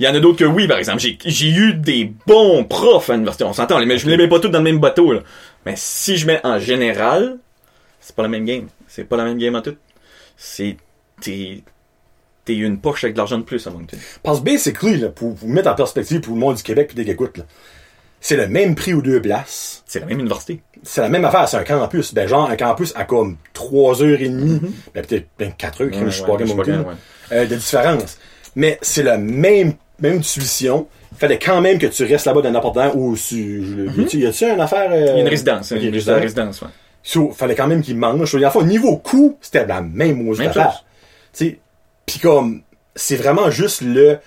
S2: Il y en a d'autres que oui, par exemple. J'ai, j'ai eu des bons profs à l'université. On s'entend, mais je ne les mets pas tous dans le même bateau. Là. Mais si je mets en général, c'est pas la même game. C'est pas la même game en tout. C'est... T'es... T'es une poche avec de l'argent de plus à Moncton.
S1: Parce que basically, là, pour vous mettre en perspective pour le monde du Québec pis des écoute, là, c'est le même prix aux deux places.
S2: C'est la même université.
S1: C'est la même affaire, c'est un campus. Ben, genre, un campus à comme 3 heures et demie, ben, peut-être ben, 4 heures, je suis pas
S2: ouais.
S1: euh, de différence. Mais c'est la même, même tuition. Fallait quand même que tu restes là-bas dans n'importe ou tu, je- y a-tu- y a-tu une affaire, euh,
S2: Il y a une résidence.
S1: ok,
S2: une
S1: résidence.
S2: résidence, ouais.
S1: So, fallait quand même qu'ils mangent. So, fois, au niveau coût, c'était la même chose
S2: Même chose.
S1: Tu sais, pis comme, c'est vraiment juste le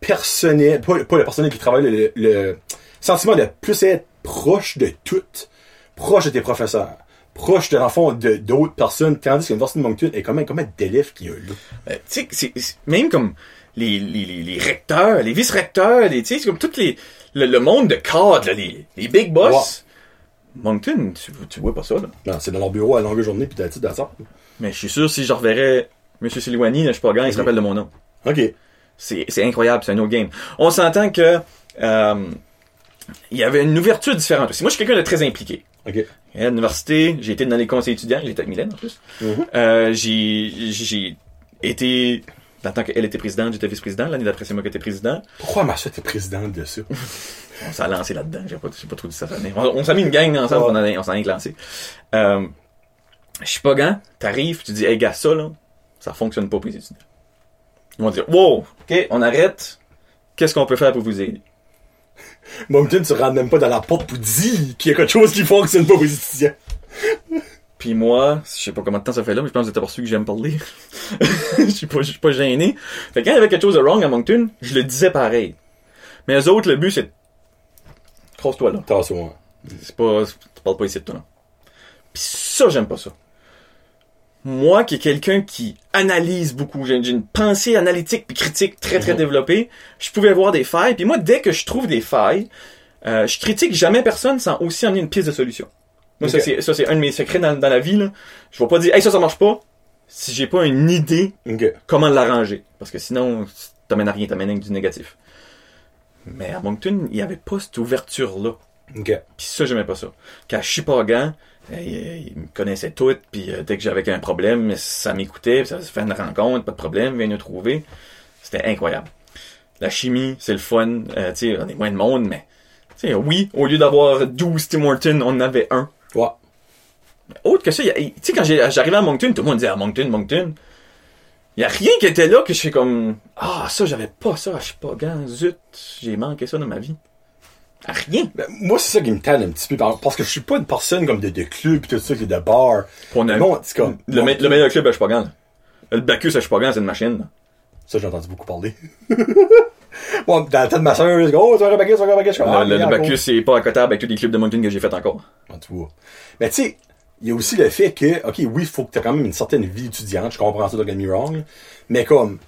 S1: personnel, pas, pas le personnel qui travaille, le, le sentiment de plus être proche de tout, proche de tes professeurs, proche de l'enfant de d'autres personnes, tandis que l'Université de Moncton est quand même combien d'élèves qu'il y a là.
S2: Euh, tu sais, même comme les, les, les, les recteurs, les vice-recteurs, tu sais, c'est comme tout les, le, le monde de cadre, là, les, les big boss. Moncton, tu, tu vois pas ça, là.
S1: Non, c'est dans leur bureau à longue journée pis t'as dit.
S2: Mais je suis sûr, si je reverrais M. Silouani, je suis pas grand, il se rappelle de mon nom.
S1: Ok.
S2: C'est, c'est incroyable, c'est un autre game. On s'entend que, euh, il y avait une ouverture différente aussi. Moi, je suis quelqu'un de très impliqué.
S1: Ok.
S2: À l'université, j'ai été dans les conseils étudiants, j'étais avec Mylène en plus.
S1: Mhm.
S2: Euh, j'ai, j'ai été, le temps qu'elle était présidente, j'étais vice-président. L'année d'après, c'est moi qui étais président.
S1: Pourquoi ma soeur était présidente de ça?
S2: On s'est lancé là-dedans, j'ai pas, j'ai pas trop dit ça. On, on s'est mis une gang ensemble, a- on s'en est lancé. Euh, je suis pas gant, t'arrives, tu dis, hey gars, ça là, ça fonctionne pas pour les étudiants. Ils vont dire, wow, ok, on arrête, qu'est-ce qu'on peut faire pour vous aider?
S1: Moncton, tu rentres même pas dans la porte pour dire qu'il y a quelque chose qui fonctionne pas aux étudiants.
S2: Puis moi, je sais pas combien de temps ça fait là, mais je pense que vous êtes aperçu que j'aime parler. Je suis pas, je suis pas gêné. Fait que quand il y avait quelque chose de wrong à Moncton, je le disais pareil. Mais eux autres, le but, c'est, crosse-toi là.
S1: T'as ça, ouais.
S2: C'est pas, tu parles pas ici de toi, là. Pis ça, j'aime pas ça. Moi, qui est quelqu'un qui analyse beaucoup, j'ai une pensée analytique puis critique très très
S1: Mhm.
S2: développée, je pouvais voir des failles. Puis moi, dès que je trouve des failles, euh, je critique jamais personne sans aussi amener une piste de solution. Moi, ça c'est ça c'est un de mes secrets dans, dans la vie. Là. Je vais pas dire, hey ça ça marche pas, si j'ai pas une idée comment l'arranger. Parce que sinon, t'amènes à rien, t'amènes avec du négatif. Mais à Moncton, il y avait pas cette ouverture-là.
S1: Ok.
S2: Puis ça, j'aimais pas ça. Qu'à Chipagan, euh, ils ils me connaissaient toutes, puis euh, dès que j'avais un problème, ça m'écoutait, ça se fait une rencontre, pas de problème, viens nous trouver. C'était incroyable. La chimie, c'est le fun. Euh, tu sais, on est moins de monde, mais tu sais, oui, au lieu d'avoir 12 Tim Hortons, on en avait un.
S1: Ouais.
S2: Autre que ça, il tu sais, quand j'arrivais à Moncton, tout le monde disait à Moncton, Moncton. y a rien qui était là que je fais comme, ah, ça, j'avais pas ça, je suis pas gant, zut, j'ai manqué ça dans ma vie. Rien.
S1: Ben, moi, c'est ça qui me tanne un petit peu. par- Parce que je suis pas une personne comme de, de club tout ça, qui est de bar.
S2: Pour
S1: Bon, c'est comme.
S2: Le, me- le meilleur club à Chupagan. Le Bacchus à Chupagan, c'est une machine.
S1: Ça, j'ai entendu beaucoup parler. bon, dans la tête de ma soeur, je dis, oh, tu vas un baguette, tu vas suis comme, ah,
S2: le, le, Bacchus, c'est pas à côté avec tous les clubs de mountain que j'ai fait encore.
S1: En tout cas. Mais tu sais, il y a aussi le fait que, ok, oui, il faut que tu aies quand même une certaine vie étudiante, je comprends ça, don't get me wrong, mais comme,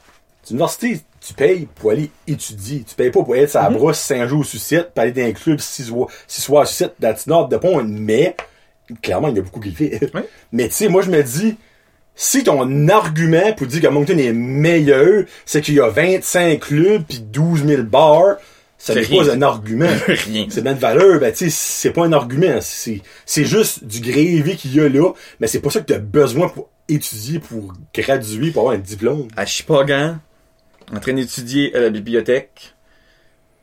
S1: l'université, tu payes pour aller étudier. Tu payes pas pour être sa brosse 5 jours sur 7, pour aller dans un club 6 soirs sur 7, that's not the point, mais, clairement, il y a beaucoup qui le fait.
S2: Oui.
S1: Mais tu sais, moi, je me dis, si ton argument pour dire que Moncton est meilleur, c'est qu'il y a 25 clubs pis 12 000 bars, ça n'est pas un argument.
S2: Rien.
S1: C'est même valeur, ben, tu sais, c'est pas un argument. C'est, juste du grévé qu'il y a là, mais c'est pas ça que t'as besoin pour étudier, pour graduer, pour avoir un diplôme.
S2: À Chupagan, en train d'étudier à la bibliothèque,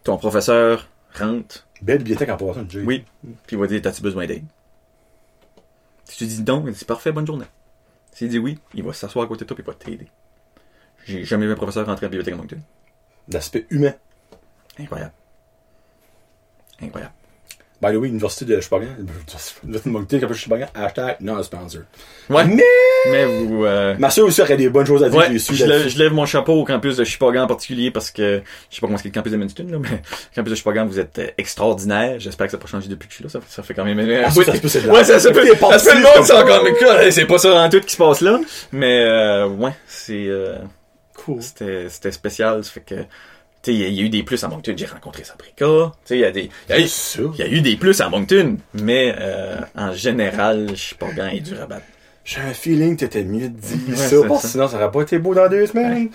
S2: ton professeur rentre,
S1: Belle bibliothèque en passant, Jay.
S2: oui, puis il va dire, t'as-tu besoin d'aide? Si tu dis non, il dit, parfait, bonne journée. S'il dit oui, il va s'asseoir à côté de toi et il va t'aider. J'ai jamais vu un professeur rentrer à la bibliothèque à Moncton.
S1: L'aspect humain.
S2: Incroyable. Incroyable.
S1: By the way, Université de Chupagan, Université de Chupagan, hashtag non sponsor.
S2: Ouais.
S1: Mais,
S2: Mais vous, euh,
S1: ma soeur aussi aurait des bonnes choses à dire,
S2: Ouais, je, lève, je lève mon chapeau au campus de Chupagan en particulier parce que je sais pas comment c'est le campus de Manston, là, mais le campus de Chupagan, vous êtes euh, extraordinaire. J'espère que ça n'a pas changé depuis que je suis là. Ça, ça fait quand même.
S1: Ah,
S2: Oui.
S1: ça se peut, c'est
S2: ouais, ça, peut. Se le monde, c'est encore. Mais c'est pas ça en tout qui se passe là. Mais euh, ouais, c'est euh,
S1: Cool.
S2: c'était c'était spécial. Ça fait que. Tu sais, il y a- il y, a eu des plus à Moncton. J'ai rencontré sais, il y a des. Y a eu-
S1: ça.
S2: il y a eu des plus à Moncton, mais euh, en général, Chupagan est dur à battre.
S1: J'ai un feeling que t'étais mieux de dire
S2: Ouais,
S1: ça, parce que sinon ça aurait pas été beau dans deux semaines.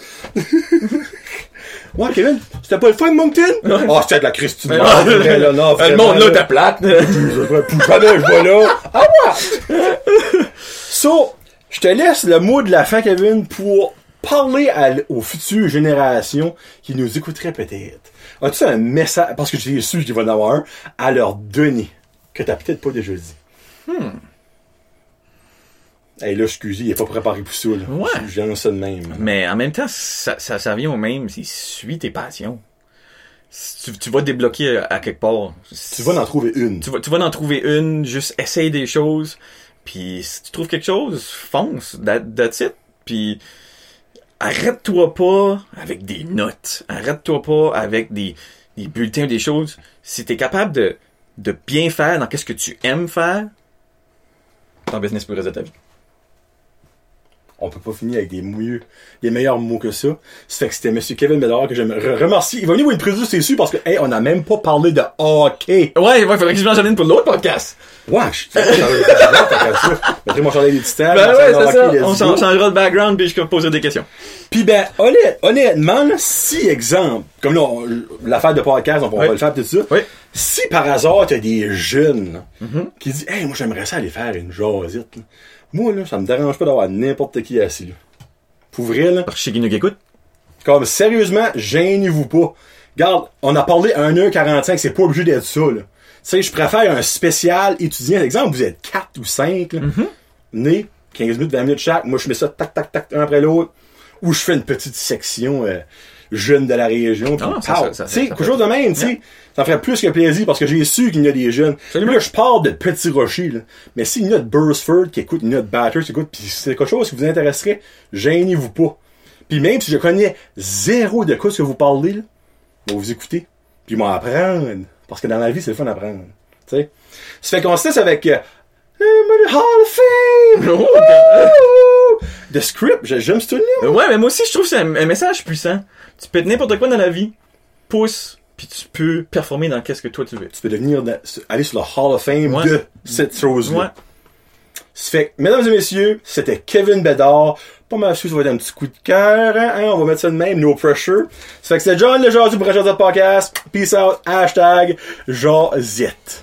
S1: ouais, Kevin, c'était pas le fun, Moncton? Ah, c'était de la Christine.
S2: Mais non.
S1: là, non,
S2: le monde là, t'as plate.
S1: Je plus jamais, je vais là. Ah ouais! So, je te laisse le mot de la fin, Kevin, pour parler à aux futures générations qui nous écouteraient peut-être. As-tu un message, parce que j'ai su qu'il va en avoir un, à leur donner, que t'as peut-être pas déjà dit? Hmm. Hey, là, excusez, il est pas préparé pour ça, là.
S2: Ouais.
S1: Je viens ça de même.
S2: Mais en même temps, ça, ça, ça vient au même, c'est suis tes passions. Si Tu, tu vas débloquer à, à quelque part.
S1: Tu vas en trouver une.
S2: tu vas, tu vas en trouver une, juste essaye des choses. Puis si tu trouves quelque chose, fonce. That, that's it. Puis arrête-toi pas avec des notes. Arrête-toi pas avec des, bulletins des choses. Si t'es capable de, de bien faire dans qu'est-ce que tu aimes faire, ton business pour le reste de ta vie.
S1: On peut pas finir avec des mieux, des meilleurs mots que ça. Ça fait que c'était Monsieur Kevin Médard que je me re- remercie. Il va venir vous le président, c'est sûr, parce que, hey, on a même pas parlé de hockey.
S2: Ouais, ouais, faudrait que je m'en une pour l'autre podcast.
S1: Ouais, je suis mettrai mon chandail des titans.
S2: Ben ouais, c'est ça. On changera de background puis je peux poser des questions.
S1: Puis ben, honnête- honnêtement, là, si, exemple, comme là, l'affaire de podcast, on,
S2: Oui.
S1: va le faire tout ça.
S2: Oui.
S1: Si par hasard, t'as des jeunes
S2: Mm-hmm.
S1: qui disent, hey, moi, j'aimerais ça aller faire une jasette, là. Moi, là, ça me dérange pas d'avoir n'importe qui assis, là. Pour vrai, là.
S2: Que chez qui nous écoute.
S1: Comme, sérieusement, gênez-vous pas. Regarde, on a parlé 1h45, c'est pas obligé d'être ça, là. Tu sais, je préfère un spécial étudiant. Exemple, vous êtes 4 ou 5, là. Né, 15 minutes, 20 minutes chaque. Moi, je mets ça tac, tac, tac, un après l'autre. Ou je fais une petite section euh, jeune de la région. Tu sais, quelque chose de même, tu sais. Ça me ferait plus que plaisir parce que j'ai su qu'il y a des jeunes. Là, je parle de Petit Rocher, là. Mais s'il y a de Burstford qui écoute, il y a de Batters qui écoute, puis c'est quelque chose qui vous intéresserait, gênez-vous pas. Puis même si je connais zéro de quoi ce que vous parlez, là, va vous écouter, puis m'en apprendre. Parce que dans la vie, c'est le fun d'apprendre. Tu sais. Ça fait qu'on se laisse avec euh, le Hall of Fame!
S2: Oh!
S1: The Script, j'ai- j'aime ce tune-là.
S2: Ouais, mais moi aussi, je trouve que c'est un, un message puissant. Tu peux être n'importe quoi dans la vie. Pousse, puis tu peux performer dans qu'est-ce que toi tu veux.
S1: Tu peux devenir, dans- aller sur le Hall of Fame
S2: Ouais.
S1: de cette chose-là.
S2: Ouais.
S1: Ça fait que, mesdames et messieurs, c'était Kevin Bédard. Pas mal sûr, ça va être un petit coup de cœur, hein, hein, on va mettre ça de même, no pressure. Ça fait que c'était John le Jazz du Prochain Podcast. Peace out, hashtag Jazette.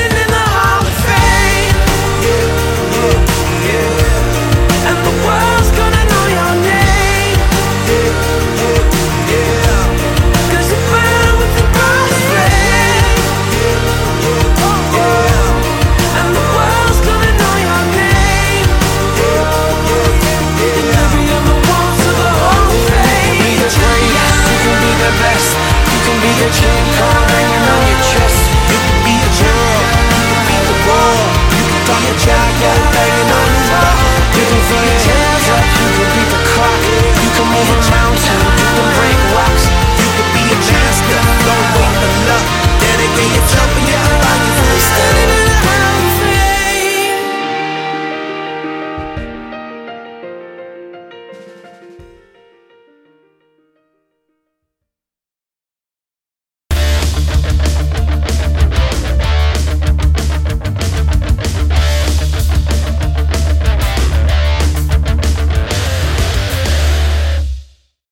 S3: be chain hanging on your chest. You be. You the. You a banging on. You the. You the clock. You can move a mountain. You can break rocks. You be a master. Don't wait for your